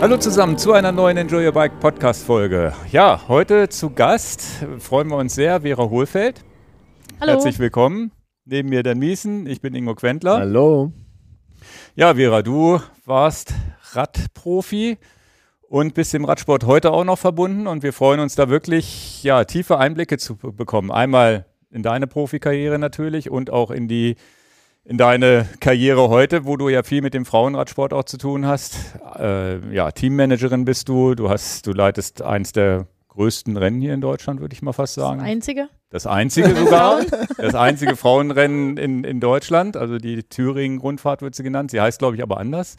Hallo zusammen zu einer neuen Enjoy Your Bike Podcast Folge. Ja, heute zu Gast freuen wir uns sehr Vera Hohlfeld. Hallo. Herzlich willkommen. Neben mir Dan Miesen, ich bin Ingo Quentler. Hallo. Ja, Vera, du warst Radprofi und bist dem Radsport heute auch noch verbunden und wir freuen uns da wirklich ja, tiefe Einblicke zu bekommen. Einmal in deine Profikarriere natürlich und auch in die in deine Karriere heute, wo du ja viel mit dem Frauenradsport auch zu tun hast. Äh, ja, Teammanagerin bist du. Du hast, du leitest eins der größten Rennen hier in Deutschland, würde ich mal fast sagen. Das einzige? Das einzige sogar. das einzige Frauenrennen in, in Deutschland. Also die Thüringen-Rundfahrt wird sie genannt. Sie heißt, glaube ich, aber anders.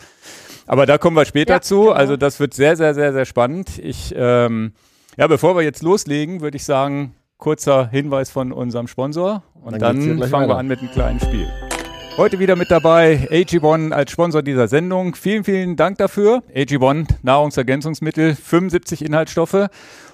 Aber da kommen wir später Ja, zu. genau. Also das wird sehr, sehr, sehr, sehr spannend. Ich, ähm, ja, bevor wir jetzt loslegen, würde ich sagen, kurzer Hinweis von unserem Sponsor. Und Dann dann, fangen wir weiter. an mit einem kleinen Spiel. Heute wieder mit dabei AG1 als Sponsor dieser Sendung. Vielen, vielen Dank dafür. AG1 Nahrungsergänzungsmittel, 75 Inhaltsstoffe.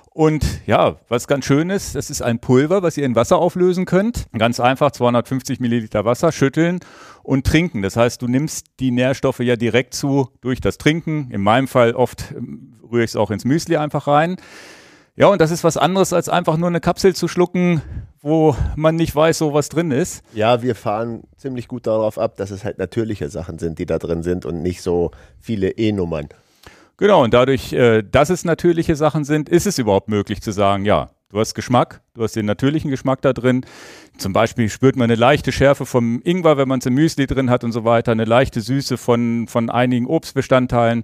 Und ja, was ganz schön ist, das ist ein Pulver, was ihr in Wasser auflösen könnt. Ganz einfach 250 Milliliter Wasser schütteln und trinken. Das heißt, du nimmst die Nährstoffe ja direkt zu durch das Trinken. In meinem Fall oft ähm, rühre ich es auch ins Müsli einfach rein. Ja, und das ist was anderes, als einfach nur eine Kapsel zu schlucken, wo man nicht weiß, so was drin ist. Ja, wir fahren ziemlich gut darauf ab, dass es halt natürliche Sachen sind, die da drin sind und nicht so viele E-Nummern. Genau, und dadurch, äh, dass es natürliche Sachen sind, ist es überhaupt möglich zu sagen, ja, du hast Geschmack, du hast den natürlichen Geschmack da drin. Zum Beispiel spürt man eine leichte Schärfe vom Ingwer, wenn man es im Müsli drin hat und so weiter, eine leichte Süße von, von einigen Obstbestandteilen.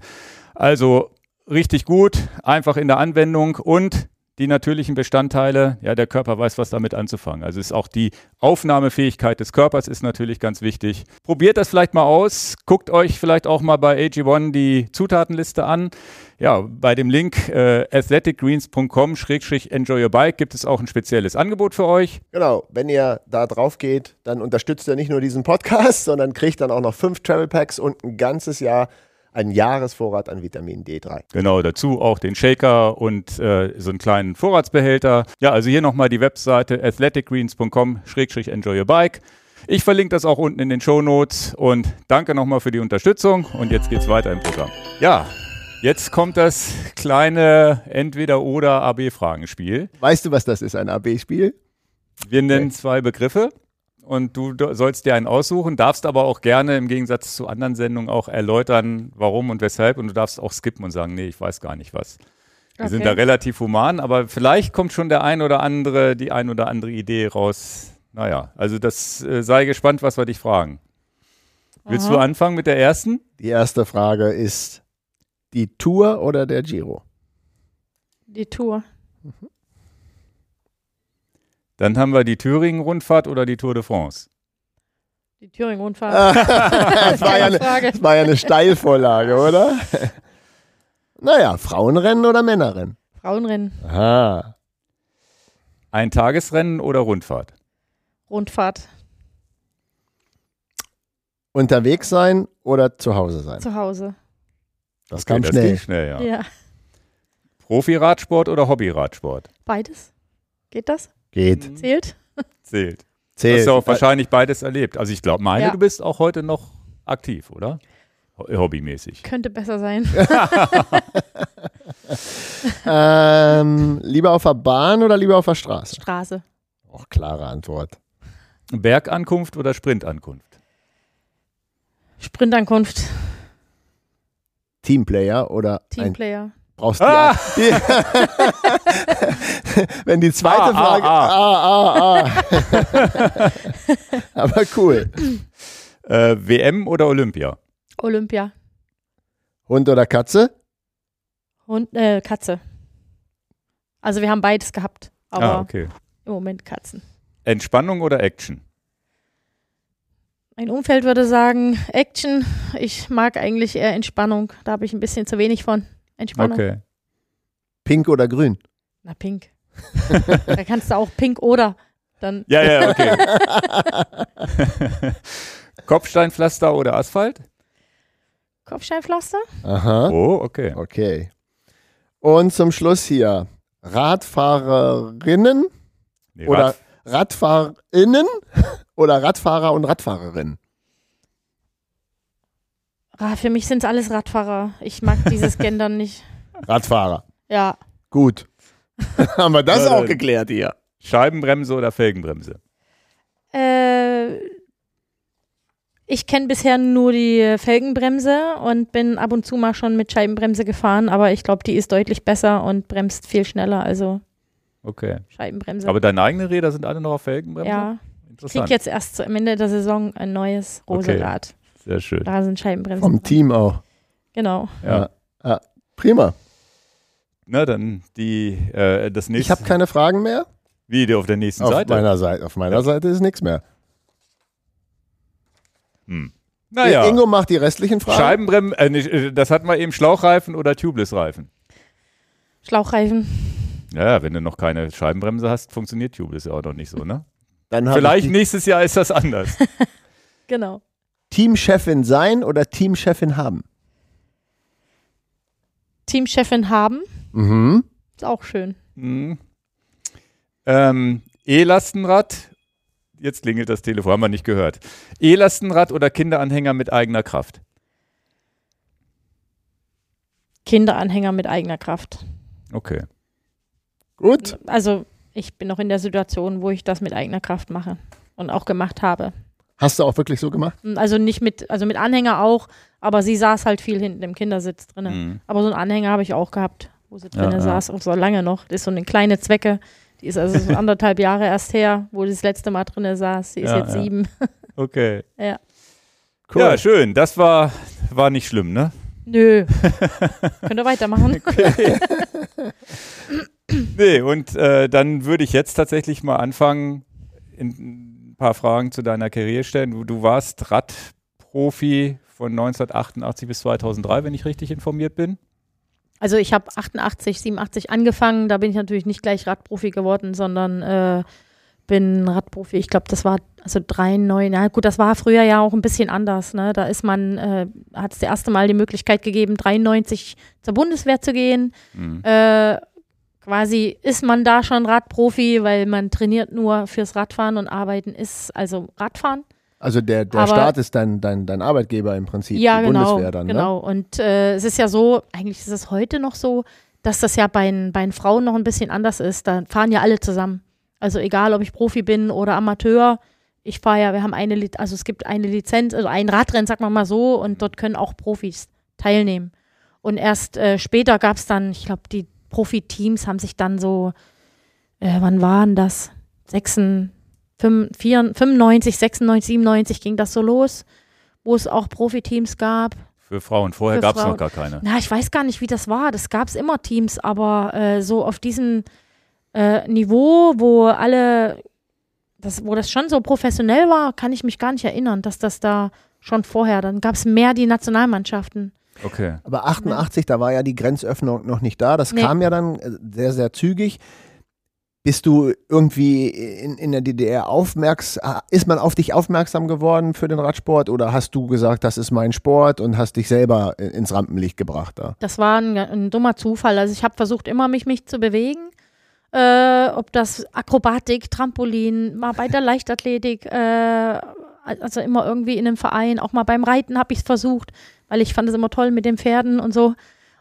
Also richtig gut, einfach in der Anwendung und die natürlichen Bestandteile, ja, der Körper weiß, was damit anzufangen. Also ist auch die Aufnahmefähigkeit des Körpers ist natürlich ganz wichtig. Probiert das vielleicht mal aus, guckt euch vielleicht auch mal bei AG1 die Zutatenliste an. Ja, bei dem Link äh, athleticgreens.com-enjoy your bike gibt es auch ein spezielles Angebot für euch. Genau, wenn ihr da drauf geht, dann unterstützt ihr nicht nur diesen Podcast, sondern kriegt dann auch noch fünf Travel Packs und ein ganzes Jahr einen Jahresvorrat an Vitamin D3. Genau, dazu auch den Shaker und äh, so einen kleinen Vorratsbehälter. Ja, also hier nochmal die Webseite athleticgreens.com-enjoy your bike. Ich verlinke das auch unten in den Show Notes und danke nochmal für die Unterstützung und jetzt geht's weiter im Programm. Ja, jetzt kommt das kleine Entweder-oder AB-Fragenspiel. Weißt du, was das ist, ein AB-Spiel? Wir nennen zwei Begriffe und du sollst dir einen aussuchen, darfst aber auch gerne im Gegensatz zu anderen Sendungen auch erläutern, warum und weshalb und du darfst auch skippen und sagen, nee, ich weiß gar nicht was. Wir sind da Okay. relativ human, aber vielleicht kommt schon der ein oder andere, die ein oder andere Idee raus. Naja, also das äh, sei gespannt, was wir dich fragen. Willst Aha. du anfangen mit der ersten? Die erste Frage ist die Tour oder der Giro? Die Tour. Dann haben wir die Thüringen-Rundfahrt oder die Tour de France. Die Thüringen-Rundfahrt. das, war ja eine, das war ja eine Steilvorlage, oder? naja, Frauenrennen oder Männerrennen? Frauenrennen. Aha. Ein Tagesrennen oder Rundfahrt? Rundfahrt. Unterwegs sein oder zu Hause sein? Zu Hause. Das Okay, kam das schnell. ging schnell, ja. Ja. Profi-Radsport oder Hobby-Radsport? Beides. Geht das? Geht. Zählt? Zählt. Du Zählt. hast ja auch wahrscheinlich beides erlebt. Also ich glaube, meine, Ja. du bist auch heute noch aktiv, oder? Ho- Hobbymäßig. Könnte besser sein. ähm, lieber auf der Bahn oder lieber auf der Straße? Straße. Auch klare Antwort. Bergankunft oder Sprintankunft? Sprintankunft. Teamplayer oder ein, Teamplayer. brauchst du Ah! die Wenn die zweite Ah, ah, Frage. Ah, ah, ah. Aber cool. Äh, WM oder Olympia? Olympia. Hund oder Katze? Und äh, Katze. Also wir haben beides gehabt. Aber ah, okay. im Moment Katzen. Entspannung oder Action? Mein Umfeld würde sagen, Action. Ich mag eigentlich eher Entspannung. Da habe ich ein bisschen zu wenig von. Entspannung. Okay. Pink oder grün? Na, pink. da kannst du auch pink oder dann Ja, ja, okay. Kopfsteinpflaster oder Asphalt? Kopfsteinpflaster. Aha. Oh, okay. Okay. Und zum Schluss hier. Radfahrerinnen Nee, oder Rad- Radfahrerinnen oder Radfahrer und Radfahrerinnen? Ah, für mich sind es alles Radfahrer. Ich mag dieses Gendern nicht. Radfahrer. Ja. Gut. Haben wir das Ja, auch geklärt hier. Scheibenbremse oder Felgenbremse? Äh, ich kenne bisher nur die Felgenbremse und bin ab und zu mal schon mit Scheibenbremse gefahren, aber ich glaube, die ist deutlich besser und bremst viel schneller. Also Okay. Scheibenbremse. Aber deine eigenen Räder sind alle noch auf Felgenbremse? ja, ich krieg jetzt erst zu- am Ende der Saison ein neues Okay. Roserad. Sehr schön. Da sind Scheibenbremsen. Vom dran. Team auch. Genau. Ja. Ja. Prima. Na, dann die, äh, das Ich nächste. habe keine Fragen mehr. Video auf der nächsten Auf Seite. meiner Seite. Auf meiner Ja. Seite ist nichts mehr. Hm. Naja. Ingo macht die restlichen Fragen. Scheibenbremse, äh, äh, das hatten wir eben Schlauchreifen oder Tubeless-Reifen. Schlauchreifen. Ja, wenn du noch keine Scheibenbremse hast, funktioniert Tubeless ja auch noch nicht so, ne? Dann hab Vielleicht ich die nächstes Jahr ist das anders. Genau. Teamchefin sein oder Teamchefin haben? Teamchefin haben. Mhm. Ist auch schön. Hm. Ähm, E-Lastenrad. Jetzt klingelt das Telefon, haben wir nicht gehört. E-Lastenrad oder Kinderanhänger mit eigener Kraft? Kinderanhänger mit eigener Kraft. Okay. Gut. Also ich bin noch in der Situation, wo ich das mit eigener Kraft mache und auch gemacht habe. Hast du auch wirklich so gemacht? Also nicht mit, also mit Anhänger auch, aber sie saß halt viel hinten im Kindersitz drin. Hm. Aber so einen Anhänger habe ich auch gehabt, wo sie Ja, drin ja. saß, auch so lange noch. Das ist so eine kleine Zwecke. Die ist also so anderthalb Jahre erst her, wo sie das letzte Mal drin saß. Sie ist Ja, jetzt ja. sieben. Okay. Ja. Cool. Ja, schön. Das war, war nicht schlimm, ne? Nö. Könnt ihr weitermachen? Nee, und äh, dann würde ich jetzt tatsächlich mal anfangen, in ein paar Fragen zu deiner Karriere stellen. Du, du warst Radprofi von 1988 bis 2003, wenn ich richtig informiert bin. Also ich habe 88, 87 angefangen. Da bin ich natürlich nicht gleich Radprofi geworden, sondern äh, bin Radprofi. Ich glaube, das war also 93. Na gut, das war früher ja auch ein bisschen anders. Ne? Da ist man, äh, hat es das erste Mal die Möglichkeit gegeben, 93 zur Bundeswehr zu gehen. Hm. Äh, quasi ist man da schon Radprofi, weil man trainiert nur fürs Radfahren und Arbeiten ist also Radfahren. Also der, der Aber- Staat ist dein, dein, dein Arbeitgeber im Prinzip, Ja, die genau. Bundeswehr dann, genau. Und äh, es ist ja so, eigentlich ist es heute noch so, dass das ja bei, den- bei den Frauen noch ein bisschen anders ist. Da fahren ja alle zusammen. Also egal, ob ich Profi bin oder Amateur, ich fahre ja, wir haben eine, also es gibt eine Lizenz, also ein Radrennen, sag mal mal so, und dort können auch Profis teilnehmen. Und erst äh, später gab es dann, ich glaube, die Profiteams haben sich dann so, äh, wann waren das? 96, 95, 96, 97 ging das so los, wo es auch Profiteams gab. Für Frauen. Vorher gab es noch gar keine. Na, ich weiß gar nicht, wie das war. Das gab es immer Teams, aber äh, so auf diesem äh, Niveau, wo alle, das, wo das schon so professionell war, kann ich mich gar nicht erinnern, dass das da schon vorher, dann gab es mehr die Nationalmannschaften. Okay. Aber 88, da war ja die Grenzöffnung noch nicht da. Das Nee. kam ja dann äh, sehr, sehr zügig. Bist du irgendwie in, in der DDR aufmerksam, ist man auf dich aufmerksam geworden für den Radsport oder hast du gesagt, das ist mein Sport und hast dich selber i- ins Rampenlicht gebracht da? Das war ein, ein dummer Zufall. Also ich habe versucht, immer mich, mich zu bewegen. Äh, ob das Akrobatik, Trampolin, mal bei der Leichtathletik, äh, also immer irgendwie in einem Verein, auch mal beim Reiten habe ich es versucht, weil ich fand es immer toll mit den Pferden und so.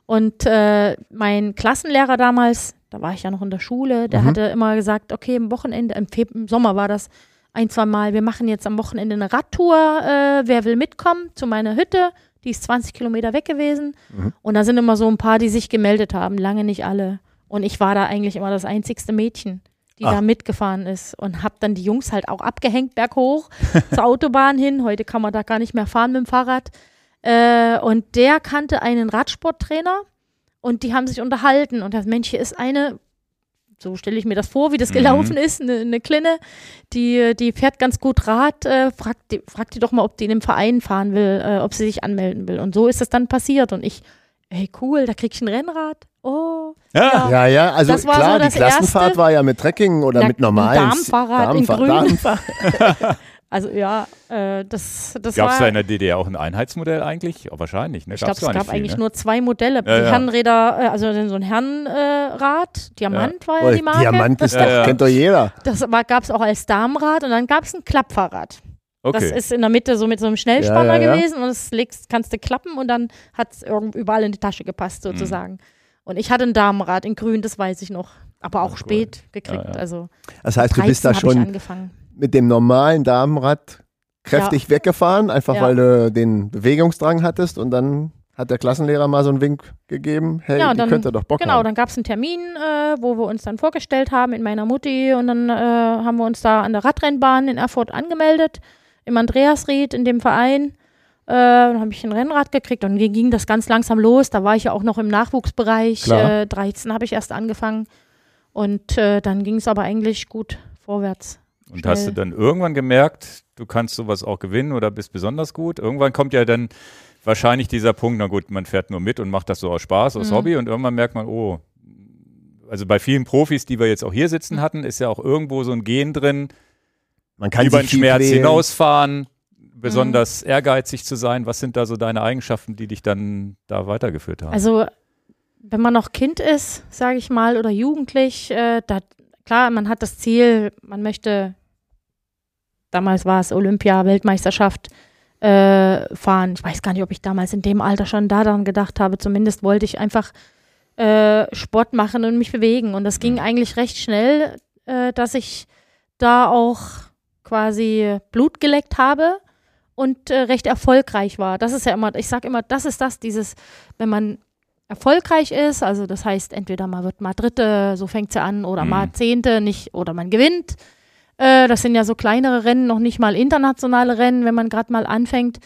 Und äh, mein Klassenlehrer damals, da war ich ja noch in der Schule, der Mhm. hatte immer gesagt, okay, am Wochenende, im, Feb im Sommer war das ein, zwei Mal, wir machen jetzt am Wochenende eine Radtour, äh, wer will mitkommen zu meiner Hütte, die ist 20 Kilometer weg gewesen. Mhm. Und da sind immer so ein paar, die sich gemeldet haben, lange nicht alle. Und ich war da eigentlich immer das einzigste Mädchen, die Ah. da mitgefahren ist und habe dann die Jungs halt auch abgehängt berghoch zur Autobahn hin. Heute kann man da gar nicht mehr fahren mit dem Fahrrad. Äh, und der kannte einen Radsporttrainer und die haben sich unterhalten. Und das Mensch, hier ist eine, so stelle ich mir das vor, wie das Mhm. gelaufen ist, eine, eine Klinne, die, die fährt ganz gut Rad. Äh, fragt, die, fragt die doch mal, ob die in einem Verein fahren will, äh, ob sie sich anmelden will. Und so ist es dann passiert. Und ich, ey, cool, da krieg ich ein Rennrad. Oh, Ja, Ja, ja, also Das war klar, so die das Klassenfahrt Erste. war ja mit Trekking oder Ja, mit normalen ein Darmfahrrad in Darmfa- grün. Darmfahr- also ja, äh, das, das Gab es da in der DDR auch ein Einheitsmodell eigentlich? Oh, wahrscheinlich, ne? ich glaube, es gab viel, eigentlich ne? nur zwei Modelle. Ja, die ja. Herrenräder, äh, also so ein Herrenrad, äh, Diamant war ja Oh, die Marke. Diamant ist Ja, doch, ja. kennt doch jeder. Das gab es auch als Damenrad und dann gab es ein Klappfahrrad. Okay. Das ist in der Mitte so mit so einem Schnellspanner Ja, ja, ja. gewesen und das legst, kannst du klappen und dann hat es überall in die Tasche gepasst Mhm. sozusagen. Und ich hatte ein Damenrad in grün, das weiß ich noch. Aber auch cool. spät gekriegt. Ja, ja. Also Das heißt, du bist da 13 hab ich schon angefangen. Mit dem normalen Damenrad kräftig weggefahren, einfach Ja. weil du den Bewegungsdrang hattest und dann hat der Klassenlehrer mal so einen Wink gegeben, hey, Ja, dann- könnte doch Bock Genau, haben. dann gab es einen Termin, äh, wo wir uns dann vorgestellt haben mit meiner Mutti und dann äh, haben wir uns da an der Radrennbahn in Erfurt angemeldet, im Andreasried, in dem Verein. Äh, dann habe ich ein Rennrad gekriegt und dann ging das ganz langsam los. Da war ich ja auch noch im Nachwuchsbereich. Klar. Äh, 13 habe ich erst angefangen und äh, dann ging es aber eigentlich gut vorwärts. Und hast du schnell. dann irgendwann gemerkt, du kannst sowas auch gewinnen oder bist besonders gut? Irgendwann kommt ja dann wahrscheinlich dieser Punkt, na gut, man fährt nur mit und macht das so aus Spaß, aus Mhm. Hobby und irgendwann merkt man, oh, also bei vielen Profis, die wir jetzt auch hier sitzen hatten, ist ja auch irgendwo so ein Gen drin, Man kann über den Schmerz quälen. hinausfahren, Mhm. besonders ehrgeizig zu sein. Was sind da so deine Eigenschaften, die dich dann da weitergeführt haben? Also, wenn man noch Kind ist, sage ich mal, oder jugendlich, äh, da, klar, man hat das Ziel, man möchte, damals war es Olympia, Weltmeisterschaft äh, fahren. Ich weiß gar nicht, ob ich damals in dem Alter schon daran gedacht habe. Zumindest wollte ich einfach äh, Sport machen und mich bewegen. Und das ging Mhm. eigentlich recht schnell, äh, dass ich da auch quasi Blut geleckt habe und äh, recht erfolgreich war. Das ist ja immer, ich sage immer, das ist das, dieses, wenn man erfolgreich ist, also das heißt, entweder man wird mal Dritte, so fängt es ja an, oder Mhm. mal Zehnte, nicht, oder man gewinnt. Äh, das sind ja so kleinere Rennen, noch nicht mal internationale Rennen, wenn man gerade mal anfängt,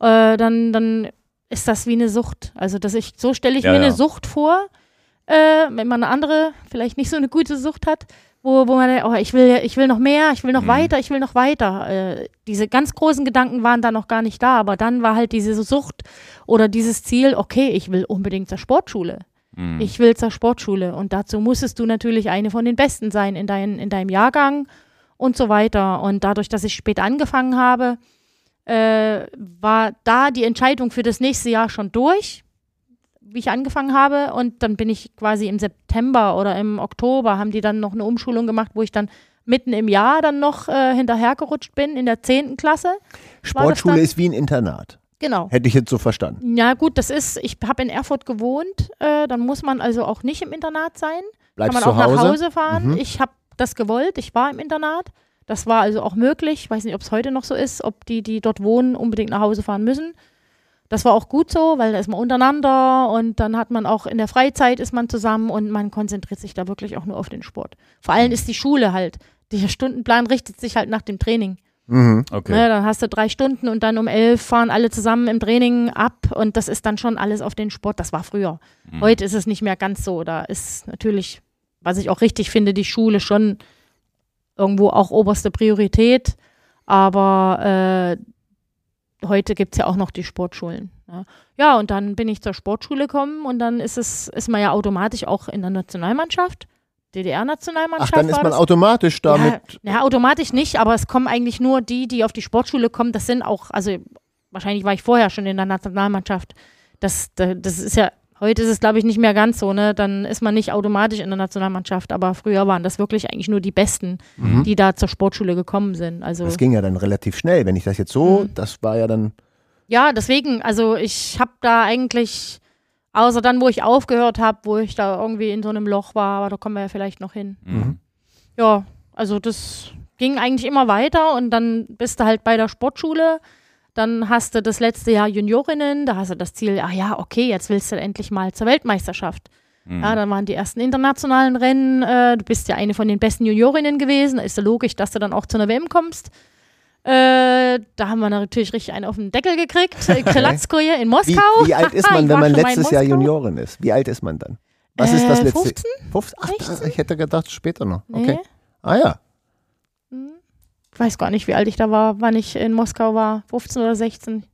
äh, dann, dann ist das wie eine Sucht. Also das ich, so stelle ich Ja, mir ja. eine Sucht vor, äh, wenn man eine andere, vielleicht nicht so eine gute Sucht hat, wo, wo man denkt, oh, ich will, ich will noch mehr, ich will noch Mhm. weiter, ich will noch weiter. Äh, diese ganz großen Gedanken waren da noch gar nicht da, aber dann war halt diese Sucht oder dieses Ziel, okay, ich will unbedingt zur Sportschule. Mhm. Ich will zur Sportschule. Und dazu musstest du natürlich eine von den Besten sein in, dein, in deinem Jahrgang und so weiter. Und dadurch, dass ich spät angefangen habe, äh, war da die Entscheidung für das nächste Jahr schon durch, wie ich angefangen habe. Und dann bin ich quasi im September oder im Oktober, haben die dann noch eine Umschulung gemacht, wo ich dann mitten im Jahr dann noch äh, hinterhergerutscht bin in der 10. Klasse. Sportschule ist wie ein Internat. Genau. Hätte ich jetzt so verstanden. Ja, gut, das ist, ich habe in Erfurt gewohnt, äh, dann muss man also auch nicht im Internat sein. Bleibst Kann man auch Hause. nach Hause fahren. Mhm. Ich habe das gewollt, ich war im Internat. Das war also auch möglich. Ich weiß nicht, ob es heute noch so ist, ob die, die dort wohnen, unbedingt nach Hause fahren müssen. Das war auch gut so, weil da ist man untereinander und dann hat man auch in der Freizeit ist man zusammen und man konzentriert sich da wirklich auch nur auf den Sport. Vor allem ist die Schule halt, der Stundenplan richtet sich halt nach dem Training. Mhm. okay. Ne, dann hast du drei Stunden und dann um elf fahren alle zusammen im Training ab und das ist dann schon alles auf den Sport. Das war früher. Mhm. Heute ist es nicht mehr ganz so. Da ist natürlich, was ich auch richtig finde, die Schule schon irgendwo auch oberste Priorität. Aber äh, heute gibt es ja auch noch die Sportschulen. Ja. ja, und dann bin ich zur Sportschule gekommen und dann ist es, ist man ja automatisch auch in der Nationalmannschaft. Ach, DDR-Nationalmannschaft. dann ist man automatisch damit. Ja, automatisch nicht, aber es kommen eigentlich nur die, die auf die Sportschule kommen. Das sind auch, also wahrscheinlich war ich vorher schon in der Nationalmannschaft. Das, da- das ist ja, heute ist es glaube ich nicht mehr ganz so, ne? Dann ist man nicht automatisch in der Nationalmannschaft, aber früher waren das wirklich eigentlich nur die Besten, Mhm. die da zur Sportschule gekommen sind. Also Das ging ja dann relativ schnell. Wenn ich das jetzt so, Mhm. das war ja dann. ja, deswegen, also ich habe da eigentlich, außer dann, wo ich aufgehört habe, wo ich da irgendwie in so einem Loch war, aber da kommen wir ja vielleicht noch hin. Mhm. ja, also das ging eigentlich immer weiter und dann bist du halt bei der Sportschule. Dann hast du das letzte Jahr Juniorinnen, da hast du das Ziel, ah ja, okay, jetzt willst du endlich mal zur Weltmeisterschaft. Mhm. Ja, dann waren die ersten internationalen Rennen, äh, du bist ja eine von den besten Juniorinnen gewesen, da ist ja logisch, dass du dann auch zu einer WM kommst. Äh, da haben wir natürlich richtig einen auf den Deckel gekriegt, äh, Krelatskoje in Wie, Moskau. wie alt ist man, wenn man in letztes Jahr. Juniorin ist? Wie alt ist man dann? Was ist das Äh, letzte? 15? 15? Ach, da- 16? ich hätte gedacht, später noch. Nee. Okay. Ah ja. Ich weiß gar nicht, wie alt ich da war, wann ich in Moskau war. 15 oder 16.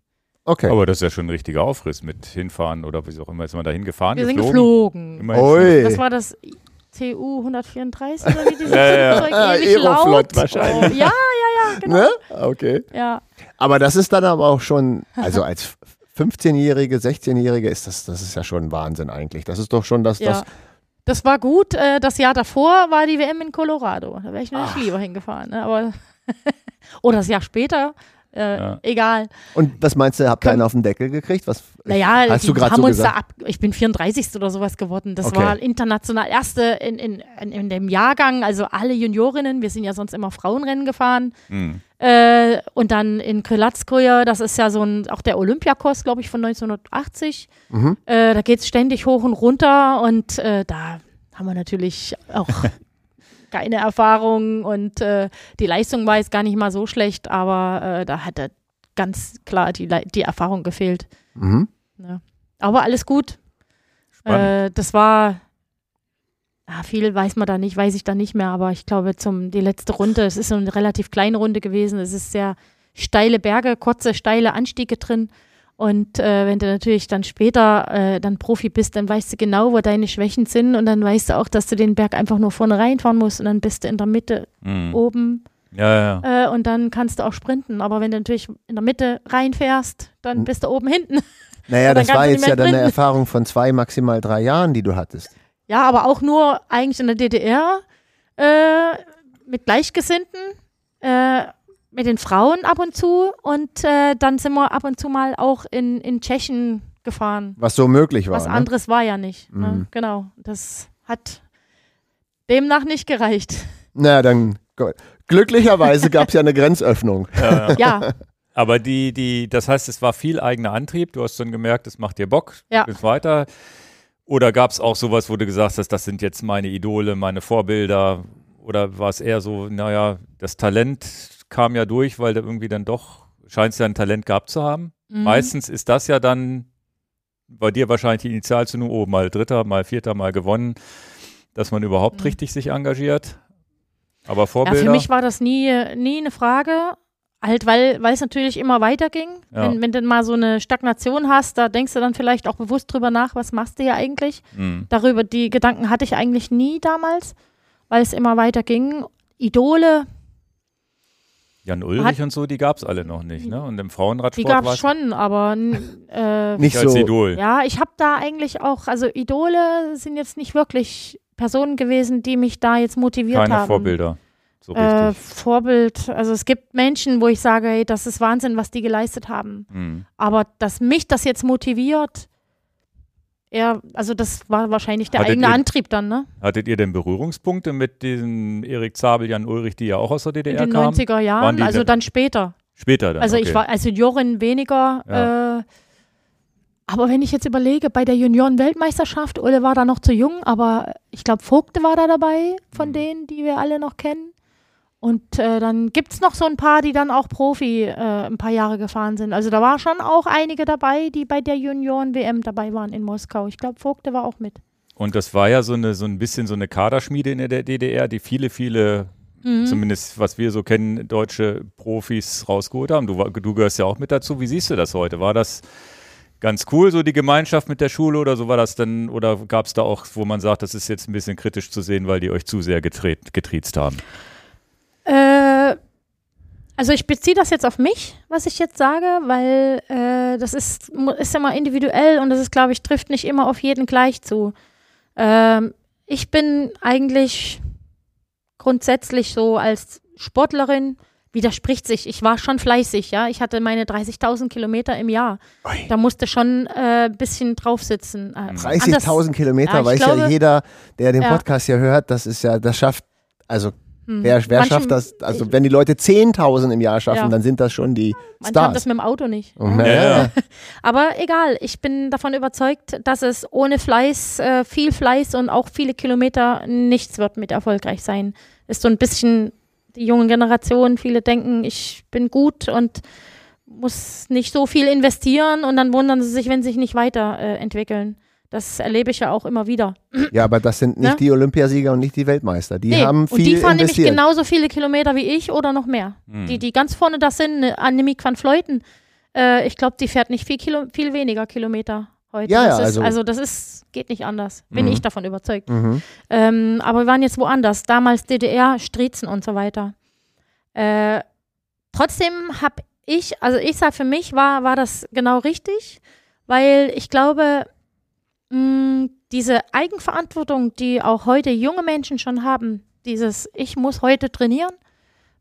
Okay. Aber das ist ja schon ein richtiger Aufriss mit hinfahren oder wie auch immer. Ist man da hingefahren? Wir sind geflogen? geflogen. Immerhin Ui. Das war das TU 134 oder wie dieses Ja, ja. Flugzeug Ah, ewig Aeroflot laut. wahrscheinlich. Oh, ja, ja, ja, genau. Ne? Okay. Ja. Aber das ist dann aber auch schon, also als 15-Jährige, 16-Jährige ist das, das ist ja schon Wahnsinn eigentlich. Das ist doch schon das, ja. das Das war gut. Äh, das Jahr davor war die WM in Colorado. Da wäre ich natürlich Ach. lieber hingefahren. Ne? Aber oder das Jahr später äh, Ja. egal. Und was meinst du, habt ihr einen auf den Deckel gekriegt? Was, Naja, hast du gerade haben so uns gesagt? da ab, ich bin 34. oder sowas geworden. Das Okay. war international erste in, in, in, in dem Jahrgang, also alle Juniorinnen, wir sind ja sonst immer Frauenrennen gefahren. Hm. Äh, und dann in Krylatskoje, das ist ja so ein, auch der Olympiakurs, glaube ich, von 1980. Mhm. Äh, da geht es ständig hoch und runter und äh, da haben wir natürlich auch keine Erfahrung und äh, die Leistung war jetzt gar nicht mal so schlecht, aber äh, da hatte ganz klar die, Le- die Erfahrung gefehlt. Mhm. Ja. Aber alles gut. Spannend. Äh, das war, ja, viel weiß man da nicht, weiß ich da nicht mehr, aber ich glaube, zum, die letzte Runde, es ist so eine relativ kleine Runde gewesen, es ist sehr steile Berge, kurze, steile Anstiege drin. Und äh, wenn du natürlich dann später äh, dann Profi bist, dann weißt du genau, wo deine Schwächen sind und dann weißt du auch, dass du den Berg einfach nur vorne reinfahren musst und dann bist du in der Mitte Hm. oben Ja, ja, äh, und dann kannst du auch sprinten. Aber wenn du natürlich in der Mitte reinfährst, dann bist du oben hinten. Naja, das war jetzt ja mehr dann eine sprinten. Erfahrung von zwei, maximal drei Jahren, die du hattest. Ja, aber auch nur eigentlich in der DDR äh, mit Gleichgesinnten, äh, mit den Frauen ab und zu und äh, dann sind wir ab und zu mal auch in, in Tschechien gefahren. Was so möglich war. Was ne? anderes war ja nicht. Mhm. Ne? Genau, das hat demnach nicht gereicht. Na, dann gut. glücklicherweise gab es ja eine Grenzöffnung. ja, ja. Ja, Aber die, die, das heißt, es war viel eigener Antrieb. Du hast dann gemerkt, es macht dir Bock, Ja. du gehst weiter. Oder gab es auch sowas, wo du gesagt hast, das sind jetzt meine Idole, meine Vorbilder? Oder war es eher so, naja, das Talent kam ja durch, weil du irgendwie dann doch, scheinst ja ein Talent gehabt zu haben. Mhm. Meistens ist das ja dann bei dir wahrscheinlich die Initialzündung, oh, mal Dritter, mal Vierter, mal gewonnen, dass man überhaupt Mhm. richtig sich engagiert. Aber Ja, Vorbilder. für mich war das nie, nie eine Frage. Halt, weil, weil es natürlich immer weiterging. Ja. Wenn, wenn du mal so eine Stagnation hast, da denkst du dann vielleicht auch bewusst drüber nach, was machst du hier eigentlich? Hm. Darüber, die Gedanken hatte ich eigentlich nie damals, weil es immer weiterging. Idole, Jan Ulrich und so, die gab es alle noch nicht, ne? Und im die Frauenradsport gab war es schon, aber äh, Nicht als so. Idol. ja, ich habe da eigentlich auch, also Idole sind jetzt nicht wirklich Personen gewesen, die mich da jetzt motiviert Keine haben. Vorbilder. So Äh, richtig. Vorbild, also es gibt Menschen, wo ich sage, hey, das ist Wahnsinn, was die geleistet haben. Hm. Aber dass mich das jetzt motiviert, eher, also das war wahrscheinlich der Hattet eigene ihr- Antrieb dann, ne? Hattet ihr denn Berührungspunkte mit diesem Erik Zabel, Jan Ulrich, die ja auch aus der In DDR den kamen? 90er Waren Jahren, also da- dann später. Später dann. Also okay. ich war als Juniorin weniger. Ja. Äh, aber wenn ich jetzt überlege, bei der Junioren-Weltmeisterschaft, Ole war da noch zu jung, aber ich glaube, Vogte war da dabei, von Mhm. denen, die wir alle noch kennen. Und äh, dann gibt es noch so ein paar, die dann auch Profi äh, ein paar Jahre gefahren sind. Also da war schon auch einige dabei, die bei der Junioren-WM dabei waren in Moskau. Ich glaube, Vogte war auch mit. Und das war ja so, eine, so ein bisschen so eine Kaderschmiede in der DDR, die viele, viele, Mhm. zumindest was wir so kennen, deutsche Profis rausgeholt haben. Du, du gehörst ja auch mit dazu. Wie siehst du das heute? War das ganz cool, so die Gemeinschaft mit der Schule oder so war das dann, oder gab es da auch, wo man sagt, das ist jetzt ein bisschen kritisch zu sehen, weil die euch zu sehr getriezt haben? Äh, also ich beziehe das jetzt auf mich, was ich jetzt sage, weil äh, das ist, ist immer individuell und das ist, glaube ich, trifft nicht immer auf jeden gleich zu. Ähm, ich bin eigentlich grundsätzlich so als Sportlerin, widerspricht sich. Ich war schon fleißig, ja. Ich hatte meine 30.000 Kilometer im Jahr. Ui. Da musste schon äh, ein bisschen drauf sitzen. Äh, anders- 30.000 Kilometer, Ja, ich weiß ja glaube- jeder, der den Ja. Podcast hier hört, das ist ja, das schafft, also hm. wer, wer Manche- schafft das, also wenn die Leute 10.000 im Jahr schaffen, Ja. dann sind das schon die Manche haben Stars. das mit dem Auto nicht. Mhm, Ja, ja, ja. ja. Aber egal, ich bin davon überzeugt, dass es ohne Fleiß, äh, viel Fleiß und auch viele Kilometer nichts wird mit erfolgreich sein. Ist so ein bisschen die junge Generation, viele denken, ich bin gut und muss nicht so viel investieren und dann wundern sie sich, wenn sie sich nicht weiterentwickeln. Äh, entwickeln. Das erlebe ich ja auch immer wieder. ja, aber das sind nicht Ne? die Olympiasieger und nicht die Weltmeister. Die Nee, haben viel und die fahren investiert. nämlich genauso viele Kilometer wie ich oder noch mehr. Hm. Die, die ganz vorne das sind, eine Annemiek van Fleuten, äh, ich glaube, die fährt nicht viel, Kilo, viel weniger Kilometer heute. Ja, ja, das ist, also- also, das ist, geht nicht anders. Bin Mhm. ich davon überzeugt. Mhm. Ähm, aber wir waren jetzt woanders. Damals DDR, Striezen und so weiter. Äh, trotzdem habe ich, also ich sage für mich, war, war das genau richtig, weil ich glaube, mh, diese Eigenverantwortung, die auch heute junge Menschen schon haben, dieses, ich muss heute trainieren,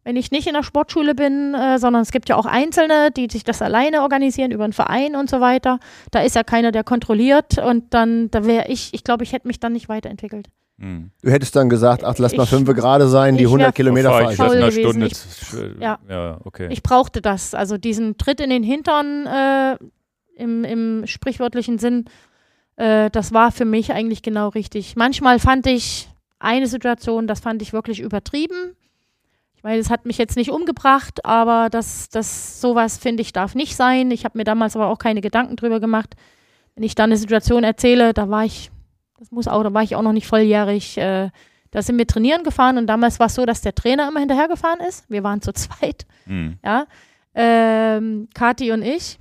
wenn ich nicht in der Sportschule bin, äh, sondern es gibt ja auch Einzelne, die sich das alleine organisieren über einen Verein und so weiter. Da ist ja keiner, der kontrolliert und dann, da wäre ich, ich glaube, ich hätte mich dann nicht weiterentwickelt. Hm. Du hättest dann gesagt, ach, lass mal Ich- fünf gerade sein, die ich 100 wär Kilometer Fahr fahre ich ich. das in einer faul Stunde. z- Ja. ja, okay. Ich brauchte das, also diesen Tritt in den Hintern äh, im, im sprichwörtlichen Sinn, äh, das war für mich eigentlich genau richtig. Manchmal fand ich eine Situation, das fand ich wirklich übertrieben. Ich meine, es hat mich jetzt nicht umgebracht, aber das, das sowas finde ich darf nicht sein. Ich habe mir damals aber auch keine Gedanken drüber gemacht. Wenn ich dann eine Situation erzähle, da war ich, das muss auch, da war ich auch noch nicht volljährig. Äh, da sind wir trainieren gefahren und damals war es so, dass der Trainer immer hinterhergefahren ist. Wir waren zu zweit Hm. ja. Ähm, Kathi und ich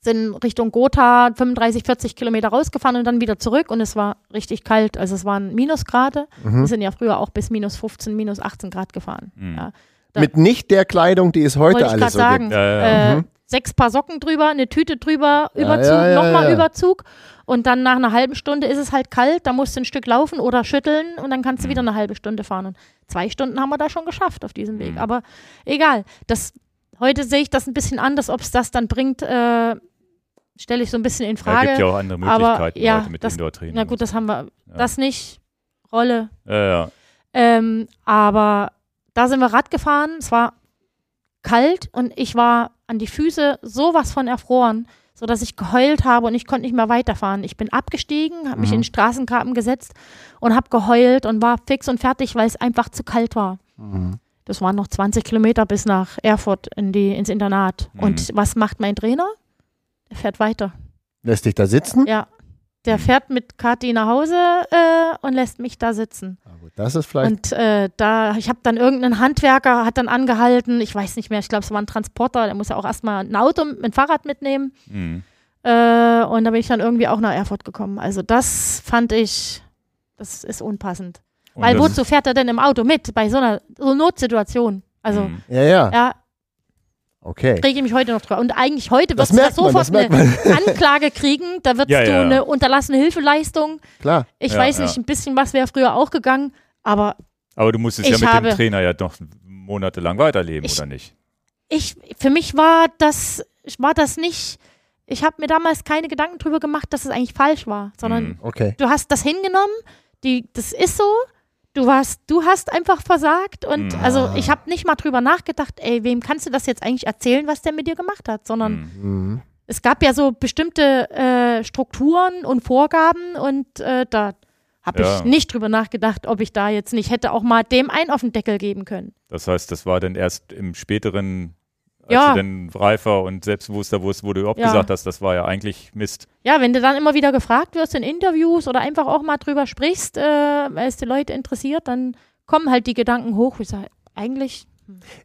sind Richtung Gotha 35, 40 Kilometer rausgefahren und dann wieder zurück und es war richtig kalt. Also es waren Minusgrade. Wir Mhm. sind ja früher auch bis minus 15, minus 18 Grad gefahren. Mhm. Ja. Da- Mit nicht der Kleidung, die es heute ich alles gerade so sagen. gibt. Ja, ja. Äh, Mhm. Sechs Paar Socken drüber, eine Tüte drüber, Überzug, ja, ja, nochmal ja. Überzug. Und dann nach einer halben Stunde ist es halt kalt, da musst du ein Stück laufen oder schütteln und dann kannst du Mhm. wieder eine halbe Stunde fahren. Und zwei Stunden haben wir da schon geschafft auf diesem Weg. Mhm. Aber egal, das, heute sehe ich das ein bisschen anders, ob es das dann bringt, äh, stelle ich so ein bisschen in Da Frage. gibt ja auch andere aber, Möglichkeiten ja, heute mit das- Indoor-Training. Na gut, das haben wir, Ja. das nicht, Rolle. Ja, ja. Ähm, aber da sind wir Rad gefahren, es war kalt und ich war an die Füße sowas von erfroren, sodass ich geheult habe und ich konnte nicht mehr weiterfahren. Ich bin abgestiegen, habe mich Mhm. in den Straßengraben gesetzt und habe geheult und war fix und fertig, weil es einfach zu kalt war. Mhm. Das waren noch 20 Kilometer bis nach Erfurt in die, ins Internat. Mhm. Und was macht mein Trainer? Er fährt weiter. Lässt dich da sitzen? Ja. Der fährt mit Kathi nach Hause äh, und lässt mich da sitzen. Gut, Das ist vielleicht. Und äh, da, ich habe dann irgendeinen Handwerker, hat dann angehalten, ich weiß nicht mehr, ich glaube, es war ein Transporter, der muss ja auch erstmal ein Auto, ein Fahrrad mitnehmen. Mhm. Äh, und da bin ich dann irgendwie auch nach Erfurt gekommen. Also das fand ich, das ist unpassend. Und Weil wozu fährt er denn im Auto mit bei so einer so Notsituation? Also, Mhm. ja, ja, ja, okay. rege ich mich heute noch drüber. Und eigentlich heute Das wird es da merkt man, das sofort merkt eine man. Anklage kriegen, da wird Ja, du ja. eine unterlassene Hilfeleistung. Klar. Ich Ja, weiß ja. nicht, ein bisschen was wäre früher auch gegangen, aber Aber du musstest ja mit habe- dem Trainer ja noch monatelang weiterleben, Ich- oder nicht? ich, für mich war das, war das nicht, ich habe mir damals keine Gedanken drüber gemacht, dass es eigentlich falsch war, sondern Mhm. Okay. du hast das hingenommen, die, das ist so, du warst, du hast einfach versagt und Mhm. also ich habe nicht mal drüber nachgedacht, ey, wem kannst du das jetzt eigentlich erzählen, was der mit dir gemacht hat, sondern Mhm. Es gab ja so bestimmte äh, Strukturen und Vorgaben und äh, da habe Ja. ich nicht drüber nachgedacht, ob ich da jetzt nicht hätte auch mal dem einen auf den Deckel geben können. Das heißt, das war dann erst im späteren, Ja. du dann reifer und selbstbewusster wurdest, wo du überhaupt Ja. gesagt hast, das war ja eigentlich Mist. Ja, wenn du dann immer wieder gefragt wirst in Interviews oder einfach auch mal drüber sprichst, äh, weil es die Leute interessiert, dann kommen halt die Gedanken hoch. Ich sage, eigentlich,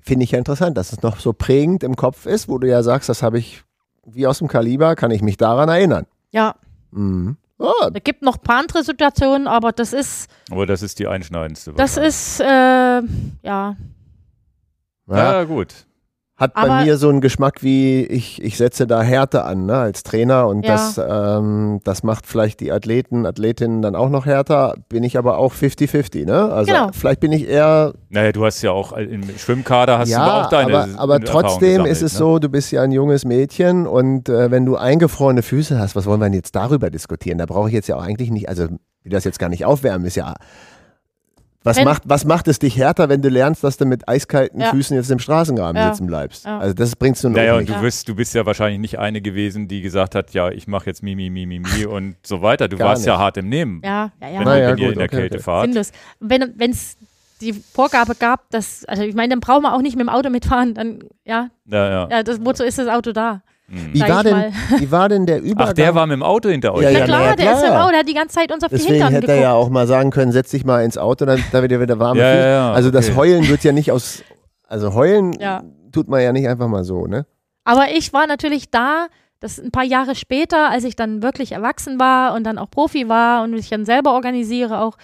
Finde ich ja interessant, dass es noch so prägend im Kopf ist, wo du ja sagst, das habe ich wie aus dem Kaliber, kann ich mich daran erinnern. ja, Mhm. Ah, da gibt noch ein paar andere Situationen, aber das ist, Aber das ist die einschneidendste. das ist, äh, ja, ja. Ja, gut. Hat bei Aber- mir so einen Geschmack wie, ich, ich setze da Härte an, ne, als Trainer und Ja. das, ähm, das macht vielleicht die Athleten, Athletinnen dann auch noch härter, bin ich aber auch 50-50, ne? Also Genau. vielleicht bin ich eher, Naja, du hast ja auch im Schwimmkader hast du ja, auch deine aber, aber trotzdem gesammelt, ist es ne? so, du bist ja ein junges Mädchen und äh, wenn du eingefrorene Füße hast, was wollen wir denn jetzt darüber diskutieren? Da brauche ich jetzt ja auch eigentlich nicht, also will das jetzt gar nicht aufwärmen, ist ja was Wenn- macht, was macht es dich härter, wenn du lernst, dass du mit eiskalten Ja. Füßen jetzt im Straßengraben Ja. sitzen bleibst? Ja. Also das bringst du noch Naja, und nicht. du, Ja. bist, du bist ja wahrscheinlich nicht eine gewesen, die gesagt hat, ja, ich mache jetzt Mimi, Mimi, Mimi und so weiter. Du Gar warst ja nicht. hart im Nehmen, ja, ja, ja. wenn, Na du, ja, wenn ihr gut, in der okay, Kälte okay. fahrt. sinnlos. Wenn es die Vorgabe gab, dass, also ich meine, dann brauchen wir auch nicht mit dem Auto mitfahren, dann, ja, Ja, ja. ja das, wozu ist das Auto da? Mhm. Wie sag war, denn, wie war denn der Übergang? Ach, der war mit dem Auto hinter euch. Ja, Na ja, klar, na ja, der ist im klar. Auto, der hat die ganze Zeit uns auf die Deswegen Hintern hätte geguckt. er ja auch mal sagen können, setz dich mal ins Auto, dann, damit ihr wieder warme Ja, Füße. ja, ja, Also das okay. Heulen wird ja nicht aus, also heulen Ja. tut man ja nicht einfach mal so, ne? Aber ich war natürlich da, das ein paar Jahre später, als ich dann wirklich erwachsen war und dann auch Profi war und mich dann selber organisiere auch.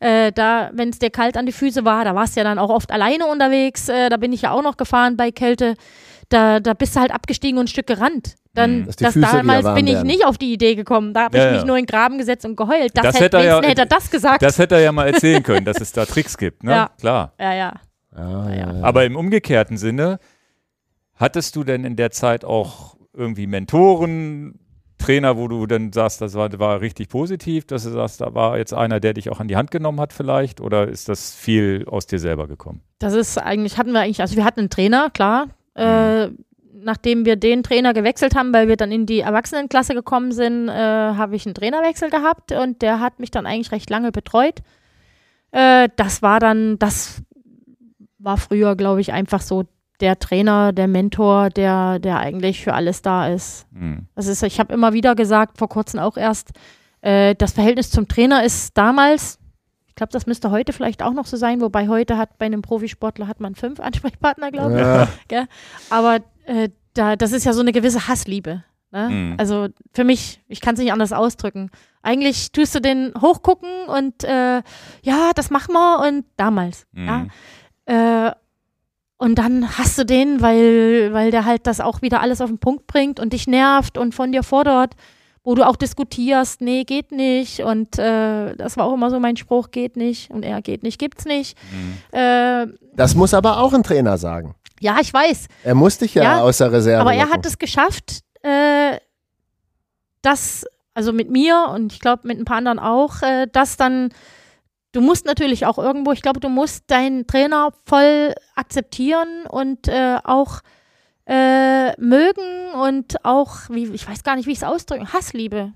Äh, da, wenn es dir kalt an die Füße war, da warst du ja dann auch oft alleine unterwegs. Äh, da bin ich ja auch noch gefahren bei Kälte. Da, da bist du halt abgestiegen und ein Stück gerannt. Dann, Mhm. Dass die das Füße wieder damals bin ich werden. nicht auf die Idee gekommen. Da habe Ja, ich mich ja. nur in den Graben gesetzt und geheult. Das, Das hätte, er ja- hätte er das gesagt. Das hätte er ja mal erzählen können, dass es da Tricks gibt, ne? Ja. Klar. ja, ja. Aber im umgekehrten Sinne, hattest du denn in der Zeit auch irgendwie Mentoren, Trainer, wo du dann sagst, das war, war richtig positiv, dass du sagst, da war jetzt einer, der dich auch an die Hand genommen hat vielleicht? Oder ist das viel aus dir selber gekommen? Das ist eigentlich, hatten wir eigentlich, also wir hatten einen Trainer, klar. Äh, nachdem wir den Trainer gewechselt haben, weil wir dann in die Erwachsenenklasse gekommen sind, äh, habe ich einen Trainerwechsel gehabt und der hat mich dann eigentlich recht lange betreut. Äh, das war dann, das war früher, glaube ich, einfach so der Trainer, der Mentor, der, der eigentlich für alles da ist. Hm. Das ist, ich habe immer wieder gesagt, vor kurzem auch erst, äh, das Verhältnis zum Trainer ist damals, ich glaube, das müsste heute vielleicht auch noch so sein, wobei heute hat bei einem Profisportler hat man fünf Ansprechpartner, glaube ich. Ja. Gell? Aber äh, da, das ist ja so eine gewisse Hassliebe. Ne? Mhm. Also für mich, ich kann es nicht anders ausdrücken. Eigentlich tust du den hochgucken und äh, ja, das machen wir und damals. Mhm. Ja? Äh, und dann hast du den, weil, weil der halt das auch wieder alles auf den Punkt bringt und dich nervt und von dir fordert, wo du auch diskutierst, nee, geht nicht. Und äh, das war auch immer so mein Spruch, geht nicht. Und er geht nicht, gibt's nicht. Mhm. Äh, Das muss aber auch ein Trainer sagen. ja, ich weiß. Er muss dich ja, Ja, aus der Reserve Aber er locken. hat es geschafft, äh, das, also mit mir und ich glaube mit ein paar anderen auch, äh, dass dann, du musst natürlich auch irgendwo, ich glaube, du musst deinen Trainer voll akzeptieren und äh, auch äh, mögen und auch, wie, ich weiß gar nicht, wie ich es ausdrücke, Hassliebe.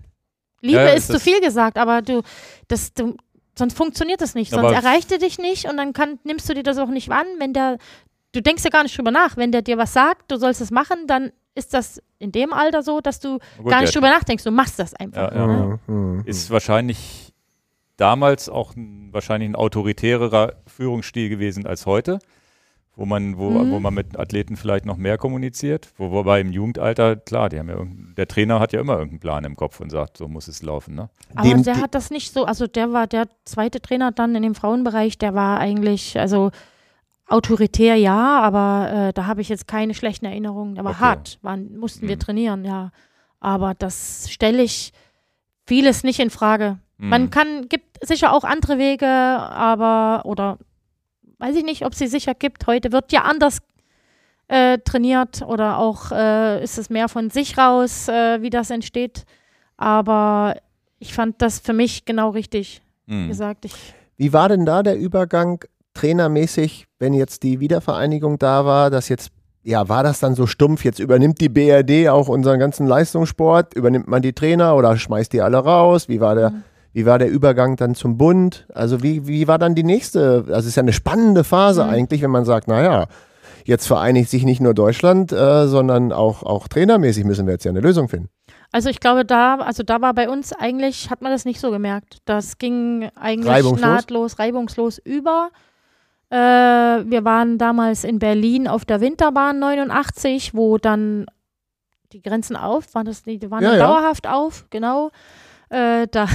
Liebe Ja, ist zu viel gesagt, aber du, das, du, sonst funktioniert das nicht, sonst erreicht er dich nicht und dann kann, nimmst du dir das auch nicht an, wenn der, du denkst ja gar nicht drüber nach, wenn der dir was sagt, du sollst es machen, dann ist das in dem Alter so, dass du Gut, gar nicht der drüber nachdenkst, du machst das einfach. Ja, ja. Ne? Mhm. ist wahrscheinlich damals auch ein, wahrscheinlich ein autoritärerer Führungsstil gewesen als heute, wo man, wo, Mhm. wo man mit Athleten vielleicht noch mehr kommuniziert. Wo, wobei im Jugendalter, klar, die haben ja irgendein- der Trainer hat ja immer irgendeinen Plan im Kopf und sagt, so muss es laufen. Ne? Aber Dem- der hat das nicht so, also der war der zweite Trainer dann in dem Frauenbereich, der war eigentlich, also autoritär ja, aber äh, da habe ich jetzt keine schlechten Erinnerungen. Der war Okay. hart, waren, mussten wir Mhm. trainieren, ja. Aber das stelle ich vieles nicht in Frage. Mhm. Man kann, gibt sicher auch andere Wege, aber, oder weiß ich nicht, ob sie sicher gibt. Heute wird ja anders äh, trainiert oder auch äh, ist es mehr von sich raus, äh, wie das entsteht. Aber ich fand das für mich genau richtig Mhm. gesagt. Ich, Wie war denn da der Übergang trainermäßig, wenn jetzt die Wiedervereinigung da war, dass jetzt, ja, war das dann so stumpf, jetzt übernimmt die BRD auch unseren ganzen Leistungssport, übernimmt man die Trainer oder schmeißt die alle raus? Wie war der, Mhm. Wie war der Übergang dann zum Bund? Also wie, wie war dann die nächste, also es ist ja eine spannende Phase Mhm. eigentlich, wenn man sagt, naja, jetzt vereinigt sich nicht nur Deutschland, äh, sondern auch, auch trainermäßig müssen wir jetzt ja eine Lösung finden. also ich glaube, da, also da war bei uns eigentlich, hat man das nicht so gemerkt. Das ging eigentlich Reibungslos? nahtlos, reibungslos über. Äh, wir waren damals in Berlin auf der Winterbahn 89, wo dann die Grenzen auf, waren das die waren Ja, dann ja. dauerhaft auf, genau. Äh, da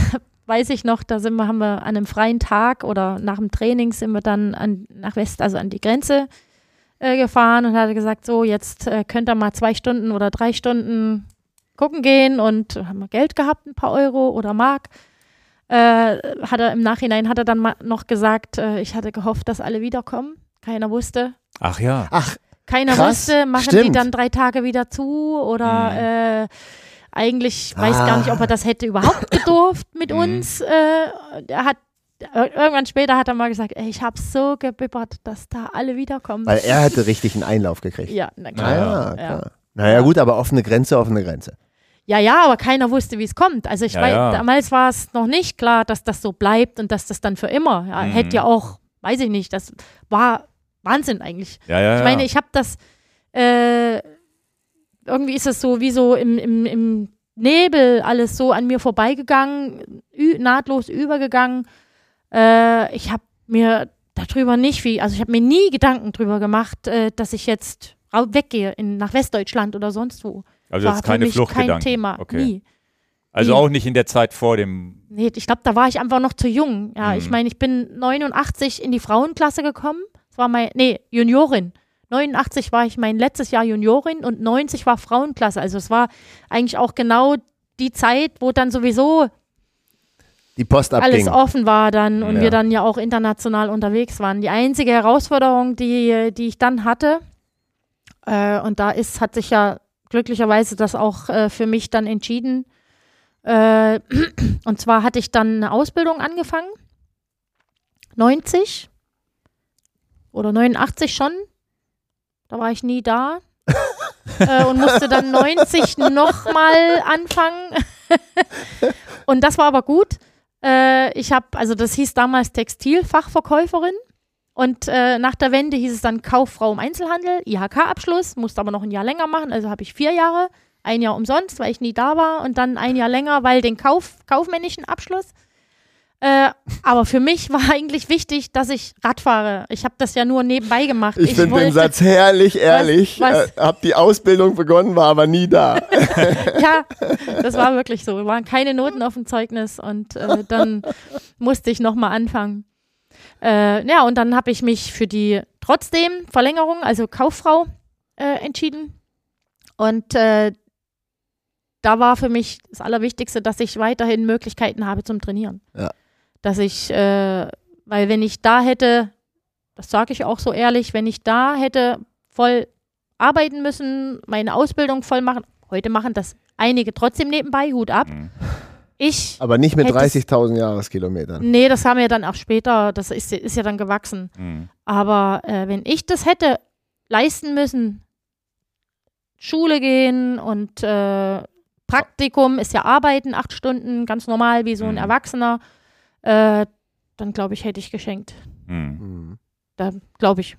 weiß ich noch, da sind wir, haben wir an einem freien Tag oder nach dem Training sind wir dann an, nach West, also an die Grenze äh, gefahren und hatte gesagt, so jetzt äh, könnt ihr mal zwei Stunden oder drei Stunden gucken gehen und haben wir Geld gehabt, ein paar Euro oder Mark. Äh, hat er im Nachhinein hat er dann mal noch gesagt, äh, ich hatte gehofft, dass alle wiederkommen. Keiner wusste. Ach ja. Ach, Keiner Krass, wusste, machen die stimmt. dann drei Tage wieder zu oder äh, eigentlich weiß Ah. gar nicht, ob er das hätte überhaupt gedurft mit Mhm. uns. Äh, er hat irgendwann später hat er mal gesagt, ey, ich habe so gebibbert, dass da alle wiederkommen. weil er hätte richtig einen Einlauf gekriegt. ja, na Ah, klar. ja, ja. klar. Naja, gut, aber offene Grenze, offene Grenze. Ja, ja, aber keiner wusste, wie es kommt. Also ich Ja, weiß, ja. damals war es noch nicht klar, dass das so bleibt und dass das dann für immer. Ja, Mhm. Hätte ja auch, weiß ich nicht, das war Wahnsinn eigentlich. Ja, ja, Ich ja. meine, ich habe das, äh, irgendwie ist es so wie so im, im, im Nebel alles so an mir vorbeigegangen, nahtlos übergegangen. Äh, ich habe mir darüber nicht viel, also ich habe mir nie Gedanken drüber gemacht, äh, dass ich jetzt weggehe in, nach Westdeutschland oder sonst wo. also war das ist keine mich kein Fluchtgedanken. Thema, Okay. nie. Also nie. auch nicht in der Zeit vor dem. Nee, ich glaube, da war ich einfach noch zu jung. Ja, Mhm. ich meine, ich bin 89 in die Frauenklasse gekommen. Das war mein, nee, Juniorin. 89 war ich mein letztes Jahr Juniorin und 90 war Frauenklasse. Also es war eigentlich auch genau die Zeit, wo dann sowieso Die Post alles abging. offen war dann und Ja. wir dann ja auch international unterwegs waren. Die einzige Herausforderung, die, die ich dann hatte, äh, und da ist, hat sich ja glücklicherweise das auch äh, für mich dann entschieden. Äh, und zwar hatte ich dann eine Ausbildung angefangen, 90 oder 89 schon. Da war ich nie da. äh, und musste dann 90 nochmal anfangen. und das war aber gut. Äh, ich habe, also das hieß damals Textilfachverkäuferin. Und äh, nach der Wende hieß es dann Kauffrau im Einzelhandel, IHK-Abschluss, musste aber noch ein Jahr länger machen, also habe ich vier Jahre, ein Jahr umsonst, weil ich nie da war und dann ein Jahr länger, weil den Kauf, kaufmännischen Abschluss. Äh, aber für mich war eigentlich wichtig, dass ich Rad fahre. Ich habe das ja nur nebenbei gemacht. Ich finde den Satz herrlich, ehrlich. was? Äh, hab die Ausbildung begonnen, war aber nie da. ja, das war wirklich so. Wir waren keine Noten auf dem Zeugnis und äh, dann musste ich nochmal anfangen. Äh, ja, und dann habe ich mich für die trotzdem Verlängerung, also Kauffrau, äh, entschieden. Und äh, da war für mich das Allerwichtigste, dass ich weiterhin Möglichkeiten habe zum Trainieren. Ja. Dass ich, äh, weil wenn ich da hätte, das sage ich auch so ehrlich, wenn ich da hätte voll arbeiten müssen, meine Ausbildung voll machen, heute machen das einige trotzdem nebenbei, Hut ab. Mhm. Ich, Aber nicht mit Hättest- 30.000 Jahreskilometern. nee, das haben wir dann auch später, das ist, ist ja dann gewachsen. Mhm. Aber äh, wenn ich das hätte leisten müssen, Schule gehen und äh, Praktikum ist ja Arbeiten, acht Stunden, ganz normal wie so ein Mhm. Erwachsener, äh, dann glaube ich, hätte ich geschenkt. Mhm. Da glaube ich.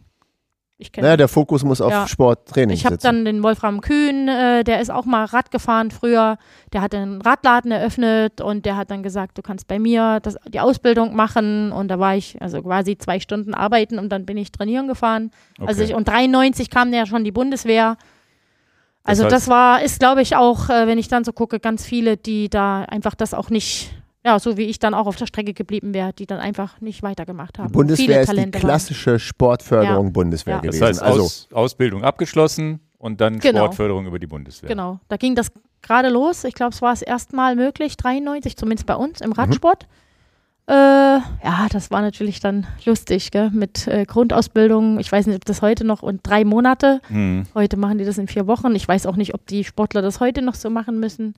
Ich kenne Naja, der Fokus muss auf Ja. Sporttraining Ich habe dann den Wolfram Kühn, äh, der ist auch mal Rad gefahren früher. Der hat einen Radladen eröffnet und der hat dann gesagt, du kannst bei mir das, die Ausbildung machen. Und da war ich also quasi zwei Stunden arbeiten und dann bin ich trainieren gefahren. Also Okay. ich, und 93 kam ja schon die Bundeswehr. Also heißt- das war, ist glaube ich auch, äh, wenn ich dann so gucke, ganz viele, die da einfach das auch nicht, ja, so wie ich dann auch auf der Strecke geblieben wäre, die dann einfach nicht weitergemacht haben. Die Bundeswehr viele ist die Talente waren. klassische Sportförderung Ja. Bundeswehr Ja. Das gewesen. heißt, also Aus, Ausbildung abgeschlossen und dann Genau. Sportförderung über die Bundeswehr. Genau, da ging das gerade los. Ich glaube, es war das erste Mal möglich, 93, zumindest bei uns im Radsport. Äh, ja, das war natürlich dann lustig, gell? mit äh, Grundausbildung. Ich weiß nicht, ob das heute noch und drei Monate. Mhm. Heute machen die das in vier Wochen. Ich weiß auch nicht, ob die Sportler das heute noch so machen müssen.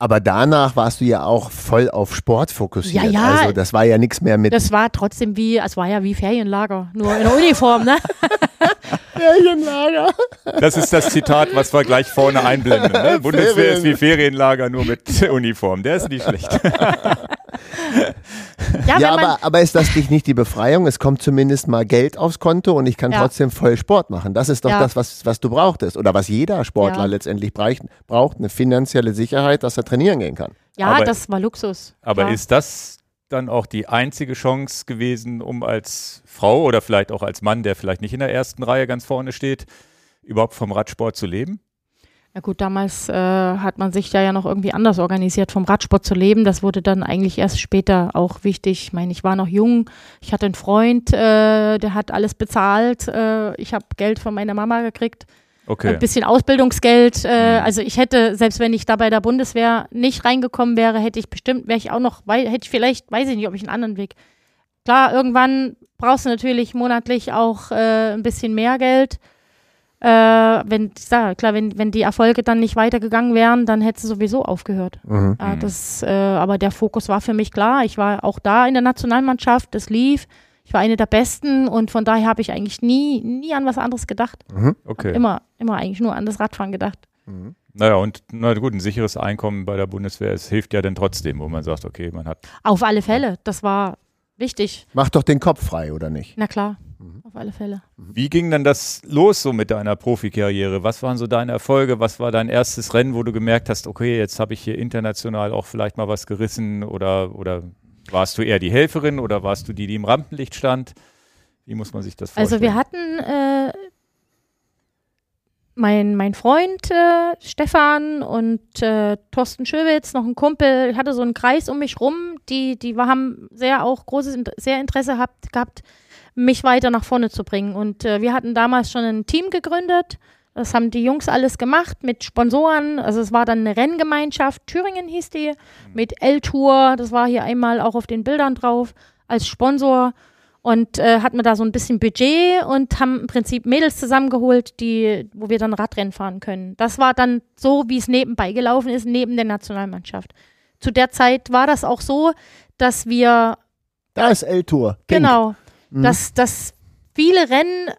Aber danach warst du ja auch voll auf Sport fokussiert. Ja, ja. Also das war ja nichts mehr mit Das war trotzdem wie, es war ja wie Ferienlager, nur in der Uniform, ne? Ferienlager. Das ist das Zitat, was wir gleich vorne einblenden. Ne? Bundeswehr ist wie Ferienlager, nur mit Uniform. Der ist nicht schlecht. Ja, Ja, aber, aber ist das nicht die Befreiung? Es kommt zumindest mal Geld aufs Konto und ich kann Ja. trotzdem voll Sport machen. Das ist doch Ja. das, was, was du brauchtest oder was jeder Sportler Ja. letztendlich braucht, braucht, eine finanzielle Sicherheit, dass er trainieren gehen kann. ja, aber- das war Luxus. Aber klar. ist das dann auch die einzige Chance gewesen, um als Frau oder vielleicht auch als Mann, der vielleicht nicht in der ersten Reihe ganz vorne steht, überhaupt vom Radsport zu leben? Ja gut, damals äh, hat man sich da ja noch irgendwie anders organisiert, vom Radsport zu leben. Das wurde dann eigentlich erst später auch wichtig. Ich meine, ich war noch jung, ich hatte einen Freund, äh, der hat alles bezahlt. Äh, ich habe Geld von meiner Mama gekriegt, Okay. ein bisschen Ausbildungsgeld. Äh, Mhm. Also ich hätte, selbst wenn ich da bei der Bundeswehr nicht reingekommen wäre, hätte ich bestimmt, wäre ich auch noch, hätte ich vielleicht, weiß ich nicht, ob ich einen anderen Weg. Klar, irgendwann brauchst du natürlich monatlich auch äh, ein bisschen mehr Geld. Äh, wenn, ja, klar, wenn, wenn die Erfolge dann nicht weitergegangen wären, dann hätte sie sowieso aufgehört. Mhm. Ja, Mhm. das, äh, aber der Fokus war für mich klar. Ich war auch da in der Nationalmannschaft, das lief. Ich war eine der Besten und von daher habe ich eigentlich nie, nie an was anderes gedacht. Mhm. okay. Immer, immer eigentlich nur an das Radfahren gedacht. Mhm. Naja, und na gut, ein sicheres Einkommen bei der Bundeswehr, es hilft ja dann trotzdem, wo man sagt, okay, man hat. Auf alle Fälle, das war wichtig. Mach doch den Kopf frei, oder nicht? Na klar, Mhm. auf alle Fälle. Wie ging dann das los so mit deiner Profikarriere? Was waren so deine Erfolge? Was war dein erstes Rennen, wo du gemerkt hast, okay, jetzt habe ich hier international auch vielleicht mal was gerissen oder, oder warst du eher die Helferin oder warst du die, die im Rampenlicht stand? Wie muss man sich das vorstellen? Also wir hatten äh, mein, mein Freund äh, Stefan und äh, Thorsten Schöwitz, noch ein Kumpel, ich hatte so einen Kreis um mich rum, die, die haben sehr auch großes, sehr Interesse habt, gehabt, mich weiter nach vorne zu bringen. Und äh, wir hatten damals schon ein Team gegründet. Das haben die Jungs alles gemacht mit Sponsoren. Also es war dann eine Renngemeinschaft. Thüringen hieß die. Mit L-Tour. Das war hier einmal auch auf den Bildern drauf als Sponsor. Und äh, hatten wir da so ein bisschen Budget und haben im Prinzip Mädels zusammengeholt, die, wo wir dann Radrennen fahren können. Das war dann so, wie es nebenbei gelaufen ist, neben der Nationalmannschaft. Zu der Zeit war das auch so, dass wir Da ist L-Tour. Pink. Genau. Mhm. Dass, dass viele Rennen,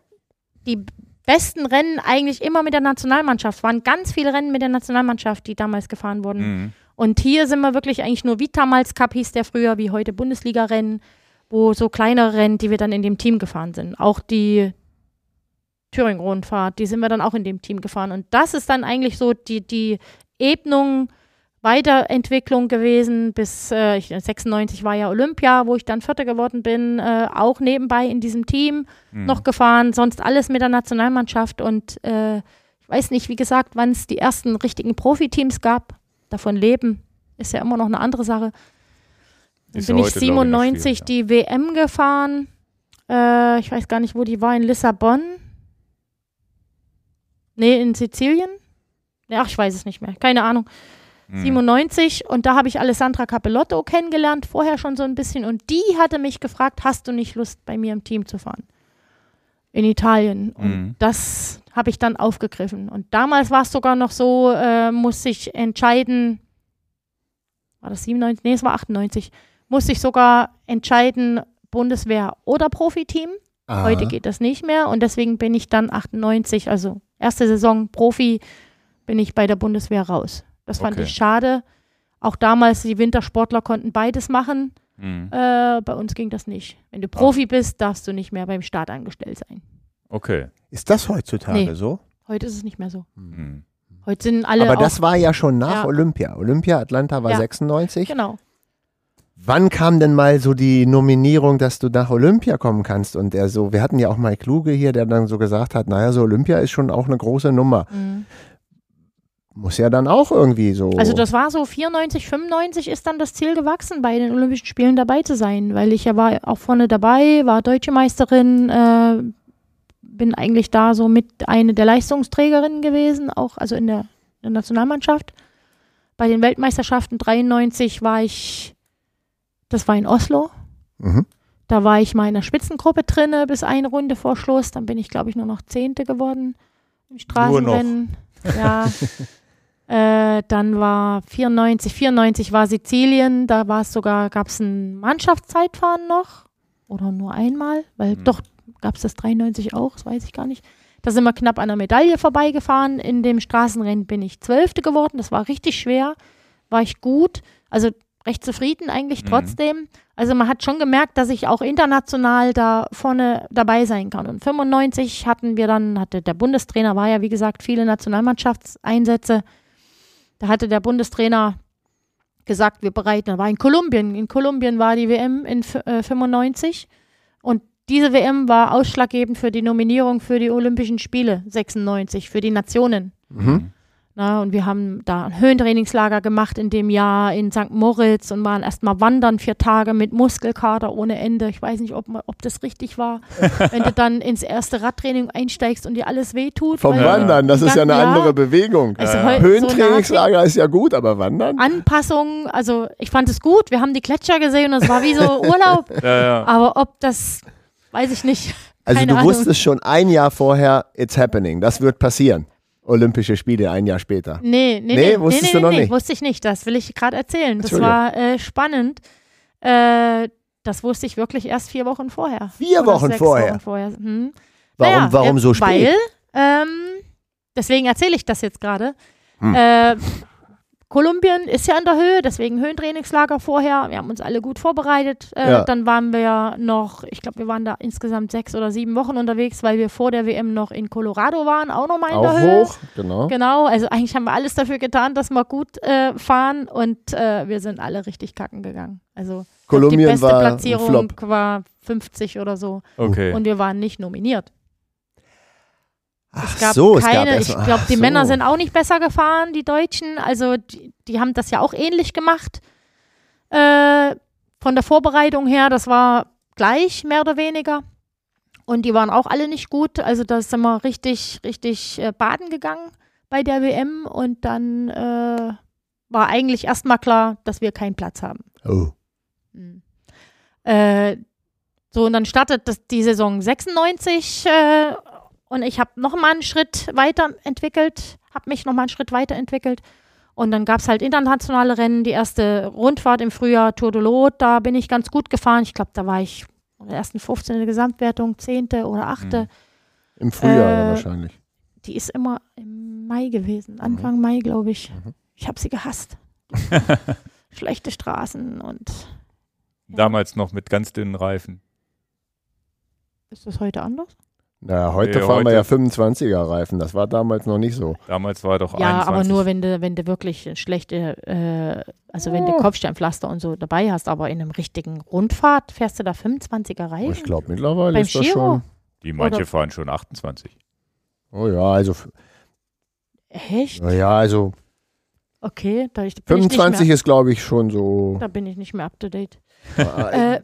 die besten Rennen eigentlich immer mit der Nationalmannschaft waren. Ganz viele Rennen mit der Nationalmannschaft, die damals gefahren wurden. Mhm. Und hier sind wir wirklich eigentlich nur wie damals Cup hieß der früher, wie heute Bundesliga-Rennen, wo so kleinere Rennen, die wir dann in dem Team gefahren sind. Auch die Thüringen-Rundfahrt, die sind wir dann auch in dem Team gefahren. Und das ist dann eigentlich so die, die Ebnung, Weiterentwicklung gewesen. Bis äh, ich, 96 war ja Olympia, wo ich dann Vierter geworden bin, äh, auch nebenbei in diesem Team Mhm. noch gefahren, sonst alles mit der Nationalmannschaft und äh, ich weiß nicht, wie gesagt, wann es die ersten richtigen Profiteams gab. Davon leben ist ja immer noch eine andere Sache. Dann Ist bin ja ich heute, glaub ich, noch 97 schwierig, die WM gefahren. Äh, ich weiß gar nicht, wo die war, in Lissabon. Nee, in Sizilien. Ja, ich weiß es nicht mehr. Keine Ahnung. Mhm. 97 und da habe ich Alessandra Capellotto kennengelernt, vorher schon so ein bisschen und die hatte mich gefragt, hast du nicht Lust bei mir im Team zu fahren? In Italien. Und Mhm. das habe ich dann aufgegriffen. Und damals war es sogar noch so, äh, musste ich entscheiden, war das 97? Nee, es war 98. Musste ich sogar entscheiden, Bundeswehr oder Profiteam. Aha. Heute geht das nicht mehr und deswegen bin ich dann 98, also erste Saison Profi, bin ich bei der Bundeswehr raus. Das fand Okay. ich schade. Auch damals, die Wintersportler konnten beides machen. Mhm. Äh, bei uns ging das nicht. Wenn du Profi bist, darfst du nicht mehr beim Staat angestellt sein. Okay. Ist das heutzutage Nee. so? Heute ist es nicht mehr so. Mhm. Heute sind alle Aber das war ja schon nach Ja. Olympia. Olympia Atlanta war Ja. 96. genau. Wann kam denn mal so die Nominierung, dass du nach Olympia kommen kannst? Und er so, wir hatten ja auch mal Kluge hier, der dann so gesagt hat, naja, so Olympia ist schon auch eine große Nummer. Mhm. Muss ja dann auch irgendwie so. Also das war so 94, 95 ist dann das Ziel gewachsen, bei den Olympischen Spielen dabei zu sein, weil ich ja war auch vorne dabei, war deutsche Meisterin, äh, bin eigentlich da so mit eine der Leistungsträgerinnen gewesen, auch also in der, in der Nationalmannschaft. Bei den Weltmeisterschaften 93 war ich, das war in Oslo, mhm. da war ich mal in der Spitzengruppe drinne bis eine Runde vor Schluss, dann bin ich glaube ich nur noch Zehnte geworden im Straßenrennen. Ja. Äh, dann war 94, 94 war Sizilien, da war es sogar, gab es ein Mannschaftszeitfahren noch oder nur einmal, weil Mhm. doch gab es das 93 auch, das weiß ich gar nicht. Da sind wir knapp an der Medaille vorbeigefahren. In dem Straßenrennen bin ich Zwölfte geworden, das war richtig schwer, war ich gut, also recht zufrieden eigentlich Mhm. trotzdem. Also man hat schon gemerkt, dass ich auch international da vorne dabei sein kann. Und 95 hatten wir dann, hatte der Bundestrainer, war ja wie gesagt viele Nationalmannschaftseinsätze. Da hatte der Bundestrainer gesagt, wir bereiten, war in Kolumbien. In Kolumbien war die WM in äh, 95 und diese WM war ausschlaggebend für die Nominierung für die Olympischen Spiele 96, für die Nationen. Mhm. Na, und wir haben da ein Höhentrainingslager gemacht in dem Jahr in St. Moritz und waren erstmal wandern vier Tage mit Muskelkater ohne Ende. Ich weiß nicht, ob, ob das richtig war, wenn du dann ins erste Radtraining einsteigst und dir alles wehtut. Vom Wandern, das ist ja eine Ja. andere Bewegung. Also Ja. so Höhentrainingslager ist ja gut, aber Wandern? Anpassungen, also ich fand es gut. Wir haben die Gletscher gesehen und es war wie so Urlaub. Ja, ja. Aber ob das, weiß ich nicht. Also Keine du Ahnung. wusstest schon ein Jahr vorher, it's happening. Das wird passieren. Olympische Spiele ein Jahr später. Nee, nee, Nee, nee, wusstest nee, du noch nee, nicht? wusste ich nicht. Das will ich gerade erzählen. Das war äh, spannend. Äh, das wusste ich wirklich erst vier Wochen vorher. Vier Oder Wochen vorher? Wochen vorher. Hm. Warum, Naja, warum so spät? Weil, ähm, deswegen erzähle ich das jetzt gerade. Hm. Äh, Kolumbien ist ja in der Höhe, deswegen Höhentrainingslager vorher. Wir haben uns alle gut vorbereitet. Äh, Ja. Dann waren wir ja noch, ich glaube, wir waren da insgesamt sechs oder sieben Wochen unterwegs, weil wir vor der WM noch in Colorado waren, auch nochmal in Auch der Höhe. hoch, genau. Genau, also eigentlich haben wir alles dafür getan, dass wir gut äh, fahren und äh, wir sind alle richtig kacken gegangen. Also Kolumbien die beste war ein Platzierung Flop. war 50 oder so Okay. und wir waren nicht nominiert. Ach Es gab so, es gab keine, erst- ich glaube, die so. Männer sind auch nicht besser gefahren, die Deutschen. Also die, die haben das ja auch ähnlich gemacht. Äh, von der Vorbereitung her, das war gleich, mehr oder weniger. Und die waren auch alle nicht gut. Also da sind wir richtig, richtig äh, baden gegangen bei der WM. Und dann äh, war eigentlich erstmal klar, dass wir keinen Platz haben. Oh. Mhm. Äh, so, und dann startet das, die Saison 96 äh, und ich habe nochmal einen Schritt weiterentwickelt, habe mich nochmal einen Schritt weiterentwickelt. Und dann gab es halt internationale Rennen, die erste Rundfahrt im Frühjahr, Tour de Lot, da bin ich ganz gut gefahren. Ich glaube, da war ich in der ersten 15 in der Gesamtwertung, 10. oder 8. Mhm. Im Frühjahr Äh, wahrscheinlich. Die ist immer im Mai gewesen, Anfang Mai, glaube ich. Mhm. Ich habe sie gehasst. Schlechte Straßen und Damals noch mit ganz dünnen Reifen. ist das heute anders? Na, heute Nee, fahren wir heute- ja 25er Reifen. Das war damals noch nicht so. Damals war doch Ja, 21. aber nur wenn du, wenn du wirklich schlechte, äh, also wenn du Kopfsteinpflaster und so dabei hast, aber in einem richtigen Rundfahrt fährst du da 25er Aber Reifen. ich glaube, mittlerweile Beim ist das Giro? schon. Die manche oder- fahren schon 28. Oh ja, also, Echt? ja, also Okay, da, ich, bin ich 25 nicht mehr, ist, glaube ich, schon so. da bin ich nicht mehr up to date. Äh,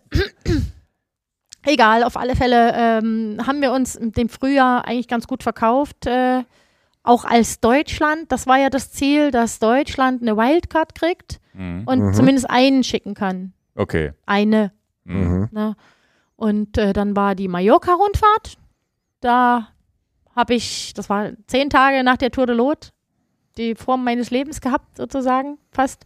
egal, auf alle Fälle ähm, haben wir uns im dem Frühjahr eigentlich ganz gut verkauft. Äh, auch als Deutschland, das war ja das Ziel, dass Deutschland eine Wildcard kriegt Mhm. und Mhm. zumindest einen schicken kann. Okay. Eine. Mhm. mhm. Ne? Und äh, dann war die Mallorca-Rundfahrt. Da habe ich, das war zehn Tage nach der Tour de Lot, die Form meines Lebens gehabt, sozusagen, fast.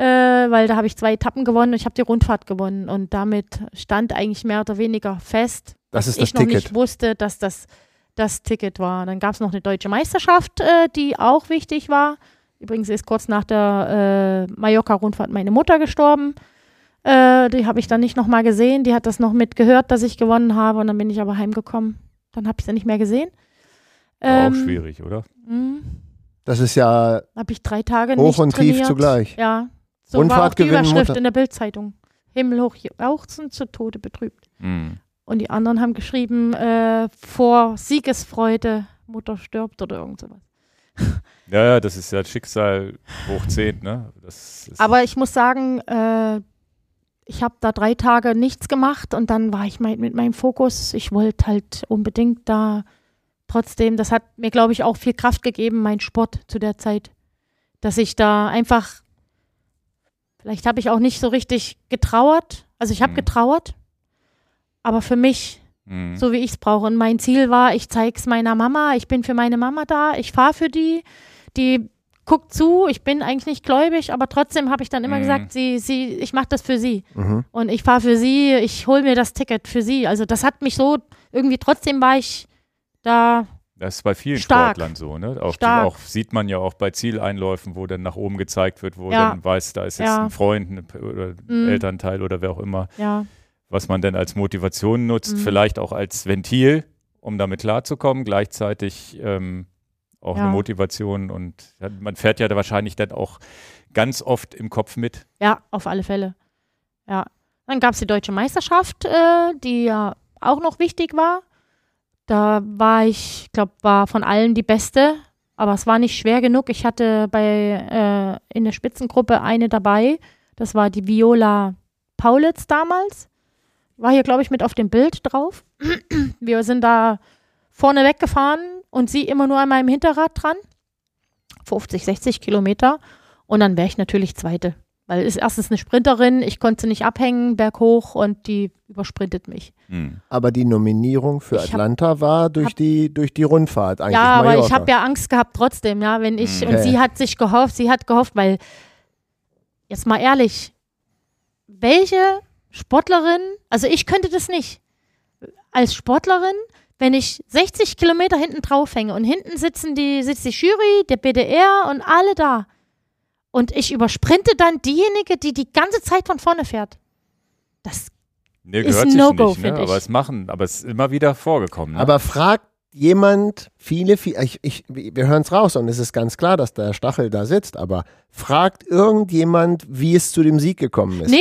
Äh, weil da habe ich zwei Etappen gewonnen und ich habe die Rundfahrt gewonnen. Und damit stand eigentlich mehr oder weniger fest, Das dass ist das ich noch Ticket. nicht wusste, dass das das Ticket war. Dann gab es noch eine deutsche Meisterschaft, äh, die auch wichtig war. Übrigens ist kurz nach der äh, Mallorca-Rundfahrt meine Mutter gestorben. Äh, die habe ich dann nicht nochmal gesehen. Die hat das noch mitgehört, dass ich gewonnen habe. Und dann bin ich aber heimgekommen. Dann habe ich sie nicht mehr gesehen. War Ähm, auch schwierig, oder? Das ist ja Habe ich drei Tage hoch nicht und tief trainiert. zugleich. Ja. So Rundfahrt war auch die Überschrift Mutter- in der Bildzeitung. Himmelhoch jauchzend zu Tode betrübt. Mhm. Und die anderen haben geschrieben, äh, vor Siegesfreude, Mutter stirbt oder irgend sowas. Ja, ja, das ist ja Schicksal hoch 10, ne? Das ist, Aber ich muss sagen, äh, ich habe da drei Tage nichts gemacht und dann war ich mein, mit meinem Fokus, ich wollte halt unbedingt da trotzdem, das hat mir, glaube ich, auch viel Kraft gegeben, mein Sport zu der Zeit, dass ich da einfach, vielleicht habe ich auch nicht so richtig getrauert, also ich habe Mhm. getrauert, aber für mich Mhm. so wie ich es brauche. Und mein Ziel war, ich zeige es meiner Mama, ich bin für meine Mama da, ich fahre für die, die guckt zu, ich bin eigentlich nicht gläubig, aber trotzdem habe ich dann immer Mhm. gesagt, sie, sie, ich mache das für sie. Mhm. Und ich fahre für sie, ich hole mir das Ticket für sie. Also das hat mich so, irgendwie trotzdem war ich da, Das ist bei vielen Stark. Sportlern so, ne? Auch, auch sieht man ja auch bei Zieleinläufen, wo dann nach oben gezeigt wird, wo Ja. dann weiß, da ist jetzt Ja. ein Freund ein oder Mhm. Elternteil oder wer auch immer, ja, was man dann als Motivation nutzt, Mhm. vielleicht auch als Ventil, um damit klarzukommen, gleichzeitig ähm, auch eine Motivation und man fährt ja da wahrscheinlich dann auch ganz oft im Kopf mit. ja, auf alle Fälle. Ja. Dann gab es die deutsche Meisterschaft, äh, die ja auch noch wichtig war. Da war ich, glaube, war von allen die beste, aber es war nicht schwer genug. Ich hatte bei äh, in der Spitzengruppe eine dabei. Das war die Viola Paulitz damals. War hier, glaube ich, mit auf dem Bild drauf. Wir sind da vorne weggefahren und sie immer nur an meinem Hinterrad dran. 50, 60 Kilometer. Und dann wäre ich natürlich Zweite. Weil ist erstens eine Sprinterin, ich konnte sie nicht abhängen, berghoch und die übersprintet mich. Mhm. Aber die Nominierung für Ich hab- Atlanta war durch, hab- die, durch die Rundfahrt eigentlich. ja, aber Mallorca. ich habe ja Angst gehabt trotzdem, ja, wenn ich, Mhm. und Okay. sie hat sich gehofft, sie hat gehofft, weil, jetzt mal ehrlich, welche Sportlerin, also ich könnte das nicht, als Sportlerin, wenn ich 60 Kilometer hinten drauf hänge und hinten sitzen die, sitzt die Jury, der BDR und alle da und ich übersprinte dann diejenige, die die ganze Zeit von vorne fährt. Das, Nee, Ist gehört ein sich No-Go, nicht, ne? aber es machen, aber es ist immer wieder vorgekommen. Ne? Aber fragt jemand, viele, viele ich, ich, wir hören es raus und es ist ganz klar, dass der Stachel da sitzt, aber fragt irgendjemand, wie es zu dem Sieg gekommen ist? nee,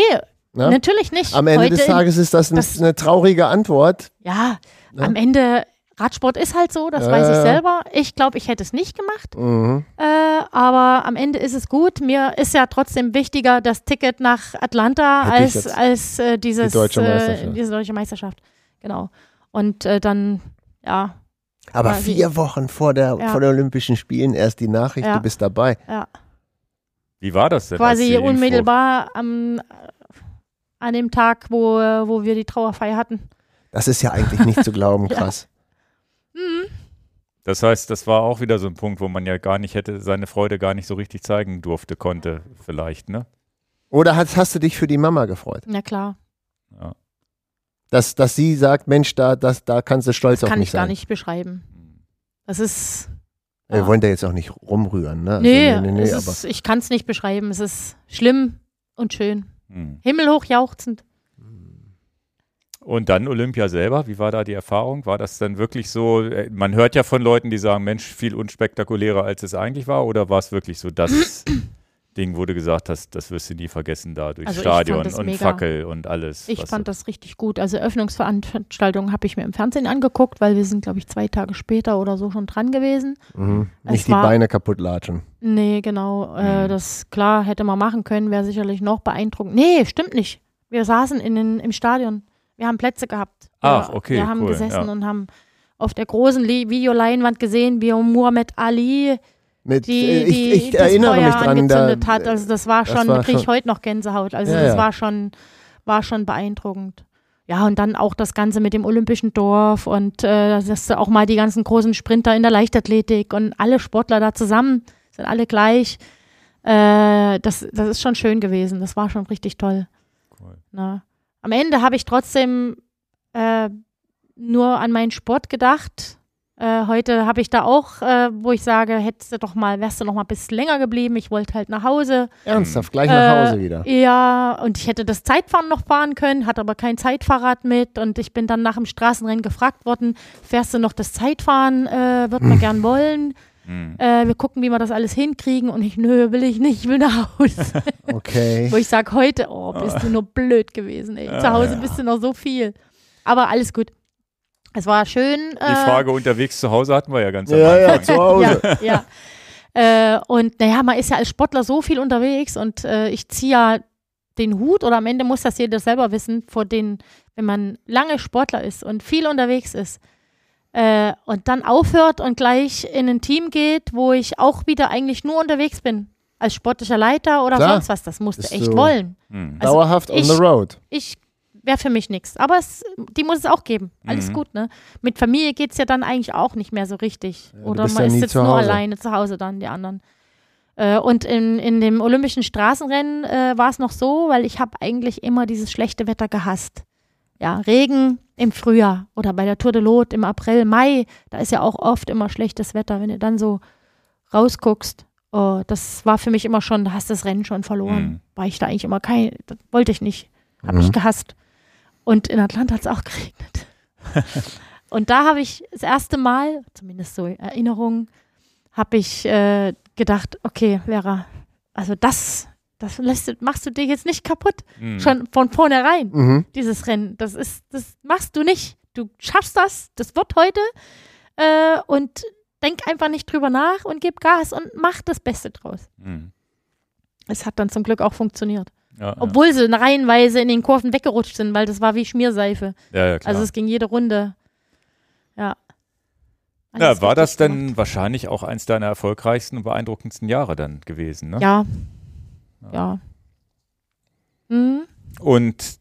Ne? natürlich nicht. Am Ende Heute des Tages ist das, ein, das- eine traurige Antwort. Ja, Ne? am Ende, Radsport ist halt so, das Ja, weiß ich ja. selber. Ich glaube, ich hätte es nicht gemacht, Mhm. äh, aber am Ende ist es gut. Mir ist ja trotzdem wichtiger das Ticket nach Atlanta Hätte als, als äh, dieses, Die deutsche äh, Meisterschaft. diese deutsche Meisterschaft. Genau. Und äh, dann, ja, Aber vier Wochen vor der, Ja. vor den Olympischen Spielen erst die Nachricht, Ja. du bist dabei. ja. Wie war das denn? Quasi unmittelbar am, an dem Tag, wo, wo wir die Trauerfeier hatten. Das ist ja eigentlich nicht zu glauben, Ja. krass. Mhm. Das heißt, das war auch wieder so ein Punkt, wo man ja gar nicht hätte, seine Freude gar nicht so richtig zeigen durfte, konnte vielleicht, ne? Oder hast, hast du dich für die Mama gefreut? Na klar, Ja. Dass, dass sie sagt, Mensch, da, das, da kannst du stolz das auf kann mich ich gar sein. nicht beschreiben. Das ist. Wir ja. wollen da jetzt auch nicht rumrühren, ne? Also, nee, nee, nee, es aber ist, ich kann es nicht beschreiben. Es ist schlimm und schön. Hm. Himmelhoch jauchzend. Und dann Olympia selber, wie war da die Erfahrung? War das dann wirklich so, äh, man hört ja von Leuten, die sagen, Mensch, viel unspektakulärer, als es eigentlich war, oder war es wirklich so das Ding, wo du gesagt hast, das wirst du nie vergessen da durch Also Stadion und mega. Fackel und alles? Ich fand so- das richtig gut. Also Öffnungsveranstaltungen habe ich mir im Fernsehen angeguckt, weil wir sind, glaube ich, zwei Tage später oder so schon dran gewesen. mhm. Nicht die war- Beine kaputt latschen. Nee, genau. Äh, Mhm. das klar hätte man machen können, wäre sicherlich noch beeindruckend. Nee, stimmt nicht. Wir saßen in den, im Stadion. Wir haben Plätze gehabt. Ach, wir, okay, Wir haben cool, gesessen ja. und haben auf der großen Li- Videoleinwand gesehen, wie Muhammad Ali Mit, die, äh, die ich ich das erinnere Feuer mich dran. Da, angezündet hat. Also das war das schon, war da kriege ich heute noch Gänsehaut. Also Ja, das ja. war schon, war schon beeindruckend. Ja, und dann auch das Ganze mit dem Olympischen Dorf und äh, dass auch mal die ganzen großen Sprinter in der Leichtathletik und alle Sportler da zusammen, sind alle gleich. Äh, das, das ist schon schön gewesen. Das war schon richtig toll. Cool. Ne? Am Ende habe ich trotzdem äh, nur an meinen Sport gedacht. Äh, heute habe ich da auch, äh, wo ich sage, hättest du doch mal, wärst du noch mal ein bisschen länger geblieben. Ich wollte halt nach Hause. ernsthaft, gleich nach Äh, Hause wieder. Ja, und ich hätte das Zeitfahren noch fahren können, hatte aber kein Zeitfahrrad mit. Und ich bin dann nach dem Straßenrennen gefragt worden, fährst du noch das Zeitfahren? Äh, Würden wir gern wollen. Hm. Äh, wir gucken, wie wir das alles hinkriegen. Und ich, nö, will ich nicht, ich will nach Hause. Okay. Wo ich sage, heute, oh, bist du nur blöd gewesen, ey. Zu Hause bist du noch so viel. Aber alles gut. Es war schön. Die Frage unterwegs zu Hause hatten wir ja ganz am Ja, ja, Anfang. zu Hause. Ja, ja. Äh, und naja, man ist ja als Sportler so viel unterwegs und äh, ich ziehe ja den Hut oder am Ende muss das jeder selber wissen, vor den, wenn man lange Sportler ist und viel unterwegs ist äh, und dann aufhört und gleich in ein Team geht, wo ich auch wieder eigentlich nur unterwegs bin. Als sportlicher Leiter oder Klar. sonst was. Das musste Ist echt so. wollen. Hm. Also Dauerhaft on ich- the road. Ich wäre für mich nichts. Aber es, die muss es auch geben. Alles Mhm. gut, ne? Mit Familie geht es ja dann eigentlich auch nicht mehr so richtig. Ja, Oder man ja ist jetzt nur alleine zu Hause dann, die anderen. Äh, und in, in dem Olympischen Straßenrennen äh, war es noch so, weil ich habe eigentlich immer dieses schlechte Wetter gehasst. Ja, Regen im Frühjahr oder bei der Tour de Lot im April, Mai, da ist ja auch oft immer schlechtes Wetter, wenn du dann so rausguckst. Oh, das war für mich immer schon, da hast du das Rennen schon verloren. Mhm. War ich da eigentlich immer kein, das wollte ich nicht. Habe Mhm. ich gehasst. Und in Atlanta hat es auch geregnet. und da habe ich das erste Mal, zumindest so Erinnerungen, habe ich äh, gedacht, okay, Vera, also das, das lässt, du- machst du dir jetzt nicht kaputt. Hm. Schon von vornherein, Mhm. dieses Rennen. Das ist, das machst du nicht. Du schaffst das, das wird heute. Äh, und denk einfach nicht drüber nach und gib Gas und mach das Beste draus. Hm. Es hat dann zum Glück auch funktioniert. Ja, Obwohl sie reihenweise in den Kurven weggerutscht sind, weil das war wie Schmierseife. ja, ja, klar. Also es ging jede Runde. Ja. ja, war das richtig denn gemacht. wahrscheinlich auch eins deiner erfolgreichsten und beeindruckendsten Jahre dann gewesen, ne? Ja. Ja. Mhm. Und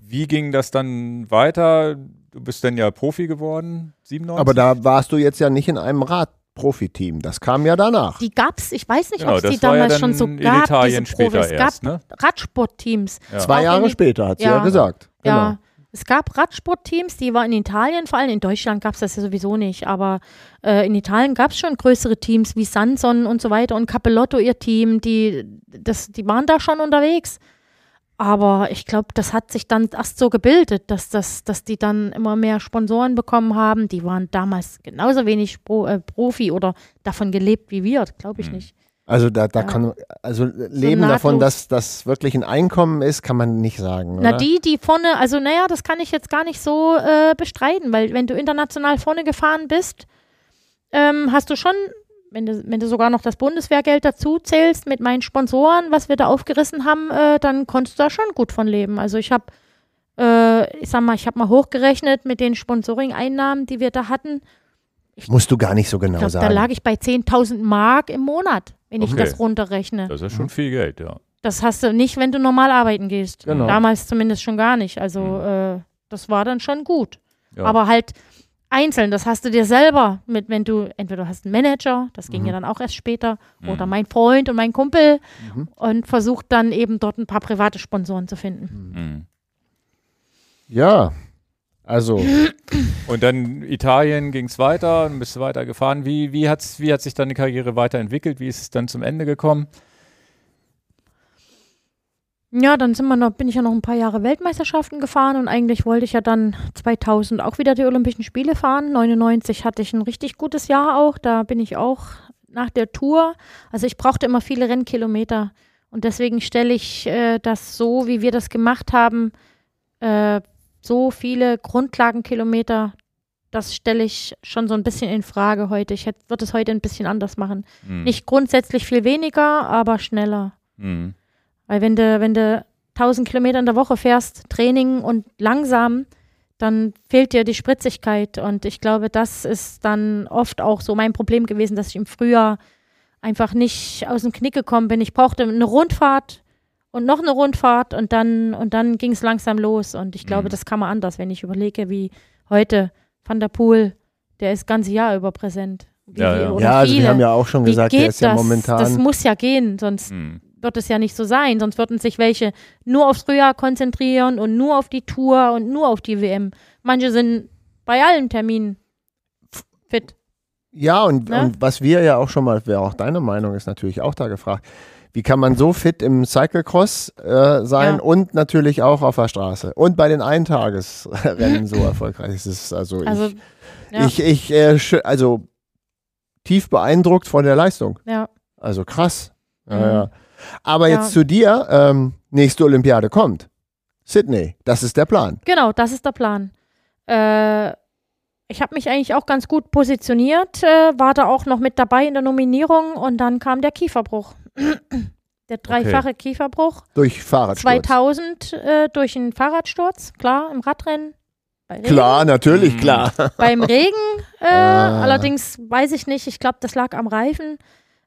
wie ging das dann weiter? Du bist dann ja Profi geworden, 97? Aber da warst du jetzt ja nicht in einem Radprofi-Team. Das kam ja danach. Die gab's, ich weiß nicht, genau, ob es die ja damals dann schon so in gab. Italien diese später Profis. Es erst, gab ne? Radsportteams. Ja. Zwei Auch in Jahre später, hat sie ja, Ja. gesagt. Genau. Ja. Es gab Radsportteams, die waren in Italien, vor allem in Deutschland gab es das ja sowieso nicht, aber äh, in Italien gab es schon größere Teams wie Sanson und so weiter und Capellotto, ihr Team, die, das, die waren da schon unterwegs. Aber ich glaube, das hat sich dann erst so gebildet, dass, das, dass die dann immer mehr Sponsoren bekommen haben. Die waren damals genauso wenig Pro, äh, Profi oder davon gelebt wie wir, glaube ich Hm. nicht. Also da, da Ja. kann also leben davon, nahtlos. dass das wirklich ein Einkommen ist, kann man nicht sagen. Na, oder? die, die vorne, also naja, das kann ich jetzt gar nicht so äh, bestreiten, weil wenn du international vorne gefahren bist, ähm, hast du schon, wenn du, wenn du sogar noch das Bundeswehrgeld dazu zählst mit meinen Sponsoren, was wir da aufgerissen haben, äh, dann konntest du da schon gut von leben. Also ich habe Äh, ich sag mal, ich habe mal hochgerechnet mit den Sponsoring-Einnahmen, die wir da hatten. Musst du gar nicht so genau Ich glaub, sagen. da lag ich bei 10.000 Mark im Monat, wenn ich Okay. das runterrechne. Das ist ja schon viel Geld, ja. Das hast du nicht, wenn du normal arbeiten gehst. Genau. Damals zumindest schon gar nicht. Also Mhm. äh, das war dann schon gut. ja. Aber halt einzeln, das hast du dir selber mit, wenn du, entweder du hast einen Manager, das ging Mhm. ja dann auch erst später, Mhm. oder mein Freund und mein Kumpel Mhm. und versucht dann eben dort ein paar private Sponsoren zu finden. Mhm. Ja, also Und dann Italien ging es weiter, dann bist du weiter gefahren. Wie, wie, hat's, wie hat sich deine Karriere weiterentwickelt? Wie ist es dann zum Ende gekommen? Ja, dann sind wir noch, bin ich ja noch ein paar Jahre Weltmeisterschaften gefahren und eigentlich wollte ich ja dann 2000 auch wieder die Olympischen Spiele fahren. 99 hatte ich ein richtig gutes Jahr auch. Da bin ich auch nach der Tour. Also ich brauchte immer viele Rennkilometer und deswegen stelle ich äh, das so, wie wir das gemacht haben, äh, so viele Grundlagenkilometer. Das stelle ich schon so ein bisschen in Frage heute. Ich würde es heute ein bisschen anders machen. Mhm. Nicht grundsätzlich viel weniger, aber schneller. Mhm. Weil wenn du, wenn du 1000 Kilometer in der Woche fährst, Training und langsam, dann fehlt dir die Spritzigkeit. Und ich glaube, das ist dann oft auch so mein Problem gewesen, dass ich im Frühjahr einfach nicht aus dem Knick gekommen bin. Ich brauchte eine Rundfahrt und noch eine Rundfahrt und dann, und dann ging es langsam los. Und ich glaube, Mhm. das kann man anders, wenn ich überlege, wie heute Van der Poel, der ist das ganze Jahr über präsent. Wie, Ja, ja. ja, also wir haben ja auch schon Wie gesagt, geht der ist ja das? momentan. Das muss ja gehen, sonst Mhm. wird es ja nicht so sein. Sonst würden sich welche nur aufs Frühjahr konzentrieren und nur auf die Tour und nur auf die WM. Manche sind bei allen Terminen fit. Ja, und, Ne? und was wir ja auch schon mal, wäre auch deine Meinung, ist natürlich auch da gefragt. Wie kann man so fit im Cyclecross äh, sein Ja. und natürlich auch auf der Straße und bei den Eintagesrennen so erfolgreich? Es ist also, Also, ich, ja. ich, ich äh, also tief beeindruckt von der Leistung. ja. Also krass. Ja, Mhm. ja. Aber jetzt zu dir, ähm, nächste Olympiade kommt. Sydney, das ist der Plan. Genau, das ist der Plan. Äh, ich habe mich eigentlich auch ganz gut positioniert, äh, war da auch noch mit dabei in der Nominierung und dann kam der Kieferbruch. Der dreifache Kieferbruch. Durch Fahrradsturz. 2000 äh, durch einen Fahrradsturz, klar, im Radrennen. Bei Regen. Klar, natürlich, Mhm. klar. Beim Regen, äh, Ah. allerdings weiß ich nicht, ich glaube, das lag am Reifen.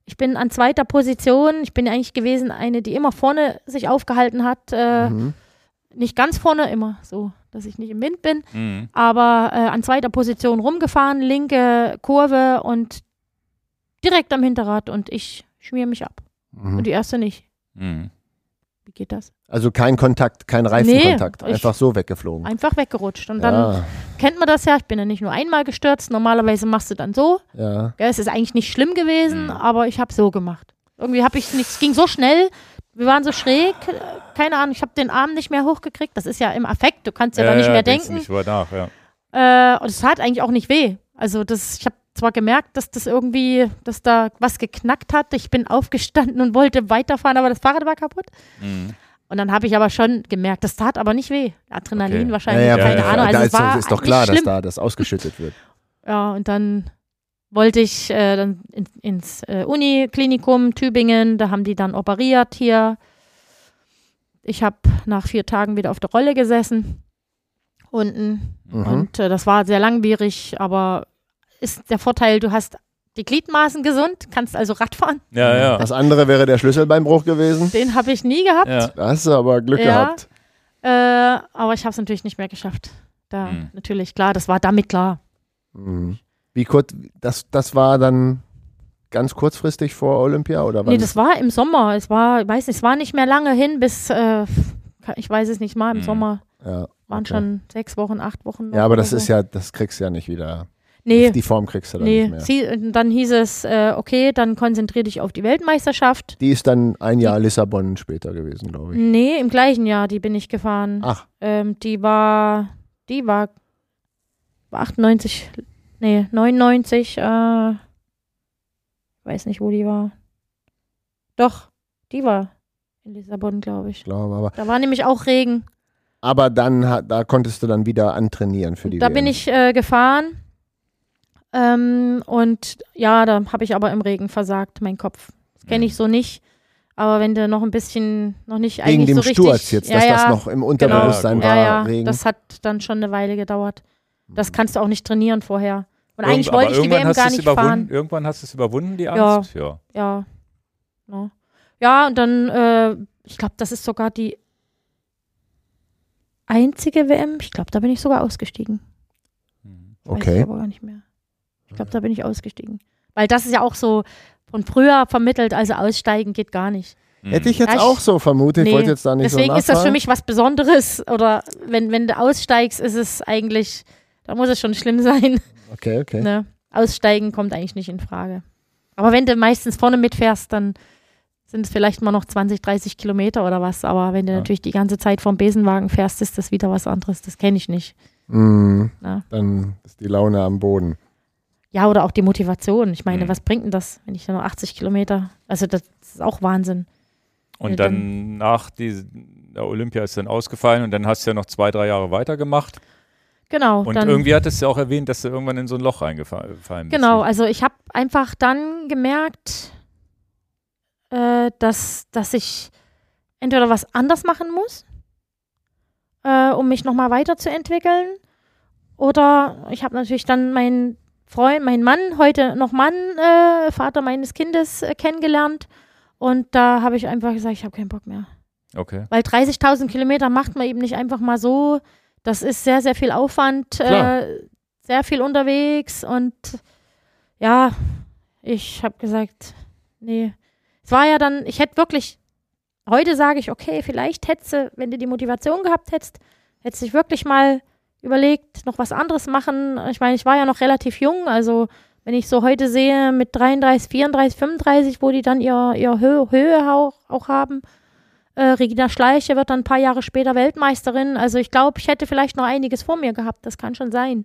Ich bin an zweiter Position. Ich bin eigentlich gewesen eine, die immer vorne sich aufgehalten hat. Äh, Mhm. Nicht ganz vorne, immer so, dass ich nicht im Wind bin, Mhm. aber äh, an zweiter Position rumgefahren, linke Kurve und direkt am Hinterrad und ich schmier mich ab. Mhm. Und die erste nicht. Mhm. Wie geht das? Also kein Kontakt, kein Reifenkontakt, Nee, einfach so weggeflogen. Einfach weggerutscht. Und dann ja, kennt man das ja, ich bin ja nicht nur einmal gestürzt, normalerweise machst du dann so. ja. Ja, es ist eigentlich nicht schlimm gewesen, Mhm. aber ich habe so gemacht. Irgendwie habe ich nicht, es ging so schnell, wir waren so schräg, keine Ahnung, ich habe den Arm nicht mehr hochgekriegt. Das ist ja im Affekt, du kannst ja, da nicht mehr denken. Nicht drüber nach, ja. Äh, und es tat eigentlich auch nicht weh. Also das, ich habe zwar gemerkt, dass das irgendwie, dass da was geknackt hat. Ich bin aufgestanden und wollte weiterfahren, aber das Fahrrad war kaputt. Mhm. Und dann habe ich aber schon gemerkt, das tat aber nicht weh. Adrenalin Okay. wahrscheinlich, ja, ja, keine ja, Ahnung. da Also es ist, doch- war ist doch nicht klar, dass schlimm. da das ausgeschüttet wird. Ja, und dann wollte ich äh, dann in, ins äh, Uniklinikum Tübingen, da haben die dann operiert hier. Ich habe nach vier Tagen wieder auf der Rolle gesessen, unten. Mhm. Und äh, das war sehr langwierig, aber ist der Vorteil, du hast die Gliedmaßen gesund, kannst also Radfahren. Ja, ja. Das andere wäre der Schlüsselbeinbruch gewesen. Den habe ich nie gehabt. ja. Da hast du aber Glück Ja. gehabt. Äh, aber ich habe es natürlich nicht mehr geschafft. Da, Mhm. natürlich, klar, das war damit klar. Mhm. Wie kurz, das, das war dann ganz kurzfristig vor Olympia oder wann? Nee, das war im Sommer. Es war, ich weiß nicht, es war nicht mehr lange hin bis, äh, ich weiß es nicht mal, im Mhm. Sommer ja. waren Okay. schon sechs Wochen, acht Wochen. ja, aber das so. ist ja, das kriegst du ja nicht wieder. Nee, Die Form kriegst du dann nee. nicht mehr. Sie, dann hieß es, äh, okay, dann konzentrier dich auf die Weltmeisterschaft. Die ist dann ein Jahr Lissabon später gewesen, glaube ich. Nee, im gleichen Jahr, die bin ich gefahren. Ach, Ähm, die war, die war, war 98, nee, 99, äh, weiß nicht, wo die war. Doch, die war in Lissabon, glaube ich. glaube, aber. Da war nämlich auch Regen. Aber dann, da konntest du dann wieder antrainieren für die Da WM. bin ich äh, gefahren. Ähm, und ja, da habe ich aber im Regen versagt, mein Kopf. Das kenne ich so nicht. Aber wenn du noch ein bisschen, noch nicht Wegen eigentlich dem so richtig, Sturz jetzt, ja, dass ja, das noch im Unterbewusstsein Genau. war. ja, ja, wegen. das hat dann schon eine Weile gedauert. Das kannst du auch nicht trainieren vorher. Und Irgend- eigentlich wollte ich die WM gar nicht überwunden, fahren. Irgendwann hast du es überwunden, die. Angst? Ja. Ja. Ja, ja und dann, äh, ich glaube, das ist sogar die einzige WM. Ich glaube, da bin ich sogar ausgestiegen. Mhm. Weiß Okay. ich aber gar nicht mehr. Ich glaube, da bin ich ausgestiegen. Weil das ist ja auch so von früher vermittelt, also aussteigen geht gar nicht. Mhm. Hätte ich jetzt Ja, ich- auch so vermutet. Ich Nee, wollte jetzt da nicht Deswegen so ist das für mich was Besonderes. Oder wenn, wenn du aussteigst, ist es eigentlich, da muss es schon schlimm sein. Okay, okay. Ne? Aussteigen kommt eigentlich nicht in Frage. Aber wenn du meistens vorne mitfährst, dann sind es vielleicht mal noch 20, 30 Kilometer oder was. Aber wenn du Ja. natürlich die ganze Zeit vom Besenwagen fährst, ist das wieder was anderes. Das kenne ich nicht. Ja. Dann ist die Laune am Boden. Ja, oder auch die Motivation. Ich meine, Mhm. was bringt denn das, wenn ich dann noch 80 Kilometer, also das ist auch Wahnsinn. Und Ja, dann nach die, der Olympia ist dann ausgefallen und dann hast du ja noch zwei, drei Jahre weitergemacht. Genau. Und dann, irgendwie hattest du ja auch erwähnt, dass du irgendwann in so ein Loch reingefallen bist. Genau, also ich habe einfach dann gemerkt, äh, dass, dass ich entweder was anders machen muss, äh, um mich nochmal weiterzuentwickeln. Oder ich habe natürlich dann meinen Freund, meinen Mann, heute noch Mann, äh, Vater meines Kindes, äh, kennengelernt. Und da habe ich einfach gesagt, ich habe keinen Bock mehr. Okay. Weil 30.000 Kilometer macht man eben nicht einfach mal so. Das ist sehr, sehr viel Aufwand, äh, sehr viel unterwegs und ja, ich habe gesagt, nee. Es war ja dann, ich hätte wirklich, heute sage ich, okay, vielleicht hättest du, wenn du die Motivation gehabt hättest, hättest du dich wirklich mal überlegt, noch was anderes machen. Ich meine, ich war ja noch relativ jung, also wenn ich so heute sehe mit 33, 34, 35, wo die dann ihr, ihr Hö Höhe auch, auch haben, äh, Regina Schleiche wird dann ein paar Jahre später Weltmeisterin. Also ich glaube, ich hätte vielleicht noch einiges vor mir gehabt. Das kann schon sein.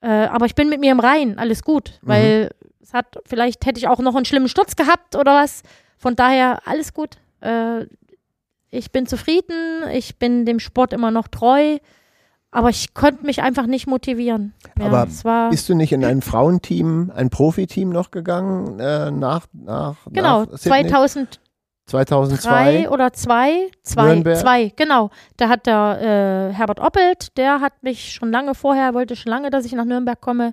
Äh, aber ich bin mit mir im Reinen. Alles gut. Mhm. Weil es hat, vielleicht hätte ich auch noch einen schlimmen Sturz gehabt oder was. Von daher alles gut. Äh, ich bin zufrieden. Ich bin dem Sport immer noch treu. Aber ich konnte mich einfach nicht motivieren. Ja, Aber Bist du nicht in ein Frauenteam, ein Profiteam noch gegangen äh, nach, nach, genau, nach Sydney? 2000 2002? drei oder zwei, zwei, Nürnberg? zwei, genau. Da hat der äh, Herbert Oppelt, der hat mich schon lange vorher, wollte schon lange, dass ich nach Nürnberg komme,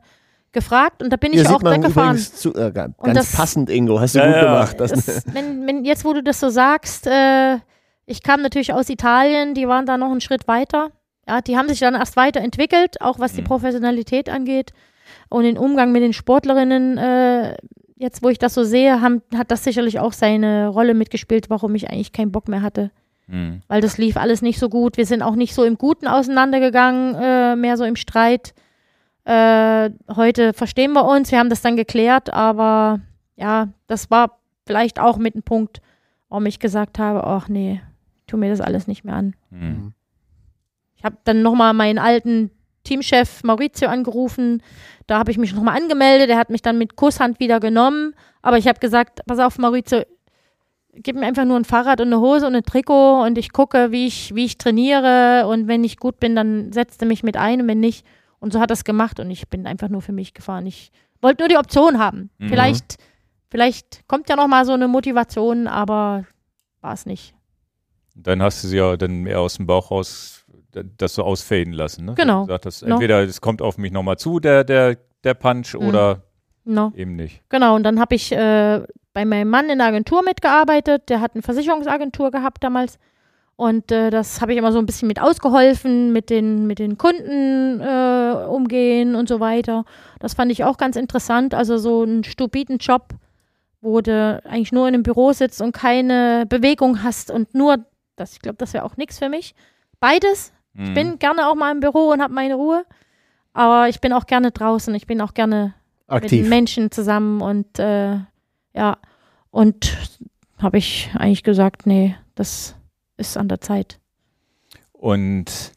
gefragt und da bin Hier ich auch sieht man da gefahren. übrigens zu, äh, ganz Und das- passend, Ingo, hast du Ja, gut ja. gemacht. Das, wenn, wenn, jetzt, wo du das so sagst, äh, ich kam natürlich aus Italien, die waren da noch einen Schritt weiter. Ja, die haben sich dann erst weiterentwickelt, auch was die Mhm. Professionalität angeht und den Umgang mit den Sportlerinnen. Äh, jetzt, wo ich das so sehe, haben, hat das sicherlich auch seine Rolle mitgespielt, warum ich eigentlich keinen Bock mehr hatte. Mhm. weil das lief alles nicht so gut. Wir sind auch nicht so im Guten auseinandergegangen, äh, mehr so im Streit. Äh, heute verstehen wir uns, wir haben das dann geklärt, aber ja, das war vielleicht auch mit einem Punkt, warum ich gesagt habe, ach nee, tu mir das alles nicht mehr an. Mhm. Ich habe dann nochmal meinen alten Teamchef Maurizio angerufen. Da habe ich mich nochmal angemeldet. Er hat mich dann mit Kusshand wieder genommen. Aber ich habe gesagt, pass auf, Maurizio, gib mir einfach nur ein Fahrrad und eine Hose und ein Trikot und ich gucke, wie ich, wie ich trainiere. Und wenn ich gut bin, dann setzt er mich mit ein und wenn nicht. Und so hat er es gemacht und ich bin einfach nur für mich gefahren. Ich wollte nur die Option haben. Mhm. Vielleicht, vielleicht kommt ja nochmal so eine Motivation, aber war es nicht. Dann hast du sie ja dann mehr aus dem Bauch raus, das so ausfaden lassen. Ne? Genau. Gesagt No. entweder es kommt auf mich nochmal zu, der, der, der Punch, Mhm. oder No. eben nicht. Genau, und dann habe ich äh, bei meinem Mann in der Agentur mitgearbeitet. Der hat eine Versicherungsagentur gehabt damals. Und äh, das habe ich immer so ein bisschen mit ausgeholfen, mit den, mit den Kunden äh, umgehen und so weiter. Das fand ich auch ganz interessant. Also so einen stupiden Job, wo du eigentlich nur in einem Büro sitzt und keine Bewegung hast und nur, das, ich glaube, das wäre auch nichts für mich. Beides. Mhm. Ich bin gerne auch mal im Büro und habe meine Ruhe. Aber ich bin auch gerne draußen. Ich bin auch gerne mit aktiv. Menschen zusammen und äh, ja, und habe ich eigentlich gesagt, nee, das ist an der Zeit. Und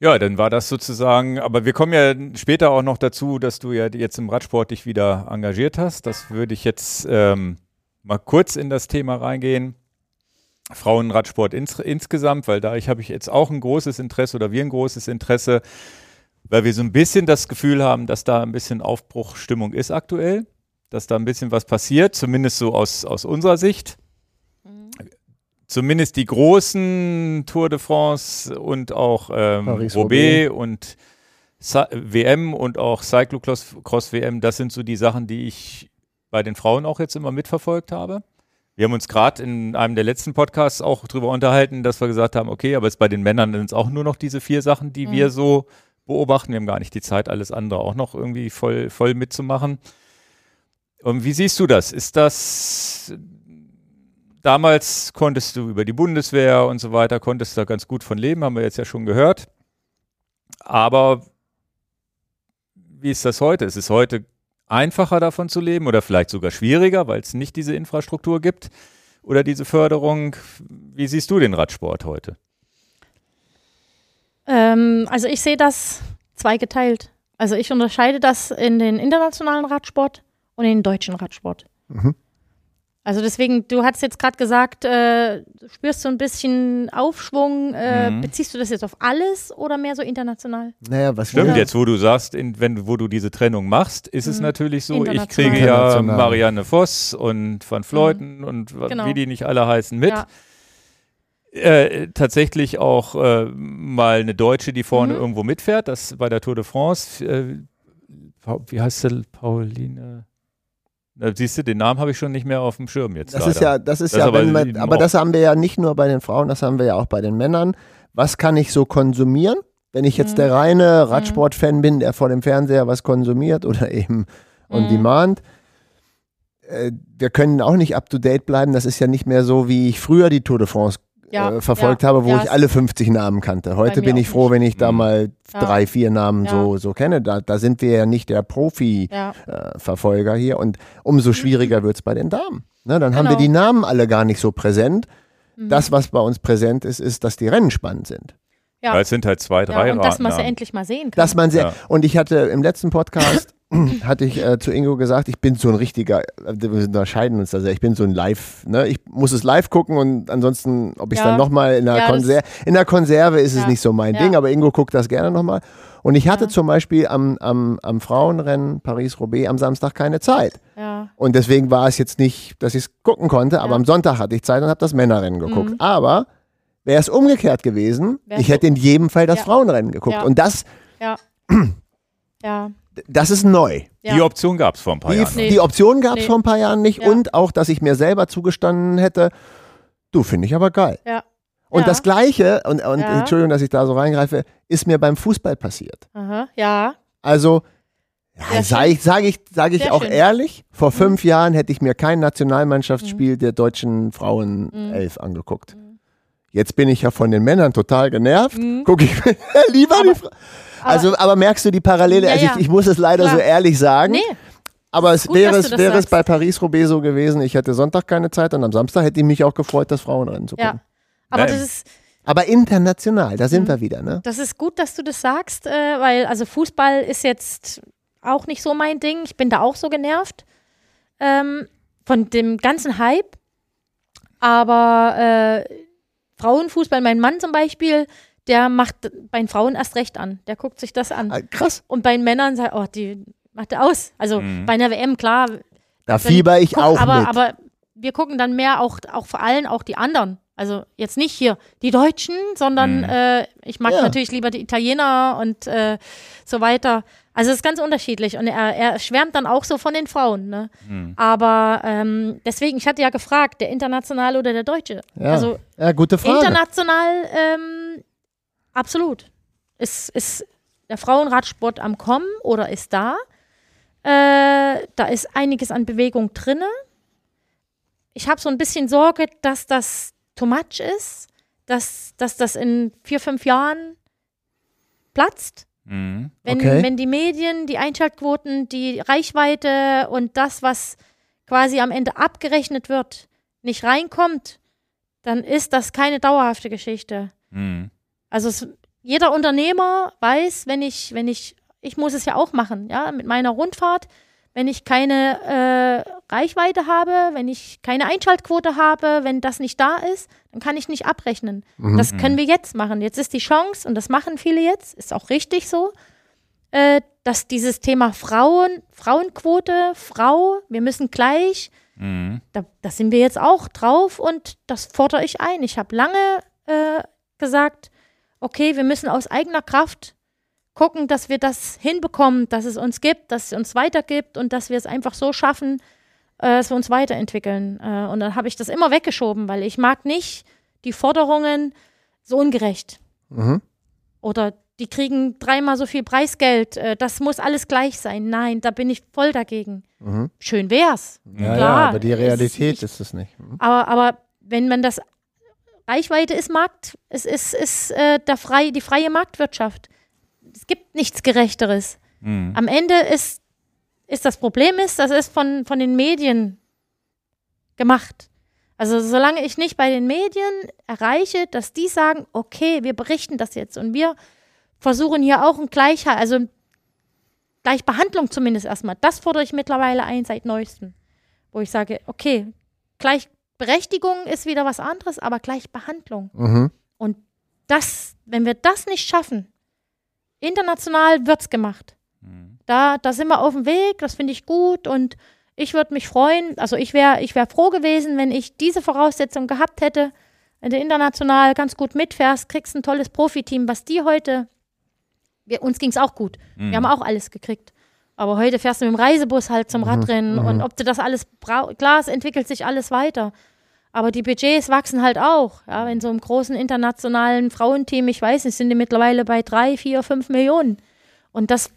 ja, dann war das sozusagen, aber wir kommen ja später auch noch dazu, dass du ja jetzt im Radsport dich wieder engagiert hast. Das würde ich jetzt ähm, mal kurz in das Thema reingehen. Frauenradsport ins, insgesamt, weil da ich habe ich jetzt auch ein großes Interesse oder wir ein großes Interesse, weil wir so ein bisschen das Gefühl haben, dass da ein bisschen Aufbruchstimmung ist aktuell, dass da ein bisschen was passiert, zumindest so aus, aus unserer Sicht. zumindest die großen Tour de France und auch ähm, Paris-Roubaix. Roubaix und WM und auch Cyclocross Cross WM, das sind so die Sachen, die ich bei den Frauen auch jetzt immer mitverfolgt habe. Wir haben uns gerade in einem der letzten Podcasts auch darüber unterhalten, dass wir gesagt haben, okay, aber jetzt bei den Männern sind es auch nur noch diese vier Sachen, die Mhm. wir so beobachten. Wir haben gar nicht die Zeit, alles andere auch noch irgendwie voll, voll mitzumachen. Und wie siehst du das? Ist das damals konntest du über die Bundeswehr und so weiter, konntest da ganz gut von leben, haben wir jetzt ja schon gehört. Aber wie ist das heute? Ist es heute einfacher davon zu leben oder vielleicht sogar schwieriger, weil es nicht diese Infrastruktur gibt oder diese Förderung? Wie siehst du den Radsport heute? Ähm, also ich sehe das zweigeteilt. Also ich unterscheide das in den internationalen Radsport und in den deutschen Radsport. Mhm. Also deswegen, du hast jetzt gerade gesagt, äh, spürst du ein bisschen Aufschwung. Äh, Mhm. Beziehst du das jetzt auf alles oder mehr so international? Naja, was Stimmt, jetzt wo du sagst, in, wenn, wo du diese Trennung machst, ist es Mhm. natürlich so, ich kriege ja. Marianne Voss und Van Fleuten und wa- Genau. wie die nicht alle heißen mit. Ja. Äh, tatsächlich auch äh, mal eine Deutsche, die vorne Mhm. irgendwo mitfährt, das bei der Tour de France. Äh, wie heißt sie? Pauline? Siehst du, den Namen habe ich schon nicht mehr auf dem Schirm jetzt. Das leider. ist ja, das ist Das ja, aber wenn man, aber das haben wir ja nicht nur bei den Frauen, das haben wir ja auch bei den Männern. Was kann ich so konsumieren? Wenn ich jetzt Mhm. der reine Radsport-Fan bin, der vor dem Fernseher was konsumiert oder eben on Mhm. demand, äh, wir können auch nicht up to date bleiben. Das ist ja nicht mehr so, wie ich früher die Tour de France Ja, äh, verfolgt ja, habe, wo ja, ich alle 50 Namen kannte. Heute bin ich froh, nicht. wenn ich da Mhm. mal Ja. drei, vier Namen Ja. so, so kenne. Da, da sind wir ja nicht der Profi. Ja, äh, hier und umso schwieriger wird es bei den Damen. Ne, dann haben wir Genau. die Namen alle gar nicht so präsent. Mhm. Das, was bei uns präsent ist, ist, dass die Rennen spannend sind. ja. Weil es sind halt zwei, drei ja und dass man sie endlich mal sehen kann. Dass man sehr, Ja. und ich hatte im letzten Podcast, hatte ich äh, zu Ingo gesagt, ich bin so ein richtiger, äh, wir unterscheiden uns da sehr, ich bin so ein Live, ne? ich muss es live gucken und ansonsten, ob ich es Ja. dann nochmal in, der Ja, Konser in der Konserve ist es Ja. nicht so mein Ja. Ding, aber Ingo guckt das gerne nochmal. Und ich hatte zum Beispiel am, am, am Frauenrennen Paris-Roubaix am Samstag keine Zeit. Und deswegen war es jetzt nicht, dass ich es gucken konnte, aber am Sonntag hatte ich Zeit und habe das Männerrennen geguckt. Mhm. Aber wäre es umgekehrt gewesen, Wär's ich hätte in jedem Fall das. Frauenrennen geguckt. Und das, Ja, das ist neu. ja. Die Option gab es vor ein paar Die, Jahren. Nee. die Option gab es Nee. vor ein paar Jahren nicht Ja. und auch, dass ich mir selber zugestanden hätte, du finde ich aber geil. Ja. Und Ja. das Gleiche, und, und Ja. Entschuldigung, dass ich da so reingreife, ist mir beim Fußball passiert. Aha, ja. Also, ja, sage ich, sag ich, sag ich Sehr auch schön. ehrlich, vor fünf Jahren hätte ich mir kein Nationalmannschaftsspiel der deutschen Frauenelf angeguckt. Jetzt bin ich ja von den Männern total genervt. Mhm. Gucke ich mir lieber die Aber- Fra Also, aber merkst du die Parallele? Ja, also ich, ich muss es leider Klar. so ehrlich sagen. Nee, Aber es gut, wäre, es, wäre es bei Paris-Roubaix so gewesen, ich hätte Sonntag keine Zeit und am Samstag hätte ich mich auch gefreut, das Frauenrennen zu gucken. ja. Aber Nein. das ist, Aber international, da sind Mhm. wir wieder, ne? das ist gut, dass du das sagst, äh, weil also Fußball ist jetzt auch nicht so mein Ding. Ich bin da auch so genervt ähm, von dem ganzen Hype. Aber äh, Frauenfußball, mein Mann zum Beispiel, der macht bei den Frauen erst recht an. Der guckt sich das an. Ah, Krass. Und bei den Männern sagt, oh, die macht er aus. Also Mhm. bei einer WM, klar, Da fieber ich guck, auch aber, mit. aber wir gucken dann mehr auch, auch vor allem auch die anderen. Also jetzt nicht hier die Deutschen, sondern Mhm. äh, ich mag Ja. natürlich lieber die Italiener und äh, so weiter. Also es ist ganz unterschiedlich und er, er schwärmt dann auch so von den Frauen. Ne? Hm. Aber ähm, deswegen, ich hatte ja gefragt, der internationale oder der deutsche. ja. Also ja, gute Frage. international ähm, absolut. Ist, ist der Frauenradsport am Kommen oder ist da? Äh, da ist einiges an Bewegung drinne. Ich habe so ein bisschen Sorge, dass das too much ist, dass, dass das in vier, fünf Jahren platzt. Mhm. Wenn, Okay. wenn die Medien, die Einschaltquoten, die Reichweite und das, was quasi am Ende abgerechnet wird, nicht reinkommt, dann ist das keine dauerhafte Geschichte. Mhm. Also es, jeder Unternehmer weiß, wenn ich, wenn ich, ich muss es ja auch machen, ja, mit meiner Rundfahrt, wenn ich keine äh, Reichweite habe, wenn ich keine Einschaltquote habe, wenn das nicht da ist, dann kann ich nicht abrechnen. Mhm. Das können wir jetzt machen. Jetzt ist die Chance, und das machen viele jetzt, ist auch richtig so, äh, dass dieses Thema Frauen, Frauenquote, Frau, wir müssen gleich Mhm. Da, da sind wir jetzt auch drauf und das fordere ich ein. Ich habe lange äh, gesagt, okay, wir müssen aus eigener Kraft gucken, dass wir das hinbekommen, dass es uns gibt, dass es uns weitergibt und dass wir es einfach so schaffen, äh, dass wir uns weiterentwickeln. Äh, und dann habe ich das immer weggeschoben, weil ich mag nicht die Forderungen so ungerecht. Mhm. Oder die kriegen dreimal so viel Preisgeld. Äh, das muss alles gleich sein. Nein, da bin ich voll dagegen. Mhm. Schön wär's. Ja, Klar, ja, aber die es ist Realität nicht- ist es nicht. Mhm. Aber, aber wenn man das Reichweite ist Markt, es ist, ist äh, der frei, die freie Marktwirtschaft. Es gibt nichts Gerechteres. Mhm. Am Ende ist, ist das Problem ist, das ist von, von den Medien gemacht. Also solange ich nicht bei den Medien erreiche, dass die sagen, okay, wir berichten das jetzt und wir versuchen hier auch ein Gleichheit, also Gleichbehandlung zumindest erstmal. Das fordere ich mittlerweile ein seit neuestem. Wo ich sage, okay, Gleichberechtigung ist wieder was anderes, aber Gleichbehandlung. Mhm. Das, wenn wir das nicht schaffen, international wird's gemacht. Mhm. Da, da sind wir auf dem Weg, das finde ich gut und ich würde mich freuen, also ich wäre ich wär froh gewesen, wenn ich diese Voraussetzung gehabt hätte, wenn du international ganz gut mitfährst, kriegst ein tolles Profiteam, was die heute, wir, uns ging es auch gut, Mhm. wir haben auch alles gekriegt. Aber heute fährst du mit dem Reisebus halt zum Radrennen mhm. und ob du das alles brauchst, klar, es entwickelt sich alles weiter. Aber die Budgets wachsen halt auch. Ja, wenn so einem großen internationalen Frauenteam, ich weiß nicht, sind die mittlerweile bei drei, vier, fünf Millionen. Und das,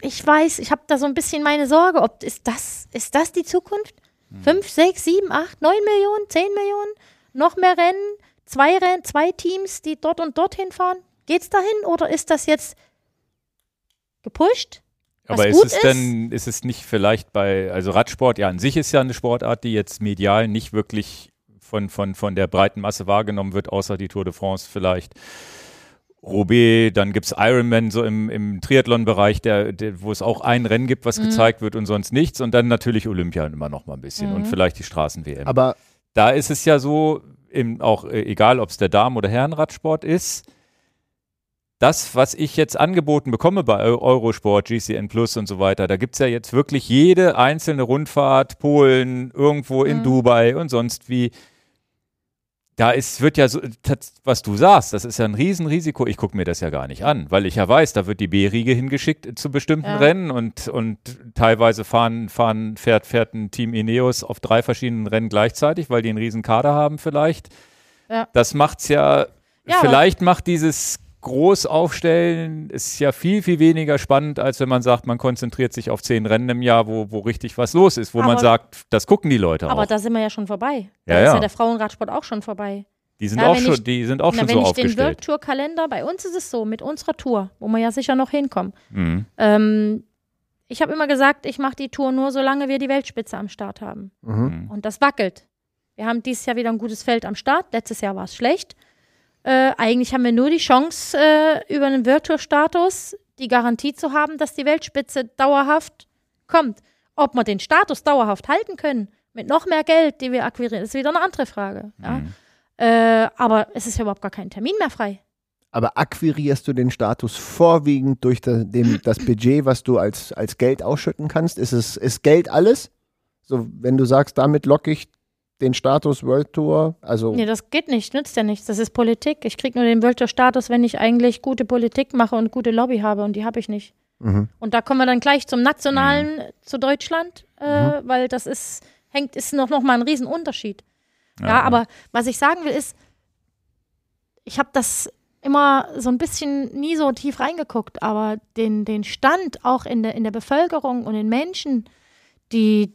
ich weiß, ich habe da so ein bisschen meine Sorge, ob ist das, ist das die Zukunft? Fünf, sechs, sieben, acht, neun Millionen, zehn Millionen, noch mehr Rennen, zwei Rennen, zwei Teams, die dort und dorthin fahren. Geht's dahin oder ist das jetzt gepusht? Aber ist es ist? denn, ist es nicht vielleicht bei, also Radsport, ja, an sich ist ja eine Sportart, die jetzt medial nicht wirklich von, von, von der breiten Masse wahrgenommen wird, außer die Tour de France vielleicht. Roubaix, dann gibt es Ironman so im, im Triathlon-Bereich, der, der, wo es auch ein Rennen gibt, Mhm. was gezeigt wird und sonst nichts. Und dann natürlich Olympia immer noch mal ein bisschen Mhm. und vielleicht die Straßen-WM. Aber da ist es ja so, im, auch äh, egal, ob es der Damen- oder Herrenradsport ist, das, was ich jetzt angeboten bekomme bei Eu- Eurosport, GCN Plus und so weiter, da gibt es ja jetzt wirklich jede einzelne Rundfahrt, Polen, irgendwo in Mhm. Dubai und sonst wie. Da ist, wird ja so, tats- was du sagst, das ist ja ein Riesenrisiko. Ich gucke mir das ja gar nicht an, weil ich ja weiß, da wird die B-Riege hingeschickt zu bestimmten Ja. Rennen und, und teilweise fahren, fahren, fährt, fährt ein Team Ineos auf drei verschiedenen Rennen gleichzeitig, weil die einen riesen Kader haben vielleicht. Ja. Das macht's ja, Ja, vielleicht macht dieses Großaufstellen ist ja viel, viel weniger spannend, als wenn man sagt, man konzentriert sich auf zehn Rennen im Jahr, wo, wo richtig was los ist, wo man Aber- sagt, das gucken die Leute Aber auch. da sind wir ja schon vorbei. Da Ja, ist ja. ja der Frauenradsport auch schon vorbei. Die sind Ja, auch wenn schon, ich- die sind auch Na, schon wenn so ich den World aufgestellt. Tour Kalender, bei uns ist es so, mit unserer Tour, wo wir ja sicher noch hinkommen. Mhm. Ähm, ich habe immer gesagt, ich mache die Tour nur, solange wir die Weltspitze am Start haben. mhm. Mhm. Und das wackelt. Wir haben dieses Jahr wieder ein gutes Feld am Start. Letztes Jahr war es schlecht. Äh, eigentlich haben wir nur die Chance, äh, über einen World Tour Status die Garantie zu haben, dass die Weltspitze dauerhaft kommt. Ob wir den Status dauerhaft halten können, mit noch mehr Geld, die wir akquirieren, ist wieder eine andere Frage. Ja? Mhm. Äh, aber es ist ja überhaupt gar kein Termin mehr frei. Aber akquirierst du den Status vorwiegend durch da, dem, das Budget, was du als, als Geld ausschütten kannst? Ist, es, ist Geld alles? So, wenn du sagst, damit locke ich den Status World Tour, also Nee, das geht nicht, nützt ja nichts. Das ist Politik. Ich kriege nur den World Tour Status, wenn ich eigentlich gute Politik mache und gute Lobby habe und die habe ich nicht. mhm. Und da kommen wir dann gleich zum Nationalen, zu Deutschland, äh, weil das ist, hängt, ist noch, noch mal ein Riesenunterschied. Ja, aber was ich sagen will ist, ich habe das immer so ein bisschen nie so tief reingeguckt, aber den, den Stand auch in der, in der Bevölkerung und den Menschen, die,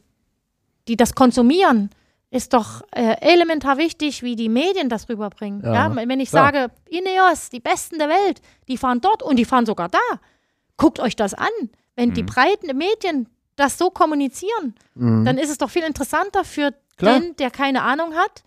die das konsumieren, ist doch äh, elementar wichtig, wie die Medien das rüberbringen. Ja, Ja, wenn ich klar. sage, Ineos, die Besten der Welt, die fahren dort und die fahren sogar da. Guckt euch das an. Wenn die Mhm. breiten Medien das so kommunizieren, Mhm. dann ist es doch viel interessanter für Klar. den, der keine Ahnung hat,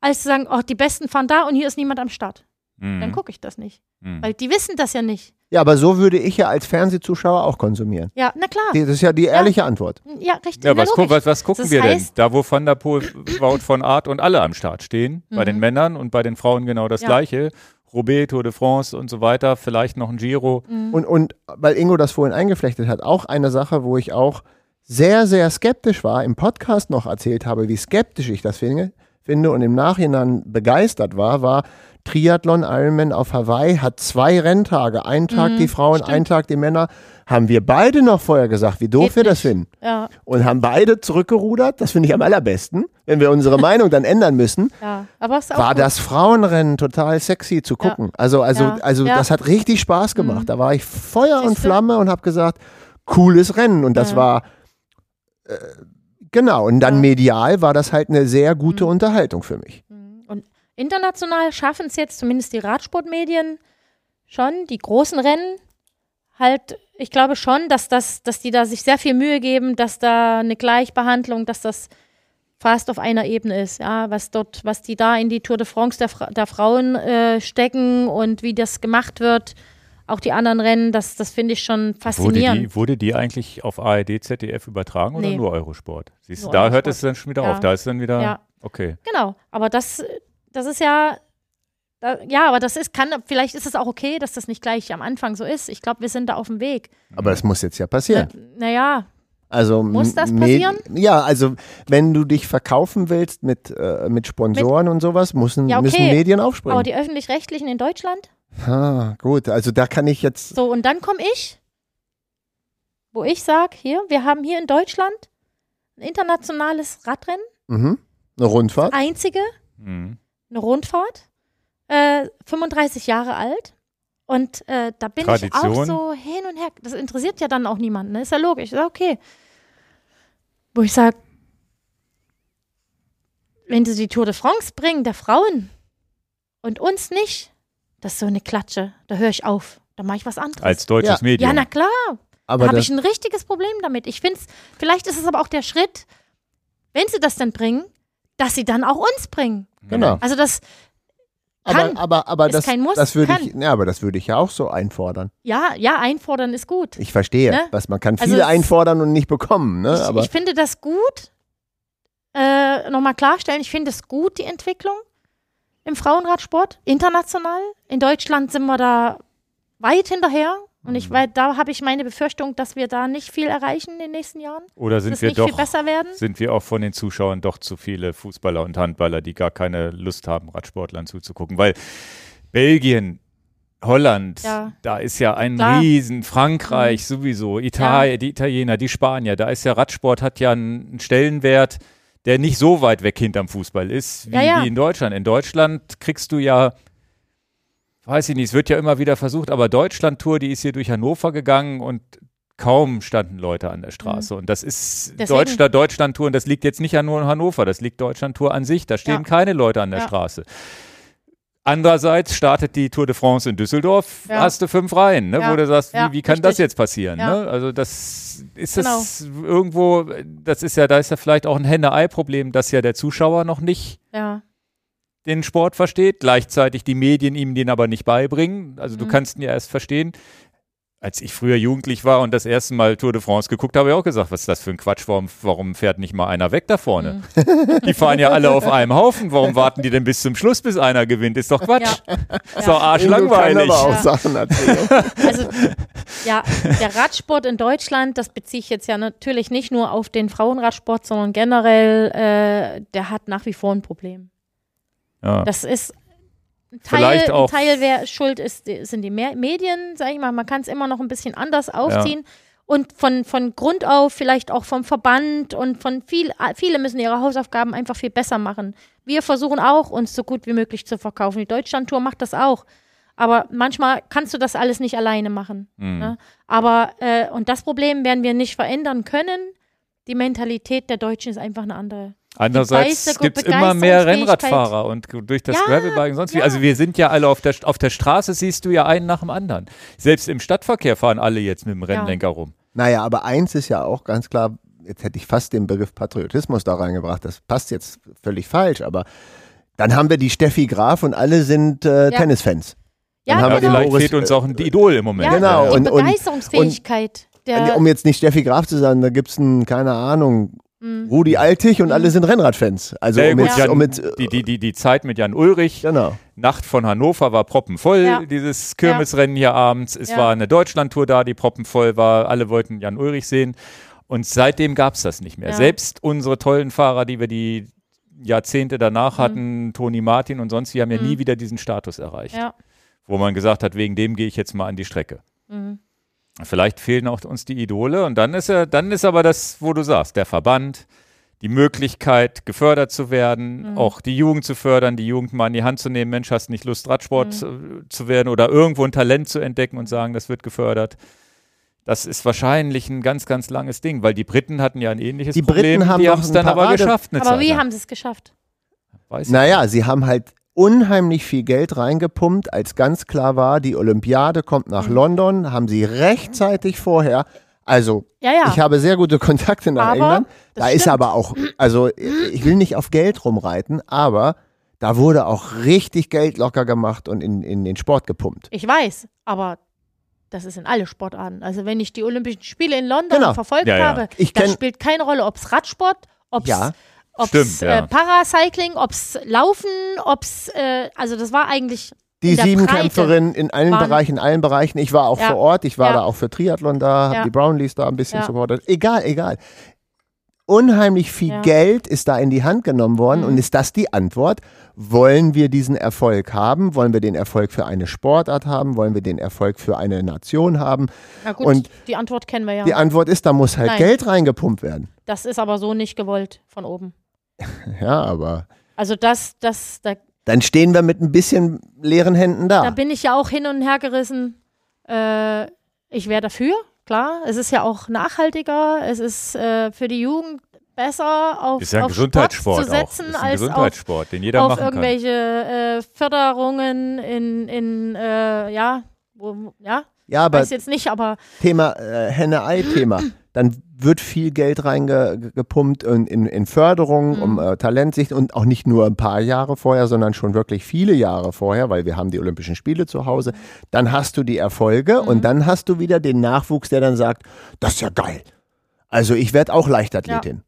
als zu sagen, oh, die Besten fahren da und hier ist niemand am Start. Mhm. Dann gucke ich das nicht. Mhm. Weil die wissen das ja nicht. Ja, aber so würde ich ja als Fernsehzuschauer auch konsumieren. Ja, na klar. Das ist ja die ehrliche Antwort. Ja, richtig. Ja, was, gu was, was gucken Das wir denn? Da, wo Van der Poel, Wout von Art und alle am Start stehen, bei den Mhm. Männern und bei den Frauen genau das Ja. Gleiche. Roubaix, Tour de France und so weiter, vielleicht noch ein Giro. Mhm. Und, und weil Ingo das vorhin eingeflechtet hat, auch eine Sache, wo ich auch sehr, sehr skeptisch war, im Podcast noch erzählt habe, wie skeptisch ich das finde, finde und im Nachhinein begeistert war, war Triathlon Ironman auf Hawaii hat zwei Renntage, einen Tag Mhm, die Frauen, stimmt. einen Tag die Männer. Haben wir beide noch vorher gesagt, wie doof Geht wir das nicht. finden. Ja, Und haben beide zurückgerudert. Das finde ich am allerbesten, wenn wir unsere Meinung dann ändern müssen. ja. War gut. das Frauenrennen total sexy zu Ja. gucken. Also, also, Ja. also Ja. das hat richtig Spaß gemacht. Mhm. Da war ich Feuer und Siehste? Flamme und habe gesagt, cooles Rennen. Und das war äh, genau. Und dann medial war das halt eine sehr gute Mhm. Unterhaltung für mich. International schaffen es jetzt zumindest die Radsportmedien schon, die großen Rennen halt, ich glaube schon, dass das, dass die da sich sehr viel Mühe geben, dass da eine Gleichbehandlung, dass das fast auf einer Ebene ist, ja, was dort, was die da in die Tour de France der, Fra der Frauen äh, stecken und wie das gemacht wird, auch die anderen Rennen, das, das finde ich schon Wurde faszinierend. die, wurde die eigentlich auf ARD, ZDF übertragen oder Nee. nur Eurosport? Siehst Nur da hört Eurosport. es dann schon wieder Ja. auf. Da ist dann wieder, Ja. okay. Genau, aber das, das ist ja, da, ja, aber das ist, kann, vielleicht ist es auch okay, dass das nicht gleich am Anfang so ist. Ich glaube, wir sind da auf dem Weg. Aber das muss jetzt ja passieren. Naja, Also Muss das passieren? Ja, also wenn du dich verkaufen willst mit, äh, mit Sponsoren und sowas, müssen, Ja, okay. müssen Medien aber aufspringen. die Öffentlich-Rechtlichen in Deutschland, ah, gut, also da kann ich jetzt. so, und dann komme ich, wo ich sage, hier, wir haben hier in Deutschland ein internationales Radrennen, Mhm. Eine Rundfahrt. einzige, Mhm. Eine Rundfahrt, äh, 35 Jahre alt. Und äh, da bin ich auch Tradition. so hin und her. Das interessiert ja dann auch niemanden. Ne? Ist ja logisch. Ist ja okay. Wo ich sage, wenn sie die Tour de France bringen, der Frauen und uns nicht, das ist so eine Klatsche. Da höre ich auf. Da mache ich was anderes. Als deutsches Ja. Medium. ja, na klar. Aber Da habe ich ein richtiges Problem damit. Ich finde es, vielleicht ist es aber auch der Schritt, wenn sie das dann bringen, dass sie dann auch uns bringen. genau. Also das, Aber, kann. aber, aber Ist das, kein Muss, das würde kann. ich, ja, aber das würde ich ja auch so einfordern. ja, ja, einfordern ist gut. Ich verstehe, Ne? was man kann Also viele es- einfordern und nicht bekommen. Ne? ich, aber ich finde das gut. Äh, Nochmal klarstellen, ich finde es gut, die Entwicklung im Frauenradsport, international. In Deutschland sind wir da weit hinterher. Und Mhm. ich, weil da habe ich meine Befürchtung, dass wir da nicht viel erreichen in den nächsten Jahren. Oder sind wir doch, besser werden. sind wir auch von den Zuschauern doch zu viele Fußballer und Handballer, die gar keine Lust haben, Radsportlern zuzugucken? Weil Belgien, Holland, Ja. da ist ja ein Klar. Mhm. Riesen, Frankreich sowieso, Italien, die Italiener, die Spanier, da ist ja Radsport hat ja einen Stellenwert, der nicht so weit weg hinterm Fußball ist wie, Ja, ja. wie in Deutschland. In Deutschland kriegst du ja weiß ich nicht, es wird ja immer wieder versucht, aber Deutschland-Tour, die ist hier durch Hannover gegangen und kaum standen Leute an der Straße. Und das ist Mhm. Deutschland, Deutschland-Tour und das liegt jetzt nicht an nur in Hannover, das liegt Deutschland-Tour an sich. Da stehen Ja. keine Leute an der Ja. Straße. Andererseits startet die Tour de France in Düsseldorf, Ja. hast du fünf Reihen, ne, wo du sagst, wie, wie kann das richtig. jetzt passieren? Ne? Also das ist Genau. es irgendwo, das ist ja, da ist ja vielleicht auch ein Henne-Ei-Problem, dass ja der Zuschauer noch nicht Ja. Den Sport versteht, gleichzeitig die Medien ihm den aber nicht beibringen. Also du Mhm. kannst ihn ja erst verstehen. Als ich früher jugendlich war und das erste Mal Tour de France geguckt habe, habe ich auch gesagt, was ist das für ein Quatsch, warum, warum fährt nicht mal einer weg da vorne? Mhm. Die fahren ja alle auf einem Haufen, warum warten die denn bis zum Schluss, bis einer gewinnt? Ist doch Quatsch. Ja. Ist doch arschlangweilig. aber auch Ja. Sachen erzählen. Also, ja, der Radsport in Deutschland, das beziehe ich jetzt ja natürlich nicht nur auf den Frauenradsport, sondern generell, äh, der hat nach wie vor ein Problem. Ja. Das ist ein Teil, Vielleicht auch- Teil wer schuld ist, sind die Me- Medien, sage ich mal. Man kann es immer noch ein bisschen anders aufziehen. Und von, von Grund auf, vielleicht auch vom Verband und von viel, viele müssen ihre Hausaufgaben einfach viel besser machen. Wir versuchen auch, uns so gut wie möglich zu verkaufen. Die Deutschlandtour macht das auch. Aber manchmal kannst du das alles nicht alleine machen. Mhm. Ne? Aber, äh, und das Problem werden wir nicht verändern können. Die Mentalität der Deutschen ist einfach eine andere. Andererseits gibt es immer mehr. Rennradfahrer und durch das Ja, Gravelbike und sonst wie. ja. Also wir sind ja alle auf der, auf der Straße, siehst du ja einen nach dem anderen. Selbst im Stadtverkehr fahren alle jetzt mit dem Rennlenker rum. Naja, aber eins ist ja auch ganz klar, jetzt hätte ich fast den Begriff Patriotismus da reingebracht, das passt jetzt völlig falsch, aber dann haben wir die Steffi Graf und alle sind äh, Ja. Tennisfans. Ja, Dann haben Ja, wir den vielleicht Boris- fehlt uns auch ein Idol im Moment. Ja, Genau, die und- und- Begeisterungsfähigkeit. der, Um jetzt nicht Steffi Graf zu sagen, da gibt es einen, keine Ahnung, Mhm. Rudi Altig und alle sind Rennradfans. Also Sehr um gut, jetzt, Jan, um jetzt, die, die, die, die Zeit mit Jan Ulrich, genau. Nacht von Hannover war proppenvoll, Ja. dieses Kirmesrennen hier abends. Es Ja. war eine Deutschlandtour da, die proppenvoll war. Alle wollten Jan Ulrich sehen. Und seitdem gab es das nicht mehr. Ja. Selbst unsere tollen Fahrer, die wir die Jahrzehnte danach Mhm. hatten, Toni Martin und sonst, die haben ja Mhm. nie wieder diesen Status erreicht, Ja. wo man gesagt hat, wegen dem gehe ich jetzt mal an die Strecke. Mhm. Vielleicht fehlen auch uns die Idole und dann ist ja, dann ist aber das, wo du sagst, der Verband, die Möglichkeit, gefördert zu werden, Mhm. auch die Jugend zu fördern, die Jugend mal in die Hand zu nehmen, Mensch, hast nicht Lust, Radsport Mhm. äh, zu werden oder irgendwo ein Talent zu entdecken und sagen, das wird gefördert. Das ist wahrscheinlich ein ganz, ganz langes Ding, weil die Briten hatten ja ein ähnliches Die Problem. Briten haben die doch haben es dann aber Parade- geschafft. Eine Aber Zeit wie lang. haben sie es geschafft? Weiß Naja, sie haben halt unheimlich viel Geld reingepumpt, als ganz klar war, die Olympiade kommt nach Mhm. London, haben sie rechtzeitig vorher, also Ja, ja. ich habe sehr gute Kontakte nach Aber England, da ist stimmt. aber auch, also ich will nicht auf Geld rumreiten, aber da wurde auch richtig Geld locker gemacht und in, in den Sport gepumpt. Ich weiß, aber das ist in alle Sportarten. Also wenn ich die Olympischen Spiele in London Genau. verfolgt Ja, ja. habe, Ich das kenn- spielt keine Rolle, ob es Radsport, ob es Ja. Stimmt, ja. äh, Paracycling, ob es Laufen, ob es, äh, also das war eigentlich Die Siebenkämpferin in allen waren- Bereichen, in allen Bereichen. Ich war auch Ja. vor Ort, ich war Ja. da auch für Triathlon da, habe Ja. die Brownlees da ein bisschen Ja. supportet. Egal, egal. Unheimlich viel Ja. Geld ist da in die Hand genommen worden Mhm. und ist das die Antwort? Wollen wir diesen Erfolg haben? Wollen wir den Erfolg für eine Sportart haben? Wollen wir den Erfolg für eine Nation haben? Na gut, Und die Antwort kennen wir ja. Die Antwort ist, da muss halt Nein. Geld reingepumpt werden. Das ist aber so nicht gewollt von oben. Ja, aber Also das, das, da, dann stehen wir mit ein bisschen leeren Händen da. da bin ich ja auch hin und her gerissen. Äh, ich wäre dafür, klar. Es ist ja auch nachhaltiger. Es ist äh, für die Jugend besser, auf, Ist ja ein auf Gesundheitssport Sport zu setzen, auch. Ist ein als auf, Gesundheitssport, den jeder auf machen kann. irgendwelche äh, Förderungen in, in äh, ja, wo, ja, ja, aber weiß jetzt nicht, aber Thema äh, Henne-Ei-Thema. Dann wird viel Geld reingepumpt in, in, in Förderung, Mhm. um äh, Talentsicht und auch nicht nur ein paar Jahre vorher, sondern schon wirklich viele Jahre vorher, weil wir haben die Olympischen Spiele zu Hause. Dann hast du die Erfolge Mhm. und dann hast du wieder den Nachwuchs, der dann sagt, das ist ja geil. Also ich werde auch Leichtathletin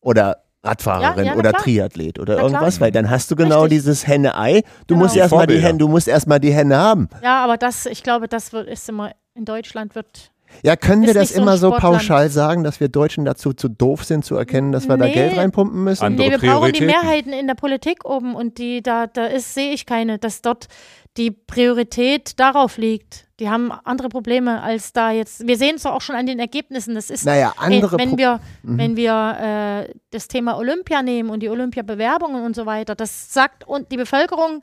oder Radfahrerin Ja, ja, oder klar. Triathlet oder Na klar. irgendwas, weil dann hast du genau Richtig. dieses Henne-Ei. Du Genau. musst erstmal die du musst erstmal die Hände haben. ja, aber das, ich glaube, das wird, ist immer in Deutschland wird Ja, können wir das so immer so pauschal sagen, dass wir Deutschen dazu zu doof sind, zu erkennen, dass wir da Nee. Geld reinpumpen müssen? Andere nee, wir brauchen die. Mehrheiten in der Politik oben und die da, da ist, sehe ich keine, dass dort die Priorität darauf liegt. Die haben andere Probleme als da jetzt. Wir sehen es doch auch schon an den Ergebnissen. Das ist, Naja, andere wenn, wenn wir, Mhm. wenn wir äh, das Thema Olympia nehmen und die Olympiabewerbungen und so weiter, das sagt und die Bevölkerung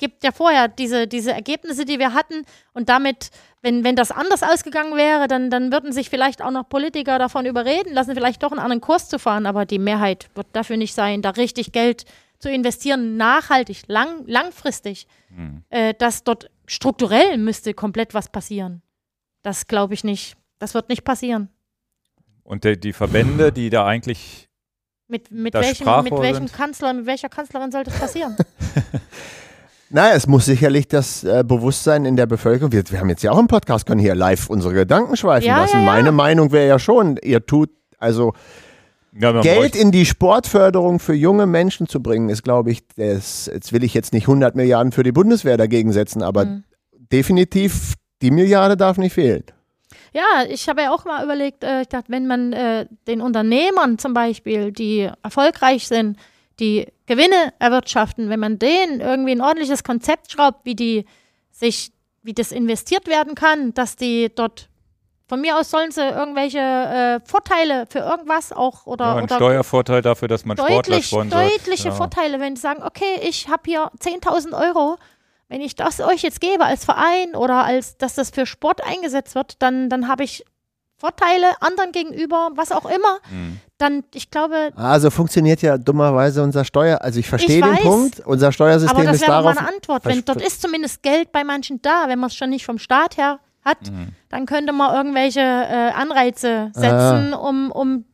gibt ja vorher diese, diese Ergebnisse, die wir hatten und damit, wenn, wenn das anders ausgegangen wäre, dann, dann würden sich vielleicht auch noch Politiker davon überreden lassen, vielleicht doch einen anderen Kurs zu fahren, aber die Mehrheit wird dafür nicht sein, da richtig Geld zu investieren, nachhaltig, lang, langfristig, Hm. äh, dass dort strukturell müsste komplett was passieren. Das glaube ich nicht. Das wird nicht passieren. Und die, die Verbände, die da eigentlich Mit, mit, Das welchem, mit welchem. Kanzler, mit welcher Kanzlerin sollte es passieren? Naja, es muss sicherlich das äh, Bewusstsein in der Bevölkerung, wir, wir haben jetzt ja auch im Podcast, können hier live unsere Gedanken schweifen Ja, lassen. ja, ja. Meine Meinung wäre ja schon, ihr tut, also Geld in die Sportförderung für junge Menschen zu bringen, ist, glaube ich, das, jetzt will ich jetzt nicht 100 Milliarden für die Bundeswehr dagegen setzen, aber Mhm. definitiv, die Milliarde darf nicht fehlen. Ja, ich habe ja auch mal überlegt, äh, ich dachte, wenn man äh, den Unternehmern zum Beispiel, die erfolgreich sind, die Gewinne erwirtschaften, wenn man denen irgendwie ein ordentliches Konzept schraubt, wie die sich, wie das investiert werden kann, dass die dort von mir aus sollen sie irgendwelche äh, Vorteile für irgendwas auch oder, ja, ein oder Steuervorteil dafür, dass man Sportler deutlich, sponsort. deutliche ja. Vorteile, wenn sie sagen, okay, ich habe hier 10.000 Euro, wenn ich das euch jetzt gebe als Verein oder als, dass das für Sport eingesetzt wird, dann, dann habe ich Vorteile anderen gegenüber, was auch immer. Hm. Dann, ich glaube, Also funktioniert ja dummerweise unser Steuer, also ich verstehe Ich den weiß. Punkt, unser Steuersystem aber das ist wäre doch darauf, mal eine Antwort. Wenn, dort ist zumindest Geld bei manchen da, wenn man es schon nicht vom Staat her hat, Mhm. dann könnte man irgendwelche äh, Anreize setzen, um, um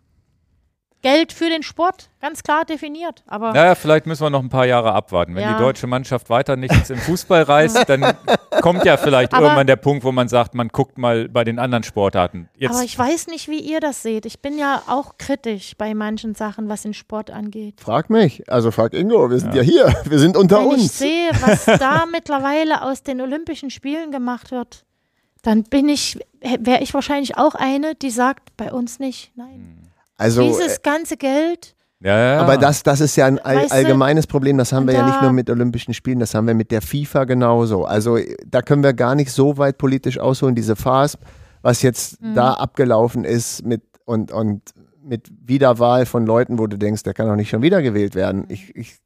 Geld für den Sport ganz klar definiert. Aber Naja, vielleicht müssen wir noch ein paar Jahre abwarten. Wenn Ja. die deutsche Mannschaft weiter nichts im Fußball reißt, dann kommt ja vielleicht Aber- irgendwann der Punkt, wo man sagt, man guckt mal bei den anderen Sportarten. Jetzt, Aber ich weiß nicht, wie ihr das seht. Ich bin ja auch kritisch bei manchen Sachen, was den Sport angeht. Frag mich, also frag Ingo, wir sind ja, hier, wir sind unter Wenn ich uns. sehe, was da mittlerweile aus den Olympischen Spielen gemacht wird, dann bin ich wäre ich wahrscheinlich auch eine, die sagt, bei uns nicht. Nein. Also, Dieses ganze Geld, Ja, ja, ja. aber das, das ist ja ein all, allgemeines Problem. Das haben wir ja nicht nur mit Olympischen Spielen, das haben wir mit der FIFA genauso. Also da können wir gar nicht so weit politisch ausholen. Diese Farce, was jetzt Mhm. da abgelaufen ist mit und, und mit Wiederwahl von Leuten, wo du denkst, der kann doch nicht schon wieder gewählt werden. Ich, ich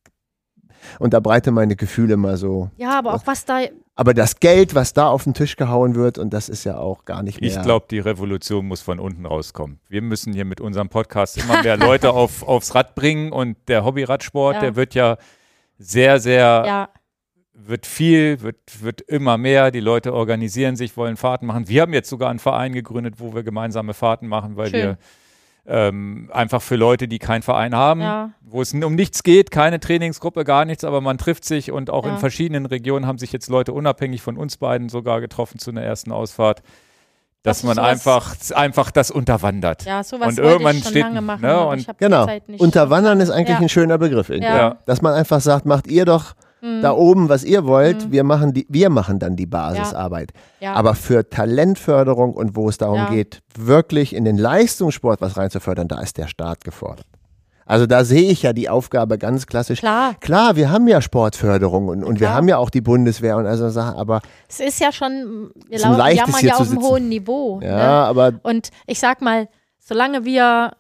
unterbreite meine Gefühle mal so. ja, aber auch was da, Aber das Geld, was da auf den Tisch gehauen wird, und das ist ja auch gar nicht mehr. Ich glaube, die Revolution muss von unten rauskommen. Wir müssen hier mit unserem Podcast immer mehr Leute auf, aufs Rad bringen und der Hobbyradsport, Ja. der wird ja sehr, sehr, ja, wird viel, wird, wird immer mehr. Die Leute organisieren sich, wollen Fahrten machen. Wir haben jetzt sogar einen Verein gegründet, wo wir gemeinsame Fahrten machen, weil Schön. wir ähm, einfach für Leute, die keinen Verein haben, Ja. wo es um nichts geht, keine Trainingsgruppe, gar nichts, aber man trifft sich und auch Ja. in verschiedenen Regionen haben sich jetzt Leute unabhängig von uns beiden sogar getroffen zu einer ersten Ausfahrt, dass man sowas- einfach, einfach das unterwandert. ja, sowas Und irgendwann ich schon steht- lange machen, ne, aber und- ich habe Genau. die Zeit nicht. Unterwandern ist eigentlich Ja. ein schöner Begriff. irgendwie. Ja. Ja. Dass man einfach sagt, macht ihr doch Mhm. da oben, was ihr wollt, wir, machen die, wir machen dann die Basisarbeit. ja. Aber für Talentförderung und wo es darum Ja. geht, wirklich in den Leistungssport was reinzufördern, da ist der Staat gefordert. Also da sehe ich ja die Aufgabe ganz klassisch. Klar, Klar, wir haben ja Sportförderung und, und wir haben ja auch die Bundeswehr und also Sachen, aber es ist ja schon, wir Ist ein lau- leichtes, jammern hier ja auf einem hohen Niveau. ja, Ne? aber Und ich sag mal, solange wir,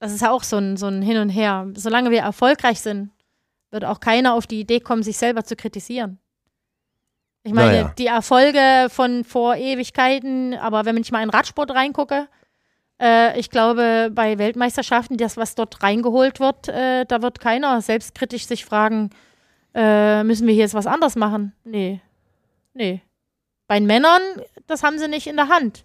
das ist ja auch so ein, so ein Hin und Her, solange wir erfolgreich sind, wird auch keiner auf die Idee kommen, sich selber zu kritisieren. Ich meine, Naja. die Erfolge von vor Ewigkeiten, aber wenn ich mal in Radsport reingucke, äh, ich glaube, bei Weltmeisterschaften, das, was dort reingeholt wird, äh, da wird keiner selbstkritisch sich fragen, äh, müssen wir hier jetzt was anderes machen? Nee. Nee. Bei Männern, das haben sie nicht in der Hand.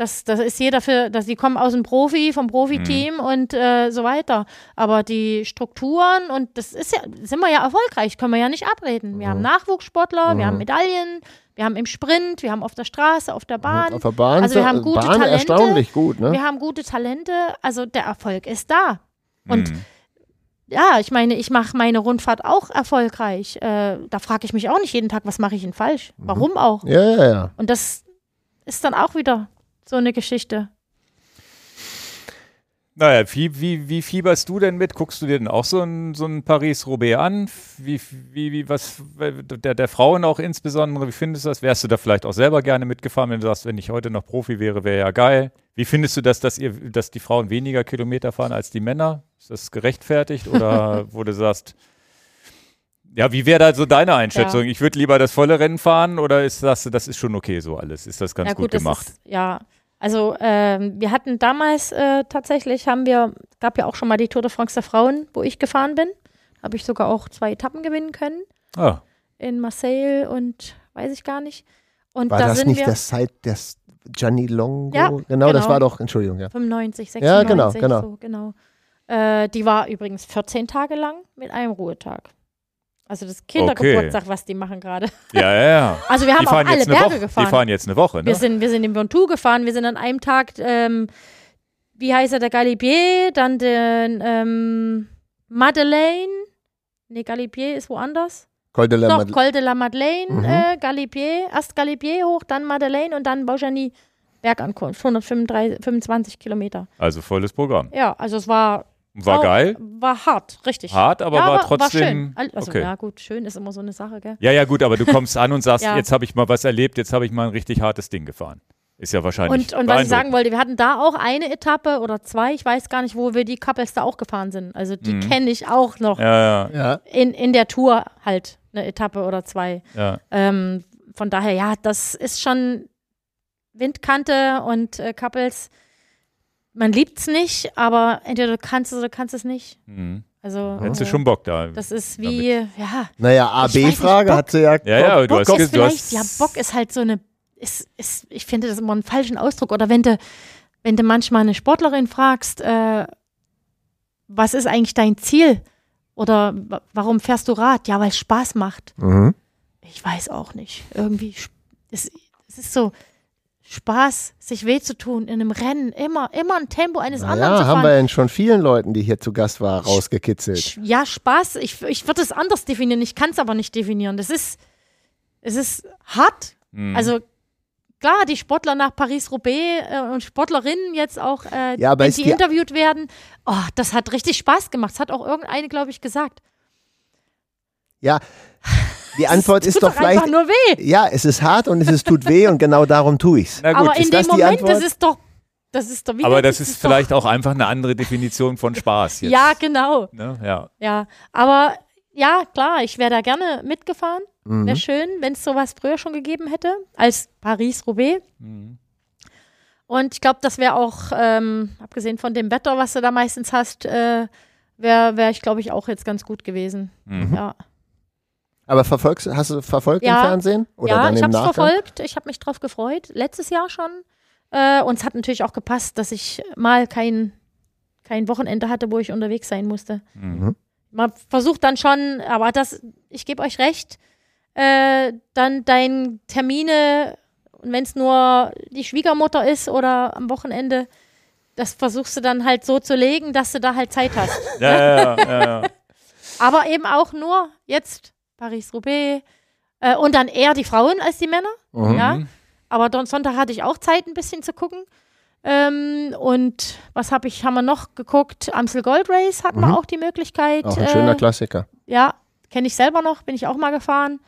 Das, das ist jeder für, dass die kommen aus dem Profi, vom Profiteam und äh, so weiter. Aber die Strukturen und das ist ja, sind wir ja erfolgreich, können wir ja nicht abreden. Wir haben Nachwuchssportler, wir haben Medaillen, wir haben im Sprint, wir haben auf der Straße, auf der Bahn, auf der Bahn, Also wir haben gute Bahn Talente. erstaunlich gut, ne? wir haben gute Talente, also der Erfolg ist da. Und Mhm. ja, ich meine, ich mache meine Rundfahrt auch erfolgreich. Äh, da frage ich mich auch nicht jeden Tag, was mache ich denn falsch? Warum auch? Ja, ja, ja. Und das ist dann auch wieder so eine Geschichte. Naja, wie, wie, wie fieberst du denn mit? Guckst du dir denn auch so ein, so ein Paris-Roubaix an? Wie, wie, wie, was, der, der Frauen auch insbesondere, wie findest du das? Wärst du da vielleicht auch selber gerne mitgefahren, wenn du sagst, wenn ich heute noch Profi wäre, wäre ja geil. Wie findest du das, dass ihr, dass die Frauen weniger Kilometer fahren als die Männer? Ist das gerechtfertigt oder wo du sagst, ja, wie wäre da so deine Einschätzung? Ich würde lieber das volle Rennen fahren oder ist das, das ist schon okay so alles? Ist das ganz ja, gut, das gemacht? Ist, ja, also ähm, wir hatten damals äh, tatsächlich, haben wir, gab ja auch schon mal die Tour de France der Frauen, wo ich gefahren bin. Habe ich sogar auch zwei Etappen gewinnen können ah, in Marseille und weiß ich gar nicht. Und War da das sind nicht wir der Site des Gianni Longo? Ja, genau, das genau. war doch, Entschuldigung, ja. 95, 96, Ja, genau, genau. so, genau. Äh, die war übrigens 14 Tage lang mit einem Ruhetag. Also das Kindergeburtstag, was die machen gerade. ja, ja, ja. Also wir haben die auch fahren alle jetzt eine Berge Woche. gefahren. Die fahren jetzt eine Woche, ne? Wir sind, wir sind im Ventoux gefahren, wir sind an einem Tag, ähm, wie heißt er, der Galibier, dann den ähm, Madeleine. Nee, Galibier ist woanders. Col de la Doch, Madeleine. Col de la Madeleine, Mhm. äh, Galibier, erst Galibier hoch, dann Madeleine und dann Beaujani Bergankunft, 125 Kilometer. Also volles Programm. Ja, also es war, War auch- geil, war hart, richtig. hart, aber ja, war War trotzdem. schön. Al- Also okay. ja gut, schön ist immer so eine Sache, gell? Ja, ja, gut, aber du kommst an und sagst, Ja. jetzt habe ich mal was erlebt, jetzt habe ich mal ein richtig hartes Ding gefahren. Ist ja wahrscheinlich. Und, und was ich sagen wollte, wir hatten da auch eine Etappe oder zwei, ich weiß gar nicht, wo wir die Couples da auch gefahren sind. Also die Mhm. kenne ich auch noch Ja, ja, Ja, in, in der Tour halt, eine Etappe oder zwei. ja. Ähm, von daher, ja, das ist schon Windkante und äh, Couples. Man liebt es nicht, aber entweder du kannst es oder du kannst es nicht. Mhm. Also Hättest du äh, schon Bock da. das ist wie, ja, naja, AB-Frage hat sie ja. ja, ja, du Bock hast, ist du hast ja, Bock ist halt so eine, ist, ist, ich finde das immer einen falschen Ausdruck. Oder wenn du, wenn du manchmal eine Sportlerin fragst, äh, was ist eigentlich dein Ziel? Oder wa- warum fährst du Rad? Ja, weil es Spaß macht. Mhm. Ich weiß auch nicht. Irgendwie, es, es ist so Spaß, sich weh zu tun in einem Rennen. Immer, immer ein Tempo eines anderen Ja, zu haben wir ja schon vielen Leuten, die hier zu Gast waren, rausgekitzelt. Sch- Ja, Spaß. Ich, ich würde es anders definieren. Ich kann es aber nicht definieren. Das ist, es ist hart. Mhm. Also klar, die Sportler nach Paris-Roubaix äh, und Sportlerinnen jetzt auch, äh, Ja, aber wenn die- interviewt werden, oh, das hat richtig Spaß gemacht. Das hat auch irgendeine, glaube ich, gesagt. Ja, die Antwort das ist tut doch vielleicht, einfach nur weh. ja, es ist hart und es ist, tut weh und genau darum tue ich's. Na gut, Aber in ist dem das die Moment, Antwort? das ist doch, das ist doch wie aber das das ist doch- vielleicht auch einfach eine andere Definition von Spaß jetzt. Ja, genau. Ne? ja. Ja, aber ja, klar, ich wäre da gerne mitgefahren. Mhm. Wäre schön, wenn es sowas früher schon gegeben hätte, als Paris-Roubaix. Mhm. Und ich glaube, das wäre auch, ähm, abgesehen von dem Wetter, was du da meistens hast, äh, wäre wär ich, glaube ich, auch jetzt ganz gut gewesen. Mhm. Ja, Aber verfolgst, hast du verfolgt Ja. im Fernsehen? Oder ja dann ich im habe es verfolgt. Ich habe mich drauf gefreut. Letztes Jahr schon. Äh, und es hat natürlich auch gepasst, dass ich mal kein, kein Wochenende hatte, wo ich unterwegs sein musste. Mhm. Man versucht dann schon, aber das, ich gebe euch recht, äh, dann deine Termine, und wenn es nur die Schwiegermutter ist oder am Wochenende, das versuchst du dann halt so zu legen, dass du da halt Zeit hast. Ja, ja, ja, ja, ja. Aber eben auch nur jetzt Paris-Roubaix äh, und dann eher die Frauen als die Männer. Mhm. Ja. Aber Don Sonntag hatte ich auch Zeit, ein bisschen zu gucken. Ähm, und was habe ich, haben wir noch geguckt? Amstel Gold Race hatten Mhm. wir auch die Möglichkeit. Auch ein schöner äh, Klassiker. ja, kenne ich selber noch, bin ich auch mal gefahren.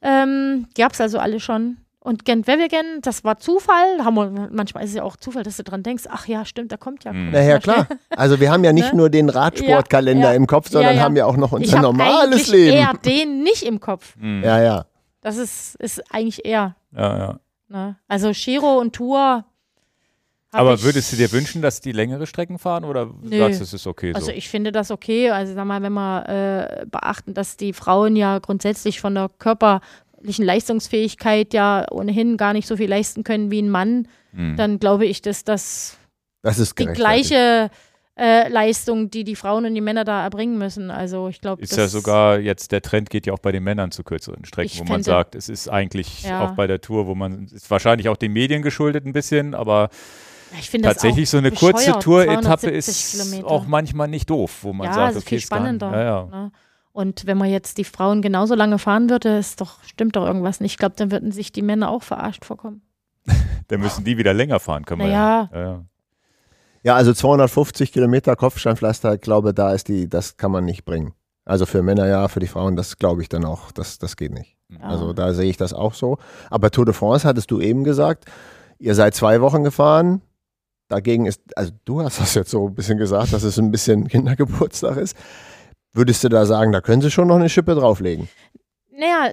Ähm, Gab es also alle schon. Und Gent Wevelgem, das war Zufall. Wir, manchmal ist es ja auch Zufall, dass du dran denkst, ach ja, stimmt, da kommt ja. Mhm. guck Na ja, mal schnell. klar. Also wir haben ja nicht Ne? nur den Radsportkalender Ja, ja. im Kopf, sondern Ja, ja. haben ja auch noch Ich unser habe normales eigentlich Leben. eher den nicht im Kopf. Mhm. Ja, ja. Das ist, ist eigentlich eher. ja, ja. Ne? Also Giro und Tour. Aber ich, würdest du dir wünschen, dass die längere Strecken fahren oder Nö. sagst du, es ist okay so? Also ich finde das okay. Also sag mal, wenn wir äh, beachten, dass die Frauen ja grundsätzlich von der körperlichen Leistungsfähigkeit ja ohnehin gar nicht so viel leisten können wie ein Mann, Mhm. dann glaube ich, dass das Das ist die gleiche äh, Leistung, die die Frauen und die Männer da erbringen müssen. Also ich glaube, Ist ja sogar jetzt, der Trend geht ja auch bei den Männern zu kürzeren Strecken, wo man sagt, es ist eigentlich Ja. auch bei der Tour, wo man, ist wahrscheinlich auch den Medien geschuldet ein bisschen, aber ich finde tatsächlich so eine kurze bescheuert, Tour-Etappe 270 ist Kilometer. auch manchmal nicht doof, wo man ja, sagt, es ist okay, viel ist spannender. Ja, ja. Und wenn man jetzt die Frauen genauso lange fahren würde, ist doch, stimmt doch irgendwas nicht. Ich glaube, dann würden sich die Männer auch verarscht vorkommen. Dann müssen die wieder länger fahren, können wir Naja. ja. ja, ja. Ja, also 250 Kilometer Kopfsteinpflaster, ich glaube, da ist die, das kann man nicht bringen. Also für Männer ja, für die Frauen, das glaube ich dann auch, das, das geht nicht. Ja. Also da sehe ich das auch so. Aber Tour de France hattest du eben gesagt, ihr seid zwei Wochen gefahren. Dagegen ist, also du hast das jetzt so ein bisschen gesagt, dass es ein bisschen Kindergeburtstag ist. Würdest du da sagen, da können sie schon noch eine Schippe drauflegen? Naja,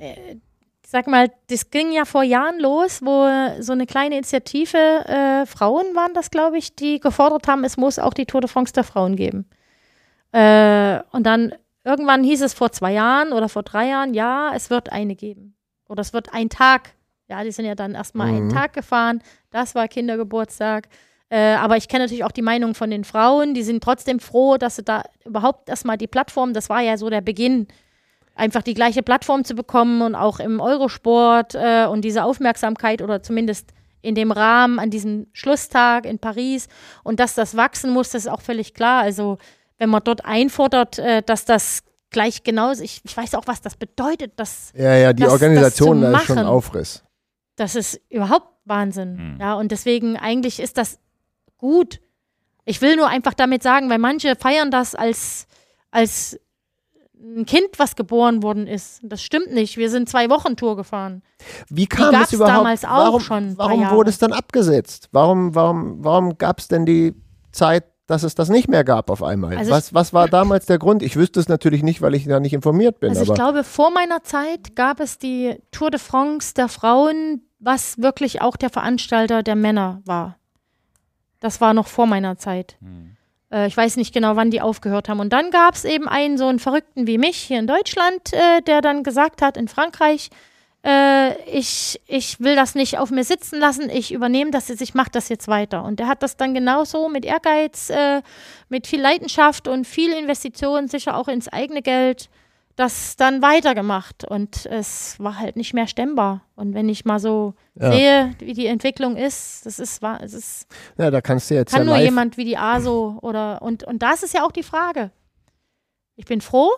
äh, ich sag mal, das ging ja vor Jahren los, wo so eine kleine Initiative, äh, Frauen waren das, glaube ich, die gefordert haben, es muss auch die Tour de France der Frauen geben. Äh, und dann irgendwann hieß es vor zwei Jahren oder vor drei Jahren, ja, es wird eine geben. Oder es wird ein Tag. Ja, die sind ja dann erstmal einen Mhm. Tag gefahren. Das war Kindergeburtstag. Äh, aber ich kenne natürlich auch die Meinung von den Frauen. Die sind trotzdem froh, dass sie da überhaupt erstmal die Plattform, das war ja so der Beginn, einfach die gleiche Plattform zu bekommen und auch im Eurosport äh, und diese Aufmerksamkeit oder zumindest in dem Rahmen an diesem Schlusstag in Paris und dass das wachsen muss, das ist auch völlig klar. Also wenn man dort einfordert, äh, dass das gleich genauso, ich, ich weiß auch, was das bedeutet, dass Ja, ja, die Das- Organisation, das zu da ist schon machen. Aufriss. das ist überhaupt Wahnsinn. Mhm. Ja, und deswegen eigentlich ist das gut. Ich will nur einfach damit sagen, weil manche feiern das als, als ein Kind, was geboren worden ist. Das stimmt nicht. Wir sind zwei Wochen Tour gefahren. Wie kam es überhaupt? damals auch warum schon warum wurde es dann abgesetzt? Warum, warum, warum gab es denn die Zeit, dass es das nicht mehr gab auf einmal? Also was, was war damals der Grund? Ich wüsste es natürlich nicht, weil ich da nicht informiert bin. Also ich glaube, vor meiner Zeit gab es die Tour de France der Frauen, was wirklich auch der Veranstalter der Männer war. Das war noch vor meiner Zeit. Mhm. Äh, ich weiß nicht genau, wann die aufgehört haben. Und dann gab es eben einen so einen Verrückten wie mich hier in Deutschland, äh, der dann gesagt hat in Frankreich, äh, ich, ich will das nicht auf mir sitzen lassen, ich übernehme das jetzt, ich mache das jetzt weiter. Und der hat das dann genauso mit Ehrgeiz, äh, mit viel Leidenschaft und viel Investition, sicher auch ins eigene Geld, das dann weitergemacht. Und es war halt nicht mehr stemmbar. Und wenn ich mal so Ja. sehe, wie die Entwicklung ist, das ist, wahr- es ist ja, da kannst du jetzt kann ja nur live. jemand wie die ASO oder und, und das ist ja auch die Frage. Ich bin froh,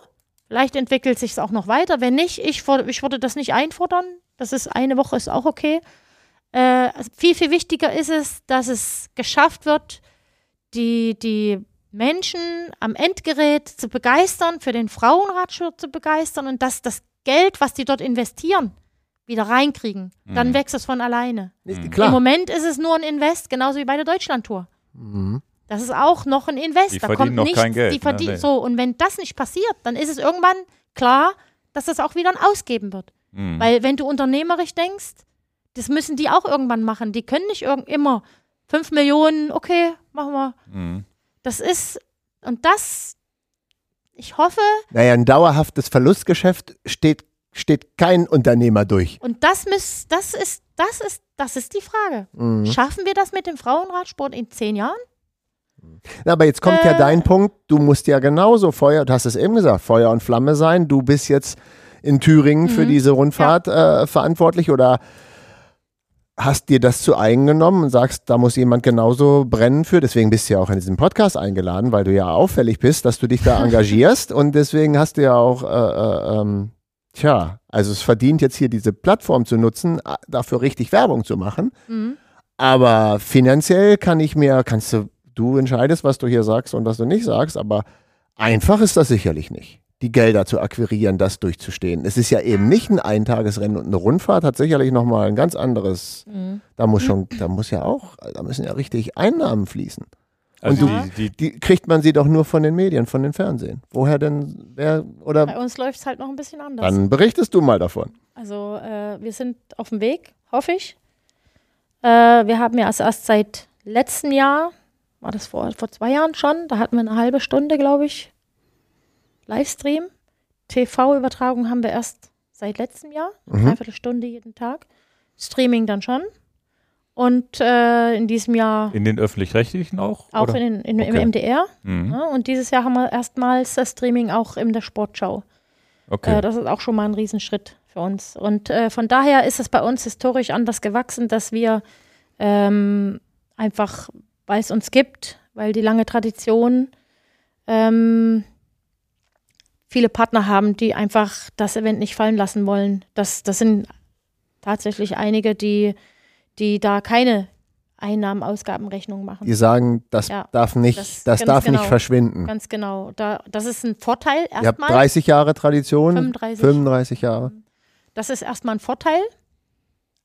vielleicht entwickelt sich es auch noch weiter. Wenn nicht, ich, ich würde das nicht einfordern. Das ist eine Woche ist auch okay. Äh, viel, viel wichtiger ist es, dass es geschafft wird, die, die Menschen am Endgerät zu begeistern, für den Frauenradsport zu begeistern und dass das Geld, was die dort investieren, wieder reinkriegen. Dann Mhm. wächst es von alleine. Ist Im. Moment ist es nur ein Invest, genauso wie bei der Deutschlandtour. Mhm. Das ist auch noch ein Invest. Die da kommt noch nichts, kein Geld, Die ne? verdienen Nee. so. Und wenn das nicht passiert, dann ist es irgendwann klar, dass das auch wieder ein Ausgeben wird. Mhm. Weil wenn du unternehmerisch denkst, das müssen die auch irgendwann machen. Die können nicht irgend immer fünf Millionen, okay, machen wir. Das ist, und das, ich hoffe, Naja, ein dauerhaftes Verlustgeschäft steht, steht kein Unternehmer durch. und das muss, das ist, das ist, das ist die Frage. Mhm. Schaffen wir das mit dem Frauenradsport in zehn Jahren? Na, aber jetzt kommt ja Äh. dein Punkt, du musst ja genauso Feuer, du hast es eben gesagt, Feuer und Flamme sein. Du bist jetzt in Thüringen für Mhm. diese Rundfahrt äh, verantwortlich oder hast dir das zu eigen genommen und sagst, da muss jemand genauso brennen für. Deswegen bist du ja auch in diesen Podcast eingeladen, weil du ja auffällig bist, dass du dich da engagierst und deswegen hast du ja auch, äh, äh, ähm, tja, also es verdient jetzt hier diese Plattform zu nutzen, äh, dafür richtig Werbung zu machen. Mhm. Aber finanziell kann ich mir, kannst du, du entscheidest, was du hier sagst und was du nicht sagst, aber einfach ist das sicherlich nicht, die Gelder zu akquirieren, das durchzustehen. Es ist ja eben nicht ein Eintagesrennen und eine Rundfahrt hat sicherlich nochmal ein ganz anderes, Mhm. da muss schon, da muss ja auch, da müssen ja richtig Einnahmen fließen. Also Ja. die, die, Die kriegt man sie doch nur von den Medien, von den Fernsehen. Woher denn, wer, oder Bei uns läuft es halt noch ein bisschen anders. dann berichtest du mal davon. Also äh, wir sind auf dem Weg, hoffe ich. Äh, wir haben ja erst, erst seit letztem Jahr, war das vor, vor zwei Jahren schon, da hatten wir eine halbe Stunde, glaube ich, Livestream. TV-Übertragung haben wir erst seit letztem Jahr, Mhm. dreiviertel Stunde jeden Tag. Streaming dann schon. Und äh, in diesem Jahr in den öffentlich-rechtlichen auch? auch oder? in, den- in, im Okay. MDR. Mhm. Ja, und dieses Jahr haben wir erstmals das Streaming auch in der Sportschau. Okay. Äh, das ist auch schon mal ein Riesenschritt für uns. Und äh, von daher ist es bei uns historisch anders gewachsen, dass wir ähm, einfach, weil es uns gibt, weil die lange Tradition ähm, viele Partner haben, die einfach das Event nicht fallen lassen wollen. Das, das sind tatsächlich einige, die, die da keine Einnahmen-Ausgabenrechnung machen. Die sagen, das Ja, darf nicht, das- das, darf genau. nicht verschwinden. Ganz genau. Da, das ist ein Vorteil Ihr habt erstmal. 30 Jahre Tradition, 35. 35 Jahre. Das ist erstmal ein Vorteil.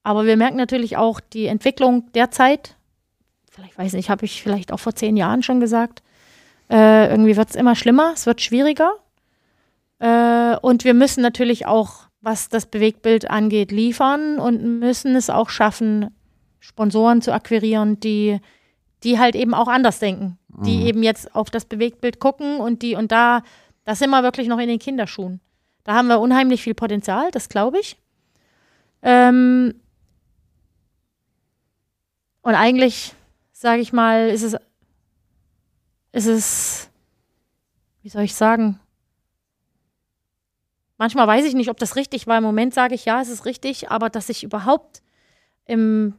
Aber wir merken natürlich auch die Entwicklung derzeit. Vielleicht weiß nicht, habe ich vielleicht auch vor zehn Jahren schon gesagt. Äh, irgendwie wird es immer schlimmer, es wird schwieriger. Äh, und wir müssen natürlich auch, was das Bewegtbild angeht, liefern und müssen es auch schaffen, Sponsoren zu akquirieren, die, die halt eben auch anders denken. Die eben jetzt auf das Bewegtbild gucken und die, und da, da sind wir wirklich noch in den Kinderschuhen. Da haben wir unheimlich viel Potenzial, das glaube ich. Ähm und eigentlich, sage ich mal, ist es, ist es, wie soll ich sagen? Manchmal weiß ich nicht, ob das richtig war. Im Moment sage ich, ja, es ist richtig, aber dass ich überhaupt im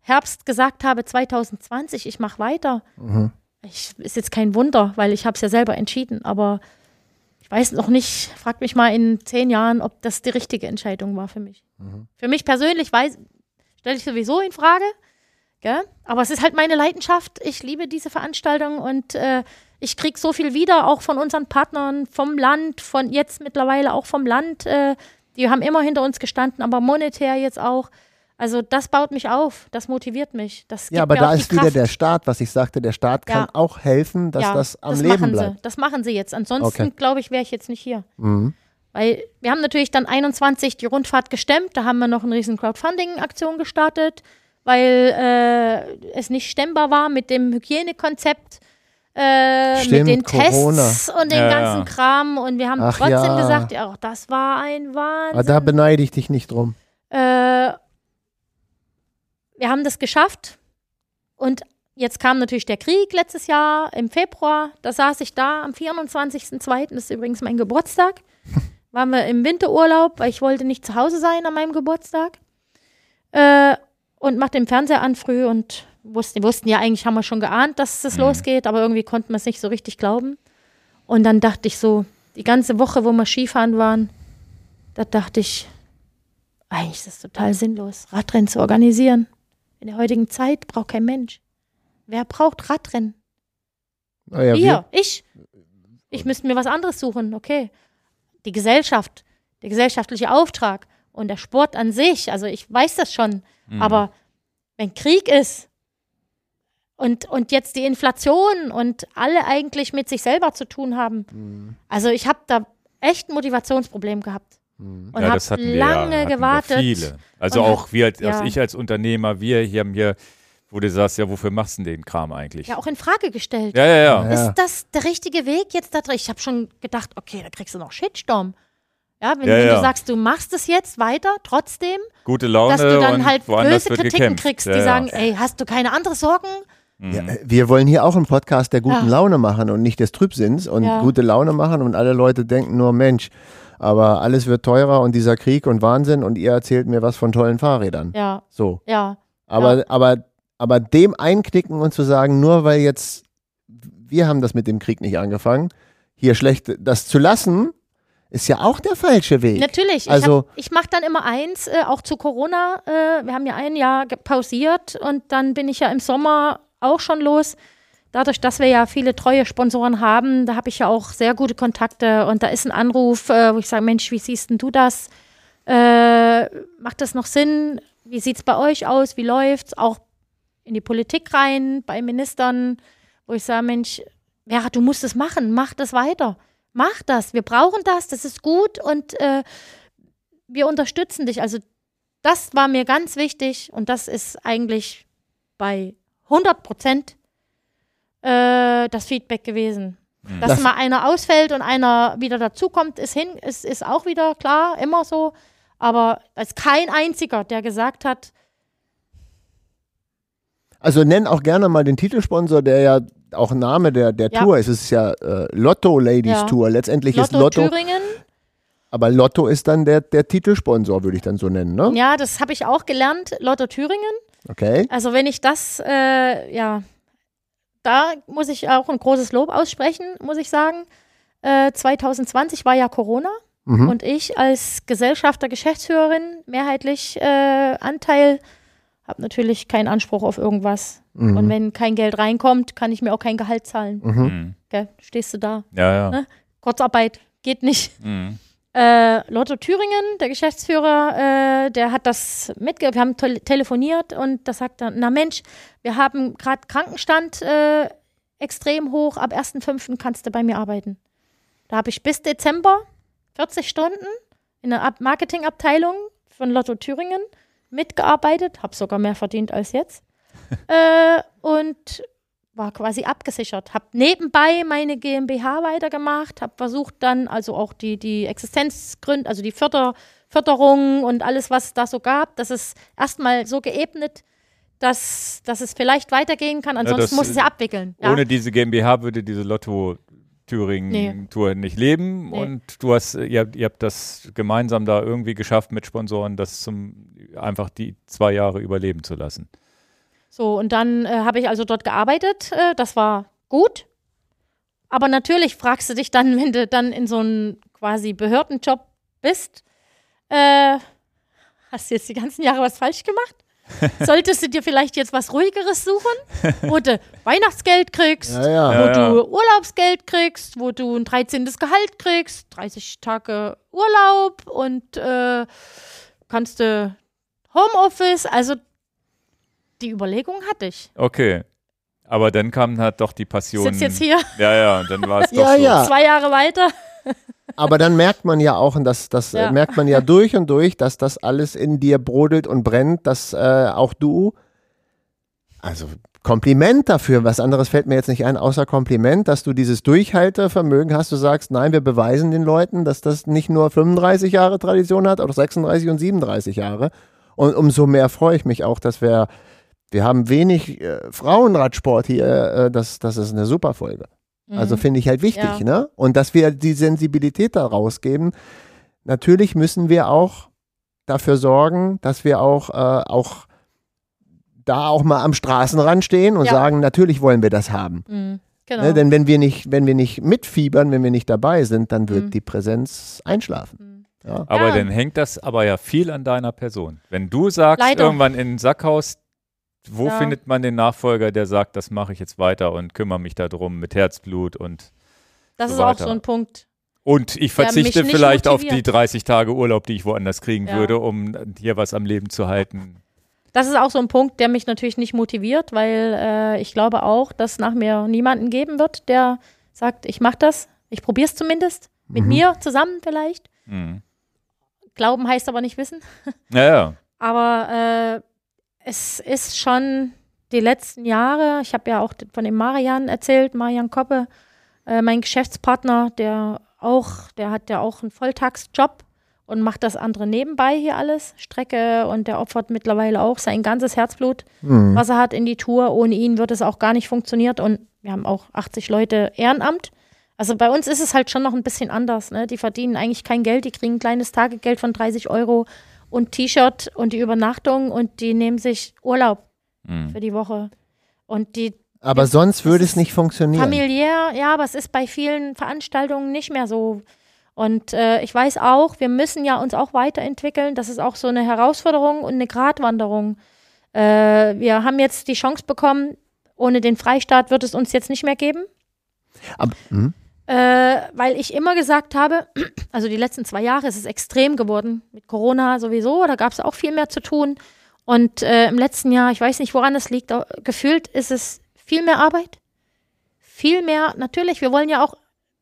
Herbst gesagt habe, 2020, ich mache weiter, Mhm. ich, ist jetzt kein Wunder, weil ich habe es ja selber entschieden, aber ich weiß noch nicht, frag mich mal in zehn Jahren, ob das die richtige Entscheidung war für mich. Für mich persönlich weiß, stelle ich sowieso in Frage, gell? aber es ist halt meine Leidenschaft. Ich liebe diese Veranstaltung und äh, ich kriege so viel wieder, auch von unseren Partnern, vom Land, von jetzt mittlerweile auch vom Land. Äh, die haben immer hinter uns gestanden, aber monetär jetzt auch. Also das baut mich auf, das motiviert mich. Das Ja, aber da ist wieder der Staat, was ich sagte, der Staat kann Ja. auch helfen, dass Ja, das am das Leben bleibt. Sie. Das machen sie jetzt. Ansonsten, Okay. glaube ich, wäre ich jetzt nicht hier. Mhm. Weil wir haben natürlich dann 21 die Rundfahrt gestemmt. Da haben wir noch eine riesen Crowdfunding-Aktion gestartet, weil äh, es nicht stemmbar war mit dem Hygienekonzept, äh, Stimmt, mit den Corona. Tests und dem Ja, ganzen ja. Kram. Und wir haben Ach trotzdem ja. gesagt, ja, auch das war ein Aber Wahnsinn. da beneide ich dich nicht drum. Äh, wir haben das geschafft. Und jetzt kam natürlich der Krieg letztes Jahr im Februar. Da saß ich da am 24.02., das ist übrigens mein Geburtstag. Waren wir im Winterurlaub, weil ich wollte nicht zu Hause sein an meinem Geburtstag. Äh, und machte den Fernseher an früh und wussten, wussten ja eigentlich, haben wir schon geahnt, dass es Mhm. losgeht, aber irgendwie konnten wir es nicht so richtig glauben. Und dann dachte ich so, die ganze Woche, wo wir Skifahren waren, da dachte ich, eigentlich ist das total sinnlos, Radrennen zu organisieren. In der heutigen Zeit braucht kein Mensch. Wer braucht Radrennen? Naja, Wir, ich. Ich müsste mir was anderes suchen, okay. Die Gesellschaft, der gesellschaftliche Auftrag und der Sport an sich, also ich weiß das schon, Mhm. aber wenn Krieg ist und, und jetzt die Inflation und alle eigentlich mit sich selber zu tun haben, wir, also ich habe da echt ein Motivationsproblem gehabt und ja, habe das hatten wir lange ja, hatten wir gewartet. Viele. Also Und auch wir, als, ja. als ich als Unternehmer, wir hier haben hier, wo du sagst, ja, wofür machst du denn den Kram eigentlich? Ja, auch in Frage gestellt. ja, ja. ja. Ist das der richtige Weg jetzt da drin? Ich habe schon gedacht, okay, da kriegst du noch Shitstorm. Ja, wenn, Ja, wenn ja. du sagst, du machst es jetzt weiter, trotzdem, Gute Laune dass du dann und halt woanders böse Kritiken gekämpft. kriegst, die ja. sagen, ey, hast du keine andere Sorgen? Ja, wir wollen hier auch einen Podcast der guten Ja. Laune machen und nicht des Trübsinns und Ja. gute Laune machen und alle Leute denken nur, Mensch, aber alles wird teurer und dieser Krieg und Wahnsinn und ihr erzählt mir was von tollen Fahrrädern. Ja, So. ja, Aber, Ja. aber, aber dem einknicken und zu sagen, nur weil jetzt, wir haben das mit dem Krieg nicht angefangen, hier schlecht das zu lassen, ist ja auch der falsche Weg. natürlich. Also- ich, ich mache dann immer eins, äh, auch zu Corona. Äh, wir haben ja ein Jahr pausiert und dann bin ich ja im Sommer auch schon los. Dadurch, dass wir ja viele treue Sponsoren haben, da habe ich ja auch sehr gute Kontakte und da ist ein Anruf, äh, wo ich sage, Mensch, wie siehst denn du das? Äh, macht das noch Sinn? Wie sieht es bei euch aus? Wie läuft's? Auch in die Politik rein, bei Ministern, wo ich sage, Mensch, ja, du musst es machen, mach das weiter. Mach das, wir brauchen das, das ist gut und äh, wir unterstützen dich. Also das war mir ganz wichtig und das ist eigentlich bei 100 Prozent äh, das Feedback gewesen. Dass Das- mal einer ausfällt und einer wieder dazukommt, ist hin, ist, ist auch wieder klar, immer so. Aber es ist kein einziger, der gesagt hat, Also nenn auch gerne mal den Titelsponsor, der ja auch Name der, der Ja. Tour ist. Es ist ja äh, Lotto Ladies Ja. Tour. Letztendlich ist Lotto, Lotto, Thüringen. aber Lotto ist dann der, der Titelsponsor, würde ich dann so nennen, ne? Ja, das habe ich auch gelernt, Lotto Thüringen. Okay. Also wenn ich das, äh, ja, da muss ich auch ein großes Lob aussprechen, muss ich sagen. Äh, 2020 war ja Corona Mhm. und ich als Gesellschafter, Geschäftsführerin, mehrheitlich äh, Anteil, habe natürlich keinen Anspruch auf irgendwas. Mhm. Und wenn kein Geld reinkommt, kann ich mir auch kein Gehalt zahlen. Mhm. Mhm. Gell? Stehst du da? Ja, ja. Ne? Kurzarbeit geht nicht. Mhm. Äh, Lotto Thüringen, der Geschäftsführer, äh, der hat das mitge... Wir haben tel telefoniert und da sagt er, na Mensch, wir haben gerade Krankenstand äh, extrem hoch, ab 1.5. kannst du bei mir arbeiten. Da habe ich bis Dezember 40 Stunden in der Ab Marketingabteilung von Lotto Thüringen mitgearbeitet, habe sogar mehr verdient als jetzt äh, und war quasi abgesichert. Habe nebenbei meine GmbH weitergemacht, habe versucht dann also auch die, die Existenzgründe, also die Förder, Förderung und alles, was es da so gab, das ist erstmal so geebnet, dass, dass es vielleicht weitergehen kann. Ansonsten das muss es ja abwickeln. Ja. Ohne diese GmbH würde diese Lotto Thüringen-Tour nicht leben Nee. und du hast, ihr habt, ihr habt das gemeinsam da irgendwie geschafft mit Sponsoren, das zum einfach die zwei Jahre überleben zu lassen. So, und dann äh, habe ich also dort gearbeitet. Äh, das war gut. Aber natürlich fragst du dich dann, wenn du dann in so einem quasi Behördenjob bist, äh, hast du jetzt die ganzen Jahre was falsch gemacht? Solltest du dir vielleicht jetzt was Ruhigeres suchen, wo du Weihnachtsgeld kriegst, Ja, ja. wo Ja, ja. du Urlaubsgeld kriegst, wo du ein 13. Gehalt kriegst, 30 Tage Urlaub und äh, kannst du Homeoffice, also die Überlegung hatte ich. Okay. Aber dann kam halt doch die Ich Passion. sitze jetzt hier Ja, ja, und dann war es doch Ja, so. ja. zwei Jahre weiter. Aber dann merkt man ja auch, und das, das Ja. merkt man ja durch und durch, dass das alles in dir brodelt und brennt, dass äh, auch du, also Kompliment dafür, was anderes fällt mir jetzt nicht ein, außer Kompliment, dass du dieses Durchhaltevermögen hast, du sagst, nein, wir beweisen den Leuten, dass das nicht nur 35 Jahre Tradition hat, auch 36 und 37 Jahre. Und umso mehr freue ich mich auch, dass wir, wir haben wenig äh, Frauenradsport hier, äh, das, das ist eine super Folge. Also finde ich halt wichtig, Ja. ne? Und dass wir die Sensibilität da rausgeben. Natürlich müssen wir auch dafür sorgen, dass wir auch, äh, auch da auch mal am Straßenrand stehen und Ja. sagen, natürlich wollen wir das haben. Mhm. Genau. Ne? Denn wenn wir nicht, wenn wir nicht mitfiebern, wenn wir nicht dabei sind, dann wird Mhm. die Präsenz einschlafen. Ja. Aber Ja. dann hängt das aber ja viel an deiner Person. Wenn du sagst, Leider. irgendwann in den Sack haust, wo Ja. findet man den Nachfolger, der sagt, das mache ich jetzt weiter und kümmere mich darum mit Herzblut und Das So ist auch weiter. so ein Punkt. und ich verzichte vielleicht auf die motiviert. 30 Tage Urlaub, die ich woanders kriegen Ja. würde, um hier was am Leben zu halten. Das ist auch so ein Punkt, der mich natürlich nicht motiviert, weil äh, ich glaube auch, dass nach mir niemanden geben wird, der sagt, ich mache das, ich probiere es zumindest, mit Mhm. mir zusammen vielleicht. Mhm. Glauben heißt aber nicht wissen. Ja, ja. Aber äh, es ist schon die letzten Jahre, ich habe ja auch von dem Marian erzählt, Marian Koppe, äh, mein Geschäftspartner, der auch, der hat ja auch einen Volltagsjob und macht das andere nebenbei hier alles, Strecke und der opfert mittlerweile auch sein ganzes Herzblut, Mhm. was er hat in die Tour. Ohne ihn wird es auch gar nicht funktioniert und wir haben auch 80 Leute Ehrenamt. Also bei uns ist es halt schon noch ein bisschen anders. Ne? Die verdienen eigentlich kein Geld, die kriegen ein kleines Tagegeld von 30 Euro und T-Shirt und die Übernachtung und die nehmen sich Urlaub Mhm. für die Woche. Und die Aber sonst würde es nicht funktionieren. familiär, ja, aber es ist bei vielen Veranstaltungen nicht mehr so. Und äh, ich weiß auch, wir müssen ja uns auch weiterentwickeln. Das ist auch so eine Herausforderung und eine Gratwanderung. Äh, wir haben jetzt die Chance bekommen, ohne den Freistaat wird es uns jetzt nicht mehr geben. Aber, mhm. Äh, weil ich immer gesagt habe, also die letzten zwei Jahre ist es extrem geworden, mit Corona sowieso, da gab es auch viel mehr zu tun. Und äh, im letzten Jahr, ich weiß nicht, woran es liegt, gefühlt ist es viel mehr Arbeit, viel mehr, natürlich, wir wollen ja auch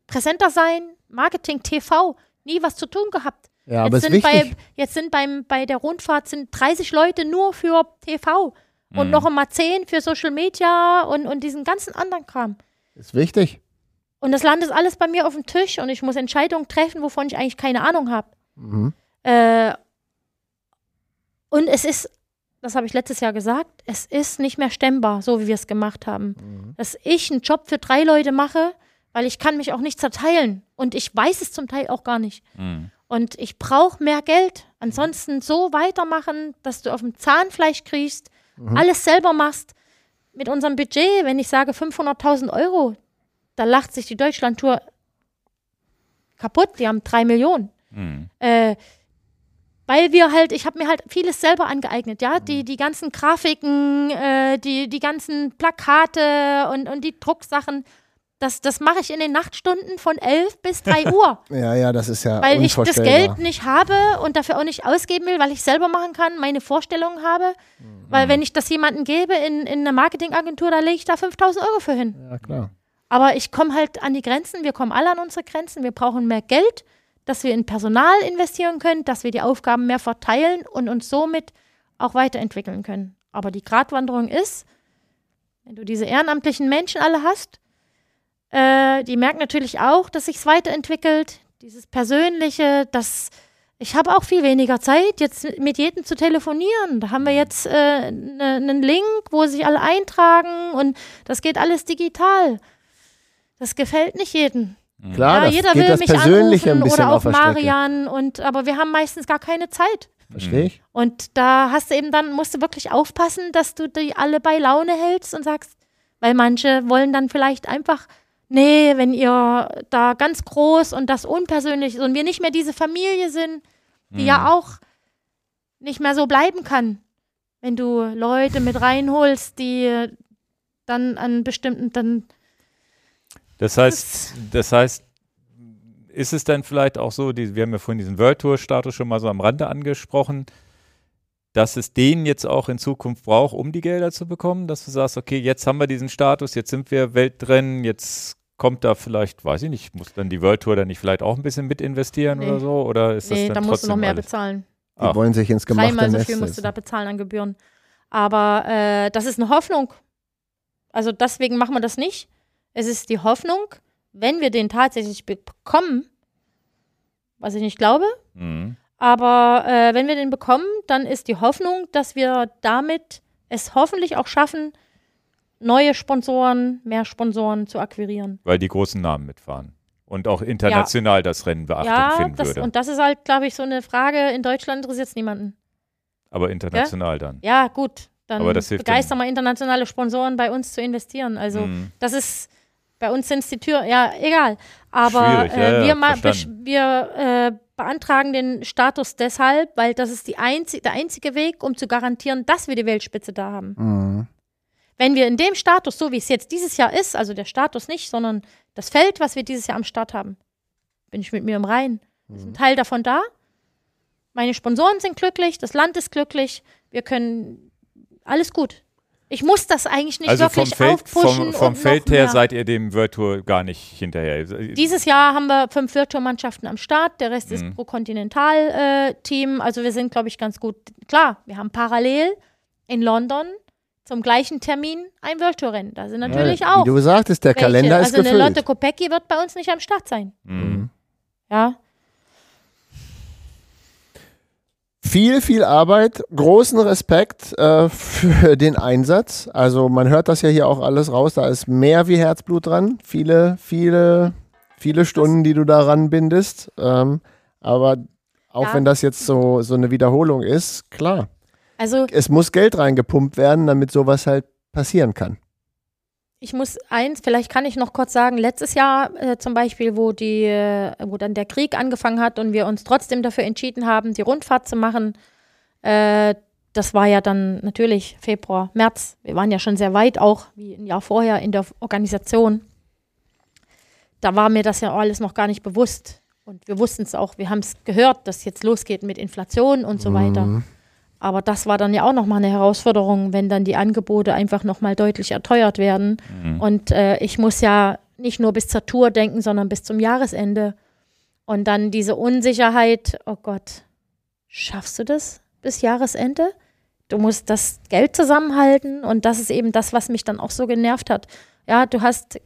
präsenter sein, Marketing, TV, nie was zu tun gehabt. Ja, aber jetzt, ist sind bei, jetzt sind beim, bei der Rundfahrt sind 30 Leute nur für TV und Mhm. noch einmal 10 für Social Media und, und diesen ganzen anderen Kram. Ist wichtig. Und das landet alles bei mir auf dem Tisch und ich muss Entscheidungen treffen, wovon ich eigentlich keine Ahnung habe. Mhm. Äh, und es ist, das habe ich letztes Jahr gesagt, es ist nicht mehr stemmbar, so wie wir es gemacht haben. Mhm. Dass ich einen Job für drei Leute mache, weil ich kann mich auch nicht zerteilen. Und ich weiß es zum Teil auch gar nicht. Mhm. Und ich brauche mehr Geld. Ansonsten so weitermachen, dass du auf dem Zahnfleisch kriegst, Mhm. alles selber machst. Mit unserem Budget, wenn ich sage 500.000 Euro, da lacht sich die Deutschlandtour kaputt. Die haben drei Millionen. Mhm. Äh, weil wir halt, ich habe mir halt vieles selber angeeignet, ja, die, die ganzen Grafiken, äh, die, die ganzen Plakate und, und die Drucksachen, das, das mache ich in den Nachtstunden von 11 bis 3 Uhr, Ja, ja, das ist ja weil ich das. Geld nicht habe und dafür auch nicht ausgeben will, weil ich selber machen kann, meine Vorstellungen habe, weil wenn ich das jemandem gebe in, in einer Marketingagentur, da lege ich da 5000 Euro für hin. Ja, klar. Aber ich komme halt an die Grenzen, wir kommen alle an unsere Grenzen, wir brauchen mehr Geld, dass wir in Personal investieren können, dass wir die Aufgaben mehr verteilen und uns somit auch weiterentwickeln können. Aber die Gratwanderung ist, wenn du diese ehrenamtlichen Menschen alle hast, äh, die merken natürlich auch, dass sich's weiterentwickelt, dieses Persönliche, das ich habe auch viel weniger Zeit, jetzt mit jedem zu telefonieren. Da haben wir jetzt äh, ne- einen Link, wo sich alle eintragen und das geht alles digital. Das gefällt nicht jedem. Klar, ja, das jeder geht will das mich anrufen bisschen oder auf auch. Marian und aber wir haben meistens gar keine Zeit. Verstehe ich? Und da hast du eben dann musst du wirklich aufpassen, dass du die alle bei Laune hältst und sagst, weil manche wollen dann vielleicht einfach nee, wenn ihr da ganz groß und das unpersönlich ist und wir nicht mehr diese Familie sind, die Mhm. ja auch nicht mehr so bleiben kann, wenn du Leute mit reinholst, die dann an bestimmten dann Das heißt, das heißt, ist es dann vielleicht auch so, die, wir haben ja vorhin diesen World Tour Status schon mal so am Rande angesprochen, dass es den jetzt auch in Zukunft braucht, um die Gelder zu bekommen, dass du sagst, okay, jetzt haben wir diesen Status, jetzt sind wir Weltrennen, jetzt kommt da vielleicht, weiß ich nicht, muss dann die World Tour dann nicht vielleicht auch ein bisschen mit investieren Nee. oder so? Oder ist das nee, dann da musst du noch mehr alles? bezahlen. Die Ach. wollen sich ins gemachte Dreimal so viel musst du da bezahlen an Gebühren. Aber äh, das ist eine Hoffnung. Also deswegen machen wir das nicht. Es ist die Hoffnung, wenn wir den tatsächlich bekommen, was ich nicht glaube, Mhm. aber äh, wenn wir den bekommen, dann ist die Hoffnung, dass wir damit es hoffentlich auch schaffen, neue Sponsoren, mehr Sponsoren zu akquirieren. Weil die großen Namen mitfahren. Und auch international das Rennen Beachtung ja, finden das, würde. und das ist halt, glaube ich, so eine Frage. In Deutschland interessiert es niemanden. Aber international dann. Ja, gut. Dann Aber das hilft begeistern wir internationale Sponsoren bei uns zu investieren. Also Mhm. das ist bei uns sind es die Tür, ja, egal. Aber Schwierig, ja, äh, ja, wir, ma- wir äh, beantragen den Status deshalb, weil das ist die einzig, der einzige Weg, um zu garantieren, dass wir die Weltspitze da haben. Mhm. Wenn wir in dem Status, so wie es jetzt dieses Jahr ist, also der Status nicht, sondern das Feld, was wir dieses Jahr am Start haben, bin ich mit mir im Reinen. Ist ein Teil davon da. Meine Sponsoren sind glücklich, das Land ist glücklich, wir können alles gut. Ich muss das eigentlich nicht also vom wirklich Feld, aufpushen. vom, vom Feld her seid ihr dem World Tour gar nicht hinterher. Dieses Jahr haben wir fünf Virtual-Mannschaften am Start, der Rest ist Mhm. pro Kontinental-Team. also wir sind, glaube ich, ganz gut. Klar, wir haben parallel in London zum gleichen Termin ein World Tour-Rennen. Da sind natürlich ja, auch. Wie du sagtest, der welche. Kalender ist also eine gefüllt. Lotte Kopecki wird bei uns nicht am Start sein. Mhm. Ja. Viel, viel Arbeit, großen Respekt äh, für den Einsatz. Also man hört das ja hier auch alles raus, da ist mehr wie Herzblut dran. Viele, viele, viele Stunden, die du daran bindest. Ähm, aber auch Ja. wenn das jetzt so, so eine Wiederholung ist, klar. Also Es muss Geld reingepumpt werden, damit sowas halt passieren kann. Ich muss eins, vielleicht kann ich noch kurz sagen, letztes Jahr äh, zum Beispiel, wo die, äh, wo dann der Krieg angefangen hat und wir uns trotzdem dafür entschieden haben, die Rundfahrt zu machen, äh, das war ja dann natürlich Februar, März. Wir waren ja schon sehr weit auch, wie ein Jahr vorher in der Organisation. Da war mir das ja alles noch gar nicht bewusst. Und wir wussten es auch, wir haben es gehört, dass jetzt losgeht mit Inflation und so weiter. Aber das war dann ja auch nochmal eine Herausforderung, wenn dann die Angebote einfach nochmal deutlich erteuert werden. Mhm. Und äh, ich muss ja nicht nur bis zur Tour denken, sondern bis zum Jahresende. Und dann diese Unsicherheit, oh Gott, schaffst du das bis Jahresende? Du musst das Geld zusammenhalten und das ist eben das, was mich dann auch so genervt hat. Ja, du hast,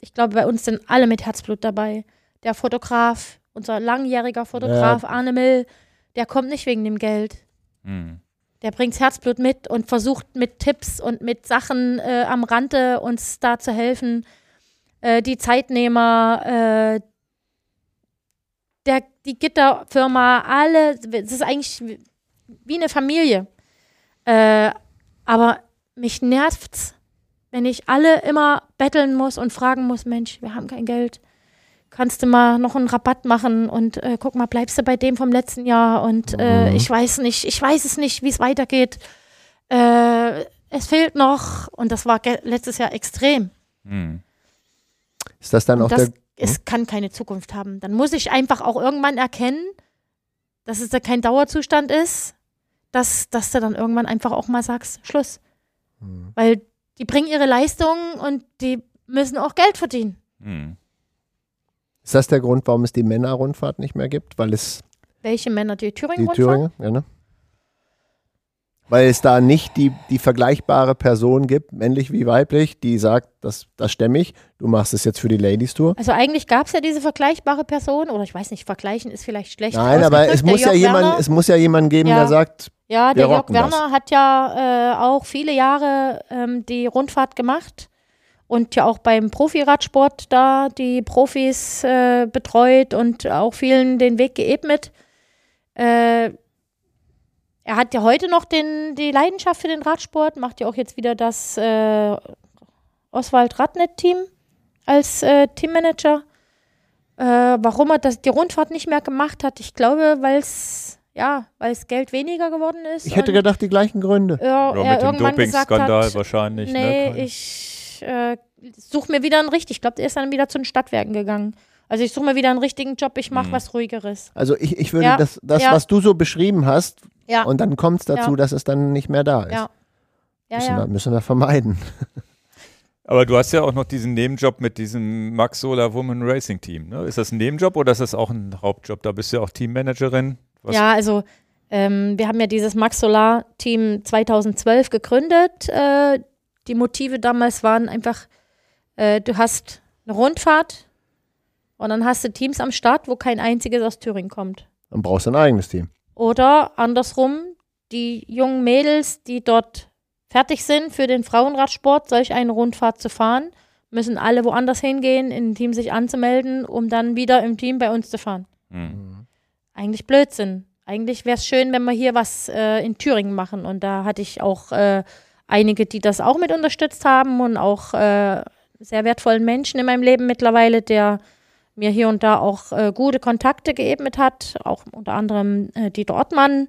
ich glaube, bei uns sind alle mit Herzblut dabei. Der Fotograf, unser langjähriger Fotograf Arne Mill, der kommt nicht wegen dem Geld. Mhm. Der bringt Herzblut mit und versucht mit Tipps und mit Sachen äh, am Rande uns da zu helfen. Äh, die Zeitnehmer, äh, der, die Gitterfirma, alle, es ist eigentlich wie- eine Familie. Äh, aber mich nervt's, wenn ich alle immer betteln muss und fragen muss, Mensch, wir haben kein Geld. Kannst du mal noch einen Rabatt machen und äh, guck mal, bleibst du bei dem vom letzten Jahr und äh, Mhm. ich weiß nicht, ich weiß es nicht, wie es weitergeht. Äh, es fehlt noch und das war letztes Jahr extrem. Mhm. Ist das dann auch das der. es kann keine Zukunft haben. Dann muss ich einfach auch irgendwann erkennen, dass es da kein Dauerzustand ist, dass, dass du dann irgendwann einfach auch mal sagst, Schluss. Mhm. Weil die bringen ihre Leistungen und die müssen auch Geld verdienen. Mhm. Ist das der Grund, warum es die Männerrundfahrt nicht mehr gibt? Weil es Welche Männer die die Thüringen-Rundfahrt? Thüringer, ja, ne? Weil es da nicht die, die vergleichbare Person gibt, männlich wie weiblich, die sagt, das, das stemme ich, du machst es jetzt für die Ladies Tour. Also eigentlich gab es ja diese vergleichbare Person, oder ich weiß nicht, vergleichen ist vielleicht schlecht. Nein, aber es muss, ja jemand, Werner, es muss ja jemanden geben, Ja. der sagt, Ja, der Jörg rocken das. Werner hat ja äh, auch viele Jahre ähm, die Rundfahrt gemacht und ja auch beim Profiradsport da die Profis äh, betreut und auch vielen den Weg geebnet. Äh, er hat ja heute noch den, die Leidenschaft für den Radsport, macht ja auch jetzt wieder das äh, Oswald Radnet-Team als äh, Teammanager. Äh, warum er das, die Rundfahrt nicht mehr gemacht hat, ich glaube, weil es ja, weil es Geld weniger geworden ist. ich hätte gedacht, die gleichen Gründe. Ja, er mit dem Dopingskandal wahrscheinlich. nee, ne? ich äh, suche mir wieder einen richtig. Ich glaube, der ist dann wieder zu den Stadtwerken gegangen. Also ich suche mir wieder einen richtigen Job, ich mache Mhm. was ruhigeres. Also ich, ich würde Ja, das, das ja. was du so beschrieben hast, Ja, und dann kommt es dazu, Ja. dass es dann nicht mehr da ist. Ja. ja, müssen, Wir, müssen wir vermeiden. Aber du hast ja auch noch diesen Nebenjob mit diesem Max Solar Woman Racing Team. Ne? Ist das ein Nebenjob oder ist das auch ein Hauptjob? Da bist du ja auch Teammanagerin. Was- Ja, also ähm, wir haben ja dieses Max Solar Team 2012 gegründet. Äh, die Motive damals waren einfach, äh, du hast eine Rundfahrt und dann hast du Teams am Start, wo kein einziges aus Thüringen kommt. Dann brauchst du ein eigenes Team. Oder andersrum, die jungen Mädels, die dort fertig sind für den Frauenradsport, solch eine Rundfahrt zu fahren, müssen alle woanders hingehen, in ein Team sich anzumelden, um dann wieder im Team bei uns zu fahren. Hm. Eigentlich Blödsinn. Eigentlich wäre es schön, wenn wir hier was äh, in Thüringen machen. Und da hatte ich auch äh, einige, die das auch mit unterstützt haben und auch äh, sehr wertvollen Menschen in meinem Leben mittlerweile, der mir hier und da auch äh, gute Kontakte geebnet hat, auch unter anderem äh, Dieter Ottmann.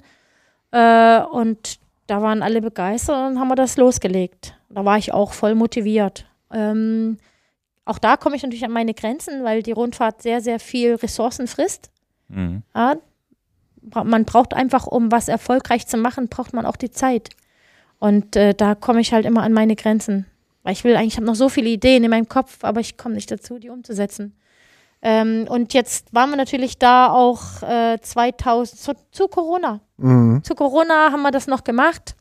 Äh, und da waren alle begeistert und haben wir das losgelegt. Da war ich auch voll motiviert. Ähm, auch da komme ich natürlich an meine Grenzen, weil die Rundfahrt sehr, sehr viel Ressourcen frisst. Mhm. Ja, man braucht einfach, um was erfolgreich zu machen, braucht man auch die Zeit. Und äh, da komme ich halt immer an meine Grenzen. Weil ich will eigentlich, ich habe noch so viele Ideen in meinem Kopf, aber ich komme nicht dazu, die umzusetzen. Ähm, und jetzt waren wir natürlich da auch äh, 2000, zu, zu Corona. Mhm. Zu Corona haben wir das noch gemacht.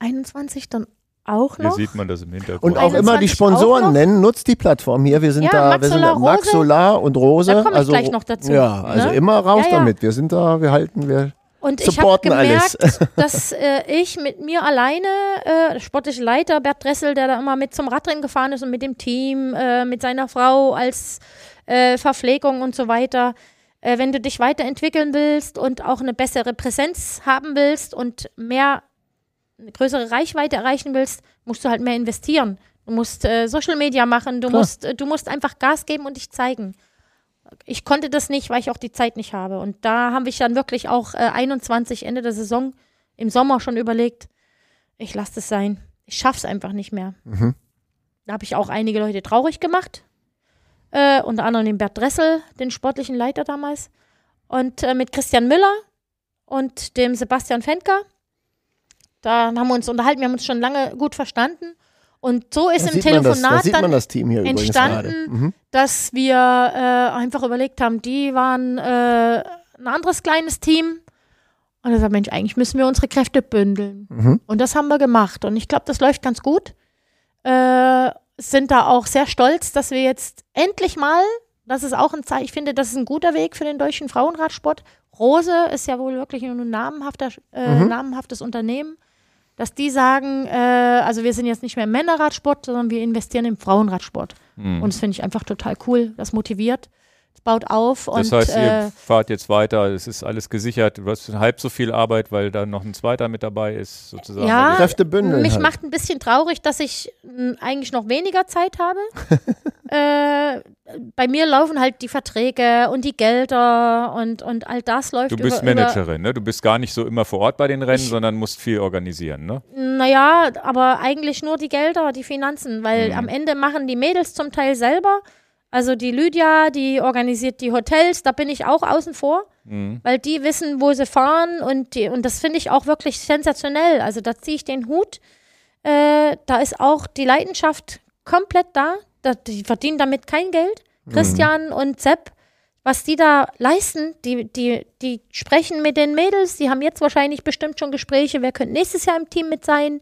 21 dann auch Hier noch. sieht man das im Hintergrund. Und auch immer die 21 Sponsoren nennen, nutzt die Plattform hier. Wir sind Ja, da, Max wir sind Solar, da Max Rose. Solar und Rose. Da komme ich also, gleich noch dazu, Ja, also ne? immer raus Ja, ja. damit. Wir sind da, wir halten, wir. Und ich habe gemerkt, dass äh, ich mit mir alleine, äh, sportliche Leiter Bert Dressel, der da immer mit zum Radrennen gefahren ist und mit dem Team, äh, mit seiner Frau als äh, Verpflegung und so weiter, äh, wenn du dich weiterentwickeln willst und auch eine bessere Präsenz haben willst und mehr, eine größere Reichweite erreichen willst, musst du halt mehr investieren. Du musst äh, Social Media machen, du Klar. musst, äh, du musst einfach Gas geben und dich zeigen ich konnte das nicht, weil ich auch die Zeit nicht habe. Und da habe ich dann wirklich auch äh, 21 Ende der Saison im Sommer schon überlegt, ich lasse das sein. Ich schaff's einfach nicht mehr. Mhm. Da habe ich auch einige Leute traurig gemacht. Äh, unter anderem den Bert Dressel, den sportlichen Leiter damals. Und äh, mit Christian Müller und dem Sebastian Fenker. Da haben wir uns unterhalten, wir haben uns schon lange gut verstanden. Und so ist Da im man das, da Telefonat das entstanden, Mhm. dass wir äh, einfach überlegt haben, die waren äh, ein anderes kleines Team. Und ich sage, Mensch, eigentlich müssen wir unsere Kräfte bündeln. Mhm. Und das haben wir gemacht. Und ich glaube, das läuft ganz gut. Äh, sind da auch sehr stolz, dass wir jetzt endlich mal, das ist auch ein Zeichen, ich finde, das ist ein guter Weg für den deutschen Frauenradsport. Rose ist ja wohl wirklich nur ein namenhafter, äh, Mhm. namenhaftes Unternehmen, dass die sagen, äh, also wir sind jetzt nicht mehr im Männerradsport, sondern wir investieren im Frauenradsport. Mhm. Und das finde ich einfach total cool. Das motiviert, baut auf. Das und, heißt, ihr äh, fahrt jetzt weiter, es ist alles gesichert, du hast halb so viel Arbeit, weil da noch ein zweiter mit dabei ist, sozusagen. Ja, Also- Kräfte bündeln. mich halt. macht ein bisschen traurig, dass ich mh, eigentlich noch weniger Zeit habe. äh, bei mir laufen halt die Verträge und die Gelder und, und all das läuft Du bist über, Managerin, ne? Du bist gar nicht so immer vor Ort bei den Rennen, Ich- sondern musst viel organisieren, ne? Naja, aber eigentlich nur die Gelder, die Finanzen, weil Mhm. am Ende machen die Mädels zum Teil selber. Also die Lydia, die organisiert die Hotels, da bin ich auch außen vor. Mhm. weil die wissen, wo sie fahren und, die, und das finde ich auch wirklich sensationell. Also da ziehe ich den Hut. Äh, da ist auch die Leidenschaft komplett da. da. Die verdienen damit kein Geld. Christian und Sepp, was die da leisten, die, die, die sprechen mit den Mädels, die haben jetzt wahrscheinlich bestimmt schon Gespräche, wer könnte nächstes Jahr im Team mit sein.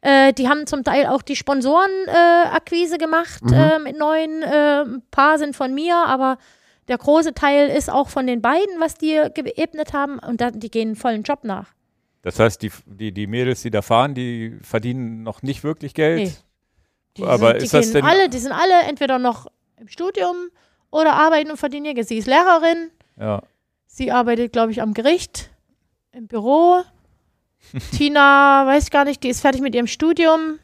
Äh, die haben zum Teil auch die Sponsorenakquise äh, gemacht äh, mit neuen. Äh, ein paar sind von mir, aber der große Teil ist auch von den beiden, was die geebnet haben. Und da, die gehen vollen Job nach. Das heißt, die, die, die Mädels, die da fahren, die verdienen noch nicht wirklich Geld. Nee. Die Aber sind, ist das denn- alle, die sind alle entweder noch im Studium oder arbeiten und verdienen ihr Geld. Sie ist Lehrerin, Ja. sie arbeitet, glaube ich, am Gericht, im Büro. Tina, weiß ich gar nicht, die ist fertig mit ihrem Studium.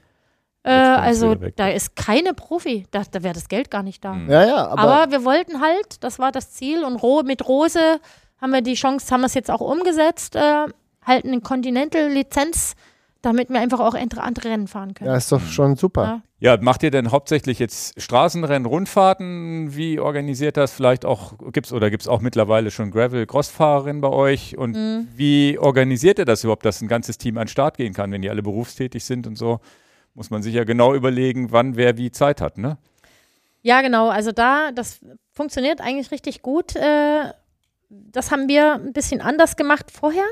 Äh, also da ist keine Profi, da, da wäre das Geld gar nicht da. Mhm. Ja, ja, aber, Aber, wir wollten halt, das war das Ziel. Und Ro mit Rose haben wir die Chance, haben wir es jetzt auch umgesetzt, äh, halt eine Continental-Lizenz, damit wir einfach auch andere, Rennen fahren können. ja, ist doch schon super. Ja. Ja, macht ihr denn hauptsächlich jetzt Straßenrennen, Rundfahrten? Wie organisiert das? Vielleicht auch, gibt's oder gibt es auch mittlerweile schon Gravel-Crossfahrerinnen bei euch? Und Mhm. wie organisiert ihr das überhaupt, dass ein ganzes Team an den Start gehen kann, wenn die alle berufstätig sind und so? Muss man sich ja genau überlegen, wann wer wie Zeit hat, ne? Ja, genau. Also da, das funktioniert eigentlich richtig gut. Äh, das haben wir ein bisschen anders gemacht vorher.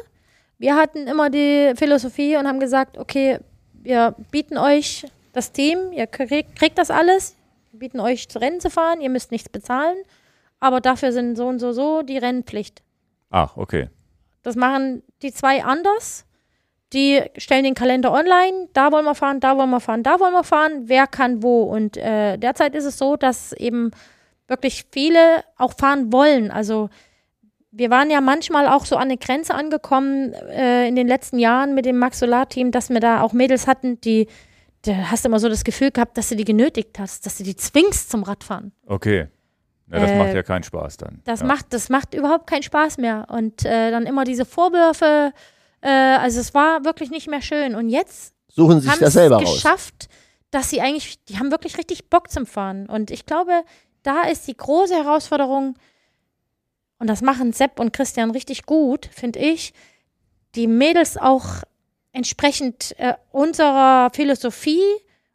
Wir hatten immer die Philosophie und haben gesagt, okay, wir bieten euch das Team, ihr kriegt, kriegt das alles, wir bieten euch zu Rennen zu fahren, ihr müsst nichts bezahlen, aber dafür sind so und so so die Rennpflicht. Ach, okay. Das machen die zwei anders. Die stellen den Kalender online, da wollen wir fahren, da wollen wir fahren, da wollen wir fahren, wer kann wo. Und äh, derzeit ist es so, dass eben wirklich viele auch fahren wollen. Also wir waren ja manchmal auch so an eine Grenze angekommen äh, in den letzten Jahren mit dem Max Solar-Team, dass wir da auch Mädels hatten, die, da hast du immer so das Gefühl gehabt, dass du die genötigt hast, dass du die zwingst zum Radfahren. Okay. Ja, das Äh, macht ja keinen Spaß dann. Das ja. macht, das macht überhaupt keinen Spaß mehr. Und äh, dann immer diese Vorwürfe. Äh, also es war wirklich nicht mehr schön. Und jetzt Suchen sich haben das es selber raus. geschafft, dass sie eigentlich, die haben wirklich richtig Bock zum Fahren. Und ich glaube, da ist die große Herausforderung, und das machen Sepp und Christian richtig gut, finde ich, die Mädels auch entsprechend äh, unserer Philosophie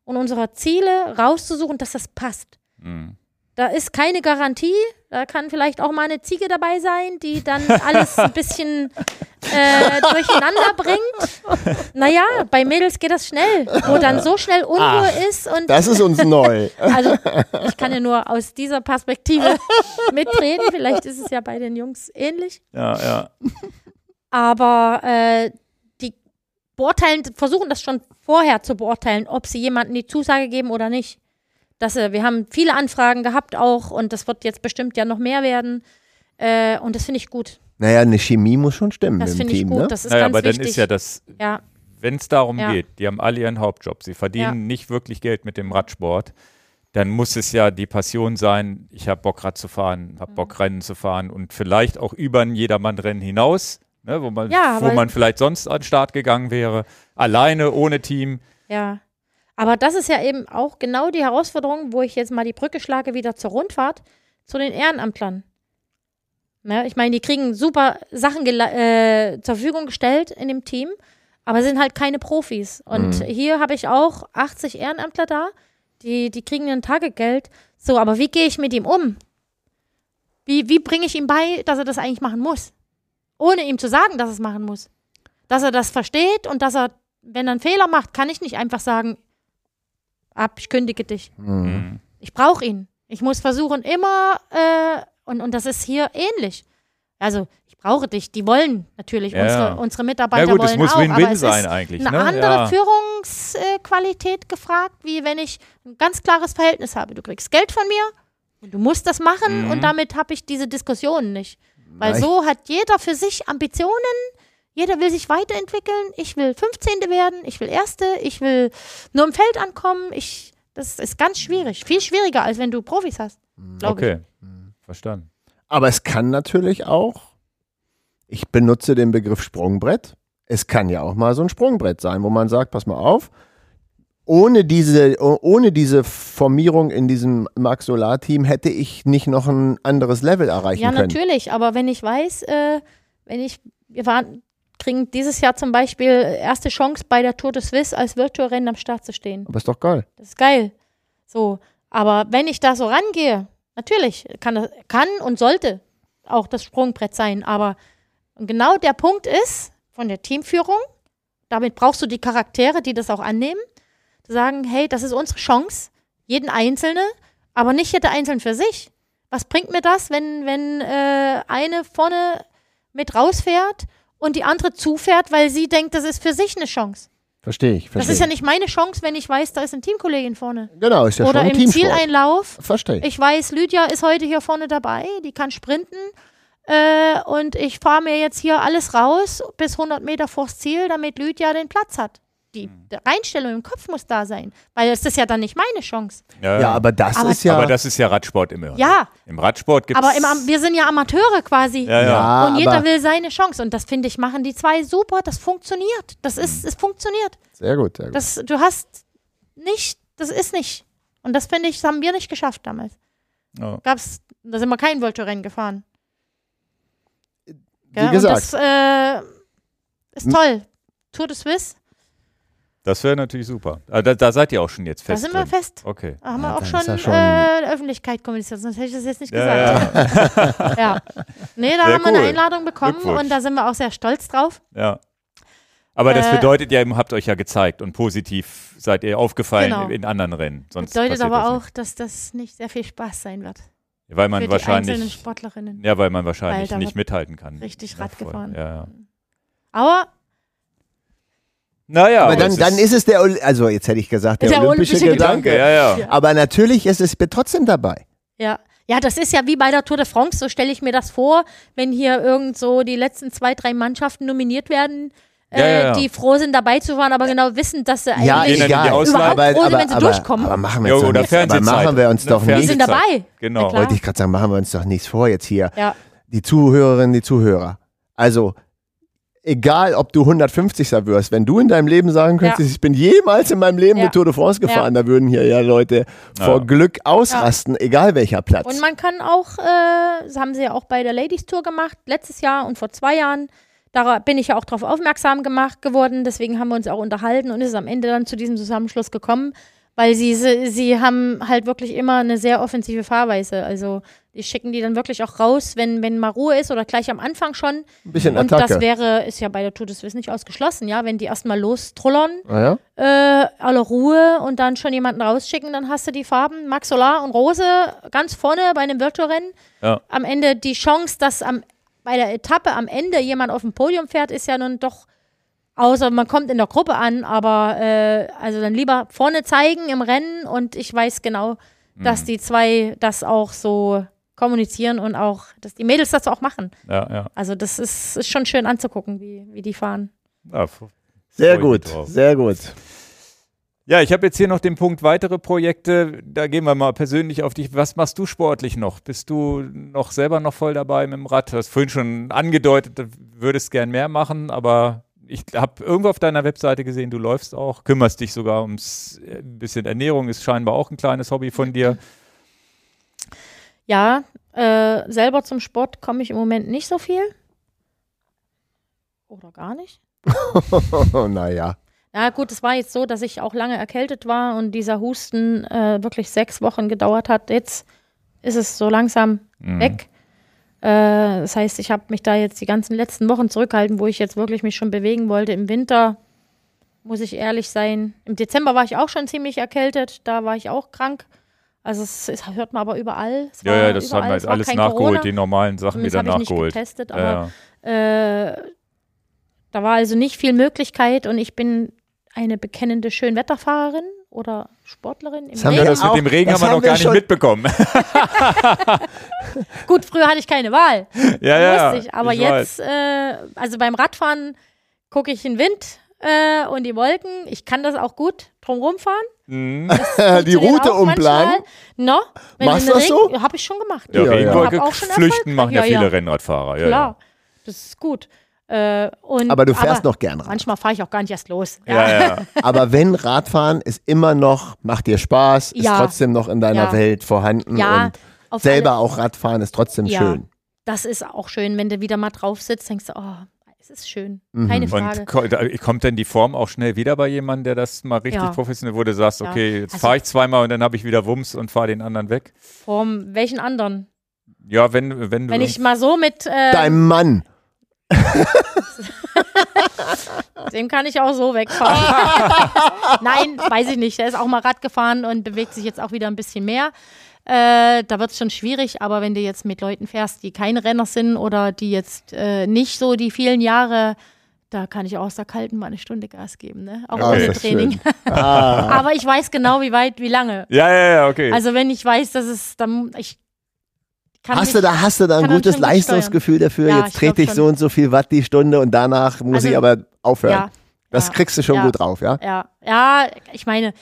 und unserer Ziele rauszusuchen, dass das passt. Mhm. Da ist keine Garantie. Da kann vielleicht auch mal eine Ziege dabei sein, die dann alles ein bisschen äh, durcheinander bringt. Naja, bei Mädels geht das schnell, wo dann so schnell Unruhe ist und Das ist uns neu. also ich kann ja nur aus dieser Perspektive mitreden. Vielleicht ist es ja bei den Jungs ähnlich. Ja, ja. Aber äh, die beurteilen, versuchen das schon vorher zu beurteilen, ob sie jemandem die Zusage geben oder nicht. Das, äh, wir haben viele Anfragen gehabt auch und das wird jetzt bestimmt ja noch mehr werden. Äh, und das finde ich gut. Naja, eine Chemie muss schon stimmen Das im finde ich Team, gut. ne? Das ist naja, ganz aber dann wichtig. ist ja das, ja, wenn es darum Ja. geht, die haben alle ihren Hauptjob, sie verdienen Ja. nicht wirklich Geld mit dem Radsport, dann muss es ja die Passion sein, ich habe Bock Rad zu fahren, Mhm. habe Bock Rennen zu fahren und vielleicht auch über ein Jedermann-Rennen hinaus, ne, wo, man, Ja, wo man vielleicht sonst an den Start gegangen wäre, alleine, ohne Team. ja. Aber das ist ja eben auch genau die Herausforderung, wo ich jetzt mal die Brücke schlage wieder zur Rundfahrt, zu den Ehrenamtlern. Ne, ich meine, die kriegen super Sachen äh, zur Verfügung gestellt in dem Team, aber sind halt keine Profis. Und Mhm. hier habe ich auch 80 Ehrenamtler da, die, die kriegen ein Tagegeld. So, aber wie gehe ich mit ihm um? Wie, wie bringe ich ihm bei, dass er das eigentlich machen muss? Ohne ihm zu sagen, dass er es machen muss. Dass er das versteht und dass er, wenn er einen Fehler macht, kann ich nicht einfach sagen, ab, ich kündige dich. Mhm. Ich brauche ihn. Ich muss versuchen, immer, äh, und, und das ist hier ähnlich. Also, ich brauche dich. Die wollen natürlich, Ja. unsere, unsere Ja Mitarbeiter gut, wollen es muss auch, aber Win-Win es sein ist eigentlich. eine ne? andere ja. Führungsqualität gefragt, wie wenn ich ein ganz klares Verhältnis habe. Du kriegst Geld von mir und du musst das machen Mhm. und damit habe ich diese Diskussionen nicht. Weil ich- so hat jeder für sich Ambitionen, jeder will sich weiterentwickeln. Ich will 15. werden, ich will Erste, ich will nur im Feld ankommen. Ich, das ist ganz schwierig. Viel schwieriger, als wenn du Profis hast, glaube Okay, verstanden. Aber es kann natürlich auch, ich benutze den Begriff Sprungbrett. Es kann ja auch mal so ein Sprungbrett sein, wo man sagt, pass mal auf, ohne diese, oh- ohne diese Formierung in diesem Max Solar-Team hätte ich nicht noch ein anderes Level erreichen Ja, können. natürlich, aber wenn ich weiß, äh, wenn ich, wir waren, kriegen dieses Jahr zum Beispiel erste Chance bei der Tour de Suisse als Virtual-Rennen am Start zu stehen. Aber ist doch geil. Das ist geil. So, aber wenn ich da so rangehe, natürlich kann kann und sollte auch das Sprungbrett sein, aber genau der Punkt ist von der Teamführung, damit brauchst du die Charaktere, die das auch annehmen, zu sagen, hey, das ist unsere Chance, jeden Einzelne, aber nicht jeder Einzelne für sich. Was bringt mir das, wenn, wenn äh, eine vorne mit rausfährt und die andere zufährt, weil sie denkt, das ist für sich eine Chance? Verstehe ich. Das Verstehe ist ja ich. nicht meine Chance, wenn ich weiß, da ist eine Teamkollegin vorne. Genau, ist ja Oder schon ein im Teamsport. Zieleinlauf. Verstehe ich. Ich weiß, Lydia ist heute hier vorne dabei, die kann sprinten. Äh, und ich fahre mir jetzt hier alles raus bis 100 Meter vors Ziel, damit Lydia den Platz hat. Die Mhm. Einstellung im Kopf muss da sein, weil es ist ja dann nicht meine Chance. Ja, Ja, aber das Aber- ist ja. aber das ist ja Radsport immer. Ja, Im Radsport gibt es. aber im, wir sind ja Amateure quasi. ja, ja. ja, und jeder will seine Chance. Und das finde ich, machen die zwei super. Das funktioniert. Das ist, Mhm. es funktioniert. Sehr gut, sehr gut. Das, du hast nicht, das ist nicht. Und das finde ich, das haben wir nicht geschafft damals. Ja. Gab's, da sind wir kein Voltorennen gefahren. Wie gesagt. Und das äh, ist toll. Tour de Suisse, Das wäre natürlich super. Ah, Da, da seid ihr auch schon jetzt da fest. sind wir drin. fest. Okay. Da haben Ja, wir auch dann schon, schon- Äh, Öffentlichkeit kommuniziert, sonst hätte ich das jetzt nicht Ja, gesagt. ja, Ja. Nee, da Sehr haben wir eine cool. Einladung bekommen und da sind wir auch sehr stolz drauf. ja. Aber das Äh, bedeutet ja, ihr habt euch ja gezeigt und positiv seid ihr aufgefallen Genau. in anderen Rennen. Sonst Bedeutet aber das auch, dass das nicht sehr viel Spaß sein wird. Weil man für die einzelnen wahrscheinlich. Sportlerinnen. Ja, weil man wahrscheinlich Weil da nicht mithalten kann. richtig Rad gefahren. Ja, ja. Aber Naja, aber dann, es dann ist es der, also jetzt hätte ich gesagt, der, Der olympische, olympische Gedanke. Danke, ja, ja. Aber natürlich ist es trotzdem dabei. Ja. Ja, das ist ja wie bei der Tour de France, so stelle ich mir das vor, wenn hier irgend so die letzten zwei, drei Mannschaften nominiert werden, äh, Ja, ja, ja. die froh sind, dabei zu fahren, aber genau wissen, dass sie Ja, eigentlich egal. Überhaupt froh sind, wenn sie aber, durchkommen. Aber machen wir Jo, uns doch nichts, aber machen wir uns Eine doch die nicht, sind dabei. Genau. Wollte ich gerade sagen, machen wir uns doch nichts vor jetzt hier. Ja. Die Zuhörerinnen, die Zuhörer. Also, egal ob du 150 wirst, wenn du in deinem Leben sagen könntest, Ja. ich bin jemals in meinem Leben Ja. eine Tour de France gefahren, da würden hier ja Leute vor Ja. Glück ausrasten, egal welcher Platz. Und man kann auch, äh, das haben sie ja auch bei der Ladies Tour gemacht, letztes Jahr und vor zwei Jahren. Da bin ich ja auch darauf aufmerksam gemacht geworden, deswegen haben wir uns auch unterhalten und es ist am Ende dann zu diesem Zusammenschluss gekommen, weil sie, sie, sie haben halt wirklich immer eine sehr offensive Fahrweise. Also die schicken die dann wirklich auch raus, wenn, wenn mal Ruhe ist oder gleich am Anfang schon. Ein bisschen Und Attacke. das wäre, ist ja bei der Tour des Wiss nicht ausgeschlossen, ja, wenn die erstmal lostrullern, ah, ja? äh, alle Ruhe und dann schon jemanden rausschicken, dann hast du die Farben Max Solar und Rose ganz vorne bei einem Virtual-Rennen. Ja. Am Ende die Chance, dass am, bei der Etappe am Ende jemand auf dem Podium fährt, ist ja nun doch, außer man kommt in der Gruppe an, aber äh, also dann lieber vorne zeigen im Rennen und ich weiß genau, dass die zwei das auch so kommunizieren und auch, dass die Mädels das auch machen. Ja, ja. Also das ist, ist schon schön anzugucken, wie, wie die fahren. ja Sehr gut, sehr gut. Ja, ich habe jetzt hier noch den Punkt weitere Projekte. Da gehen wir mal persönlich auf dich. Was machst du sportlich noch? Bist du noch selber noch voll dabei mit dem Rad? Du hast vorhin schon angedeutet, du würdest gern mehr machen, aber ich habe irgendwo auf deiner Webseite gesehen, du läufst auch, kümmerst dich sogar ums äh, ein bisschen Ernährung, ist scheinbar auch ein kleines Hobby von dir. Ja, äh, selber zum Sport komme ich im Moment nicht so viel. Oder gar nicht. naja. Na gut, es war jetzt so, dass ich auch lange erkältet war und dieser Husten äh, wirklich sechs Wochen gedauert hat. Jetzt ist es so langsam Mhm. weg. Äh, das heißt, ich habe mich da jetzt die ganzen letzten Wochen zurückgehalten, wo ich jetzt wirklich mich schon bewegen wollte. Im Winter muss ich ehrlich sein. Im Dezember war ich auch schon ziemlich erkältet. Da war ich auch krank. Also es, es hört man aber überall. Ja, ja, das überall. haben wir jetzt alles nachgeholt, Corona. die normalen Sachen Zumindest wieder habe ich nicht nachgeholt. getestet, aber ja. äh, da war also nicht viel Möglichkeit und ich bin eine bekennende Schönwetterfahrerin oder Sportlerin im Das haben Ja, wir Regen. das mit dem Regen das haben wir haben noch wir gar nicht schon- mitbekommen. Gut, früher hatte ich keine Wahl, ja, ja. ich. Aber ich jetzt, äh, also beim Radfahren gucke ich den Wind äh, und die Wolken. Ich kann das auch gut drumherum fahren. Mhm. die Route umplanen. No, Machst du das Regen, Habe ich schon gemacht. Ja, Ja, ja. Regenwolke Hab auch schon flüchten machen ja, Ja, viele ja. Rennradfahrer. Ja, Klar, das ist gut. Äh, und, Aber du fährst noch gern Rad. Manchmal fahre ich auch gar nicht erst los. Ja, ja. ja. Aber wenn Radfahren ist immer noch, macht dir Spaß, ist Ja. trotzdem noch in deiner Ja. Welt vorhanden Ja, und selber alle- auch Radfahren ist trotzdem Ja. schön. Das ist auch schön, wenn du wieder mal drauf sitzt, denkst du, oh, es ist schön. Mhm. Keine Frage. Und kommt denn die Form auch schnell wieder bei jemandem, der das mal richtig Ja. professionell, wo du sagst, Ja. okay, jetzt Also- fahre ich zweimal und dann habe ich wieder Wumms und fahre den anderen weg? Vom welchen anderen? Ja, wenn, wenn du. Wenn ich mal so mit äh, Deinem Mann. dem kann ich auch so wegfahren. Nein, weiß ich nicht. Der ist auch mal Rad gefahren und bewegt sich jetzt auch wieder ein bisschen mehr. Äh, da wird es schon schwierig, aber wenn du jetzt mit Leuten fährst, die keine Renner sind oder die jetzt äh, nicht so die vielen Jahre, da kann ich auch aus der Kalten mal eine Stunde Gas geben, ne? Auch Okay. ohne Training. Ah. Aber ich weiß genau, wie weit, wie lange. ja, ja, ja, okay. Also wenn ich weiß, dass es dann ich kann Hast mich, du da, hast du da ein gutes Leistungsgefühl dafür? Ja, Jetzt ich trete glaub ich so und so viel Watt die Stunde und danach muss Also, ich aber aufhören. ja, das ja, kriegst du schon ja. gut drauf, ja? ja, ja, ich meine,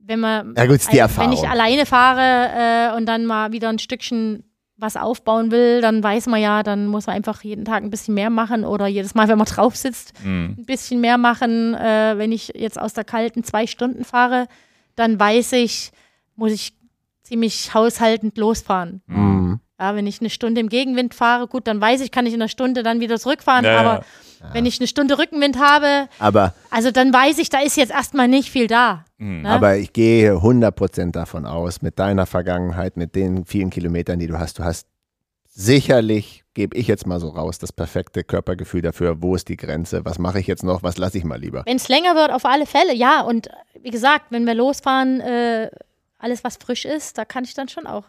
wenn man Ja gut, ist die Also, Erfahrung. Wenn ich alleine fahre äh, und dann mal wieder ein Stückchen was aufbauen will, dann weiß man ja, dann muss man einfach jeden Tag ein bisschen mehr machen oder jedes Mal, wenn man drauf sitzt, Mhm. ein bisschen mehr machen. Äh, wenn ich jetzt aus der kalten zwei Stunden fahre, dann weiß ich, muss ich ziemlich haushaltend losfahren. Mhm. Ja, wenn ich eine Stunde im Gegenwind fahre, gut, dann weiß ich, kann ich in einer Stunde dann wieder zurückfahren. Ja, aber wenn ich eine Stunde Rückenwind habe, Aber, also dann weiß ich, da ist jetzt erstmal nicht viel da. Mhm. Ne? aber ich gehe 100% davon aus, mit deiner Vergangenheit, mit den vielen Kilometern, die du hast, du hast sicherlich, gebe ich jetzt mal so raus, das perfekte Körpergefühl dafür, wo ist die Grenze, was mache ich jetzt noch, was lasse ich mal lieber. Wenn es länger wird, auf alle Fälle, ja. Und wie gesagt, wenn wir losfahren, äh, alles, was frisch ist, da kann ich dann schon auch.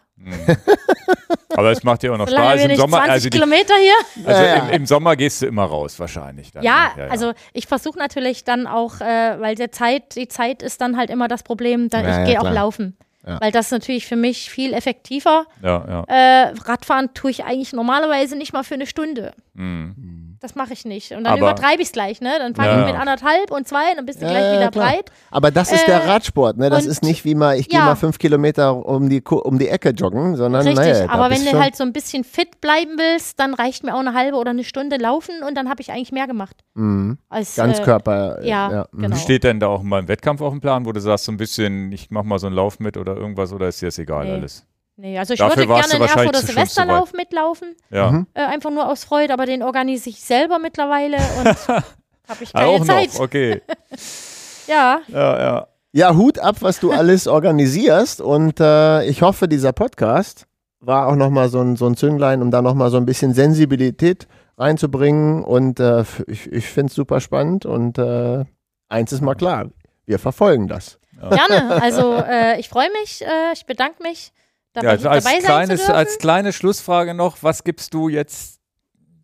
Aber es macht dir auch noch Solange Spaß wir im nicht Sommer. 20 Also, die, Kilometer hier. also Ja, ja. Im, im Sommer gehst du immer raus wahrscheinlich. Dann, Ja, ne? also ich versuche natürlich dann auch, äh, weil der Zeit, die Zeit ist dann halt immer das Problem, da, Ja, ja, ich gehe auch laufen. Ja. Weil das ist natürlich für mich viel effektiver. Ja, ja. Äh, Radfahren tue ich eigentlich normalerweise nicht mal für eine Stunde. Mhm. Das mache ich nicht. Und dann Aber- übertreibe ich es gleich, ne? Dann fange Ja. ich mit anderthalb und zwei, dann bist du Ja, gleich ja, wieder klar. breit. Aber das ist Äh, der Radsport, ne? Das ist nicht wie mal, ich gehe Ja. mal fünf Kilometer um die, um die Ecke joggen, sondern Richtig, naja, aber wenn du halt so ein bisschen fit bleiben willst, dann reicht mir auch eine halbe oder eine Stunde laufen und dann habe ich eigentlich mehr gemacht. Mhm. Als, Ganzkörper. Äh, ja, ja. mhm. genau. Steht denn da auch mal ein Wettkampf auf dem Plan, wo du sagst, so ein bisschen, ich mach mal so einen Lauf mit oder irgendwas oder ist dir das egal Nee. alles? Nee, also ich Dafür würde gerne zu- schon zu Silvesterlauf mitlaufen, Ja. Mhm. äh, einfach nur aus Freude, aber den organisiere ich selber mittlerweile und habe ich keine auch Zeit. noch, okay. Ja, Ja, ja. Ja, Hut ab, was du alles organisierst und äh, ich hoffe, dieser Podcast war auch nochmal so ein, so ein Zünglein, um da nochmal so ein bisschen Sensibilität reinzubringen und äh, ich, ich finde es super spannend und äh, eins ist mal klar, wir verfolgen das. gerne. Also äh, ich freue mich, äh, ich bedanke mich, dabei, ja also als, dabei kleines, als kleine Schlussfrage noch, was gibst du jetzt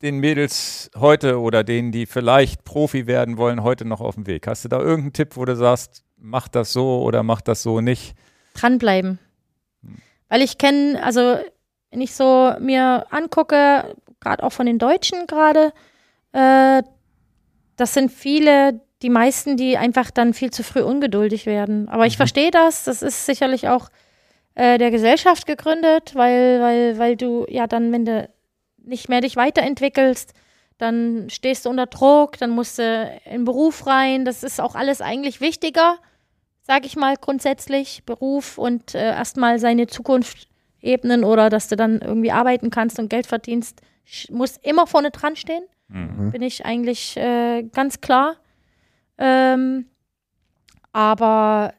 den Mädels heute oder denen, die vielleicht Profi werden wollen, heute noch auf dem Weg? Hast du da irgendeinen Tipp, wo du sagst, mach das so oder mach das so nicht? dranbleiben. Weil ich kenne, also wenn ich so mir angucke, gerade auch von den Deutschen gerade, äh, das sind viele, die meisten, die einfach dann viel zu früh ungeduldig werden. Aber ich verstehe das, das ist sicherlich auch äh, der Gesellschaft gegründet, weil, weil, weil du ja dann, wenn du nicht mehr dich weiterentwickelst, dann stehst du unter Druck, dann musst du in Beruf rein. Das ist auch alles eigentlich wichtiger, sage ich mal grundsätzlich, Beruf und äh, erstmal seine Zukunft ebnen oder dass du dann irgendwie arbeiten kannst und Geld verdienst, muss immer vorne dran stehen. Mhm. Bin ich eigentlich äh, ganz klar. Ähm, aber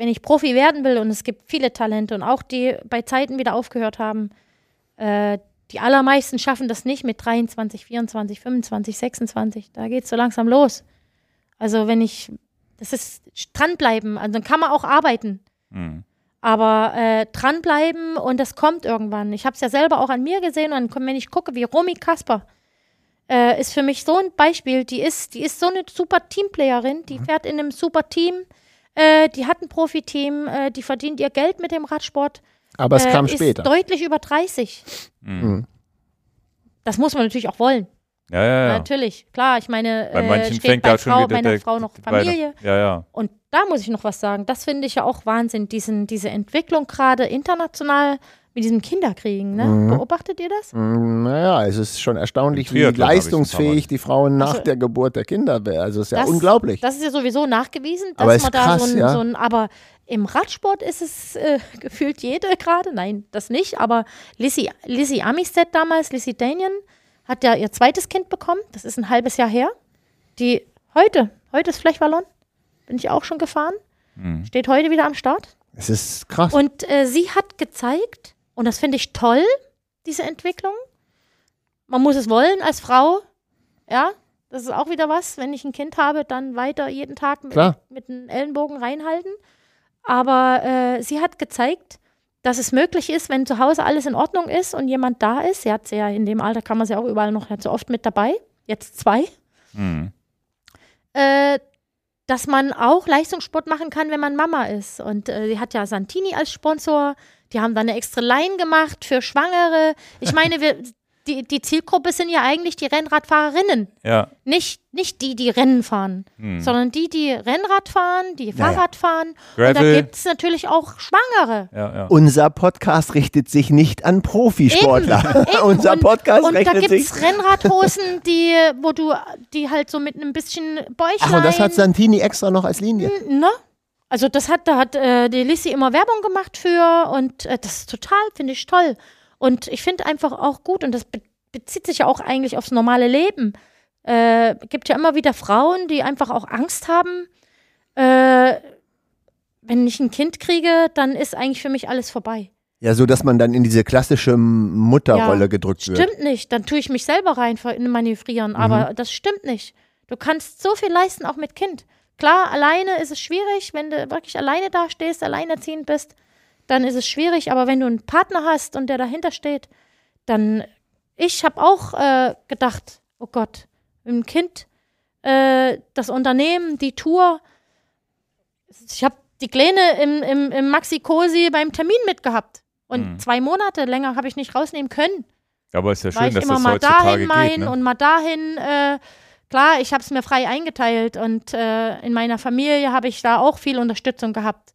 wenn ich Profi werden will, und es gibt viele Talente und auch die bei Zeiten wieder aufgehört haben, äh, die allermeisten schaffen das nicht mit 23, 24, 25, 26. Da geht es so langsam los. Also wenn ich, das ist dranbleiben, also dann kann man auch arbeiten. Mhm. Aber äh, dranbleiben und das kommt irgendwann. Ich habe es ja selber auch an mir gesehen und wenn ich gucke, wie Romy Kasper äh, ist für mich so ein Beispiel. Die ist, die ist so eine super Teamplayerin, die fährt in einem super Team, äh, die hat ein Profiteam, äh, die verdient ihr Geld mit dem Radsport. Aber es äh, kam ist später. deutlich über 30. Mhm. Das muss man natürlich auch wollen. Ja, ja, ja. Natürlich, klar. Ich meine, Bei äh, manchen steht fängt bei da schon Frau, wieder meiner der, Frau noch bei der- Familie. Ja, ja. Und da muss ich noch was sagen. Das finde ich ja auch Wahnsinn, diesen, diese Entwicklung gerade international mit diesem Kinderkriegen. Ne? Mhm. Beobachtet ihr das? Mm, Naja, es ist schon erstaunlich, wie leistungsfähig die Frauen nach Also- der Geburt der Kinder werden. Also es ist ja Das- unglaublich. Das ist ja sowieso nachgewiesen, dass Aber ist man da krass, so ein, ja. so ein, aber im Radsport ist es äh, gefühlt jede gerade, nein, das nicht, aber Lizzie, Lizzie Amistead damals, Lizzie Danian, hat ja ihr zweites Kind bekommen, das ist ein halbes Jahr her, die heute, heute ist Flechballon, bin ich auch schon gefahren, Mhm. steht heute wieder am Start Es ist krass. und äh, sie hat gezeigt, und das finde ich toll, diese Entwicklung. Man muss es wollen als Frau. Ja, das ist auch wieder was. Wenn ich ein Kind habe, dann weiter jeden Tag mit, Klar. mit den Ellenbogen reinhalten. Aber äh, sie hat gezeigt, dass es möglich ist, wenn zu Hause alles in Ordnung ist und jemand da ist. Sie hat sie ja in dem Alter, kann man sie auch überall noch nicht so oft mit dabei. Jetzt zwei Mhm. äh, dass man auch Leistungssport machen kann, wenn man Mama ist. Und äh, die hat ja Santini als Sponsor. Die haben dann eine extra Line gemacht für Schwangere. Ich meine, wir, die, die Zielgruppe sind ja eigentlich die Rennradfahrerinnen. Ja. Nicht, nicht die, die Rennen fahren, Mhm. sondern die, die Rennrad fahren, die ja. Fahrrad fahren. Und da Gravel. gibt es natürlich auch Schwangere. Ja, ja. Unser Podcast richtet sich nicht an Profisportler. Eben. Unser und, Podcast und da richtet gibt sich. es Rennradhosen, die, wo du, die halt so mit einem bisschen Bäuchlein. Ach, und das hat Santini extra noch als Linie. Ne? Also das hat, da hat äh, die Lissy immer Werbung gemacht für und äh, das ist total, finde ich toll. Und ich finde einfach auch gut, und das be bezieht sich ja auch eigentlich aufs normale Leben. Äh, gibt ja immer wieder Frauen, die einfach auch Angst haben. Äh, wenn ich ein Kind kriege, dann ist eigentlich für mich alles vorbei. Ja, so dass man dann in diese klassische Mutterrolle Ja, gedrückt wird. Stimmt nicht. Dann tue ich mich selber rein manövrieren, aber das stimmt nicht. Du kannst so viel leisten, auch mit Kind. Klar, alleine ist es schwierig, wenn du wirklich alleine dastehst, alleinerziehend bist, dann ist es schwierig, aber wenn du einen Partner hast und der dahinter steht, dann, ich habe auch äh, gedacht, oh Gott, ein Kind, äh, das Unternehmen, die Tour, ich habe die Kleine im, im, im Maxi Cosi beim Termin mitgehabt. Und Mhm. zwei Monate länger habe ich nicht rausnehmen können. Aber ist ja schön, ich dass immer das mal heutzutage dahin geht. Ne? und mal dahin. Äh, klar, ich habe es mir frei eingeteilt und äh, in meiner Familie habe ich da auch viel Unterstützung gehabt.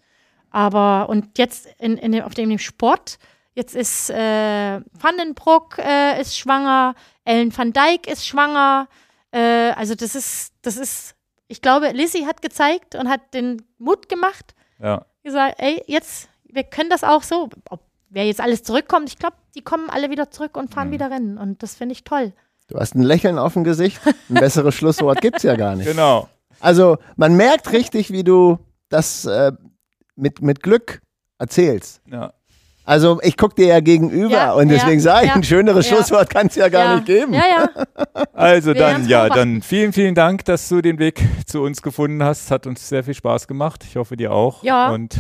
Aber und jetzt in, in dem, auf dem Sport, jetzt ist äh, Vandenbroek äh, ist schwanger, Ellen van Dijk ist schwanger. Äh, also das ist, das ist, ich glaube, Lissy hat gezeigt und hat den Mut gemacht, Ja. gesagt, ey, jetzt, wir können das auch so. Ob wer jetzt alles zurückkommt, ich glaube, die kommen alle wieder zurück und fahren Mhm. wieder Rennen. Und das finde ich toll. Du hast ein Lächeln auf dem Gesicht. Ein besseres Schlusswort gibt es ja gar nicht. Genau. Also man merkt richtig, wie du das äh, mit, mit Glück erzählst. Ja. Also ich gucke dir ja gegenüber Ja, und deswegen ja, sage ich, ja, ein schöneres ja. Schlusswort kann es ja gar ja. nicht geben. Ja, ja. Also Wir dann, ja, dann vielen, vielen Dank, dass du den Weg zu uns gefunden hast. Hat uns sehr viel Spaß gemacht. Ich hoffe, dir auch. Ja. Und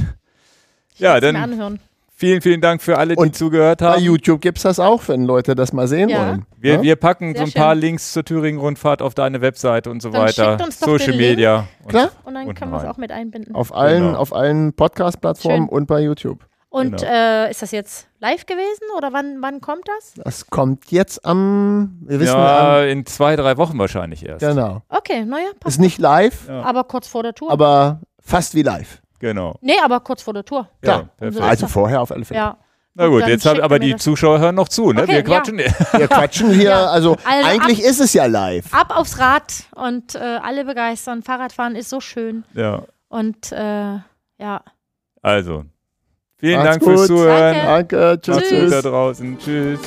Ich Ja, dann- anhören. Vielen, vielen Dank für alle, die Und zugehört Bei haben. YouTube gibt es das auch, wenn Leute das mal sehen Ja. wollen. Wir, Ja? wir packen Sehr so ein paar schön. Links zur Thüringen-Rundfahrt auf deine Webseite und so Dann weiter. schickt uns doch Social. Media. Und Klar. Und dann können wir es auch mit einbinden. auf allen, Genau. auf allen Podcast-Plattformen und bei YouTube. Und Genau. äh, ist das jetzt live gewesen oder wann, wann kommt das? Das kommt jetzt am, wir wissen, Ja, am, in zwei, drei Wochen wahrscheinlich erst. genau. Okay, naja, Ist passt. nicht live, Ja. Aber kurz vor der Tour. aber fast wie live. Genau. nee, aber kurz vor der Tour. Ja, perfekt. Also- Also vorher auf alle Fälle. Ja. Na gut, jetzt haben aber die. Zuschauer hören noch zu, ne? Okay, Wir ja. quatschen. Wir quatschen hier, Ja. also, Also eigentlich ist es ja live. Ab aufs Rad und äh, alle begeistern. Fahrradfahren ist so schön. Ja. Und äh, ja. Also, vielen Macht's Dank fürs gut. Zuhören. Danke. Danke, tschüss. Tschüss. da draußen. Tschüss.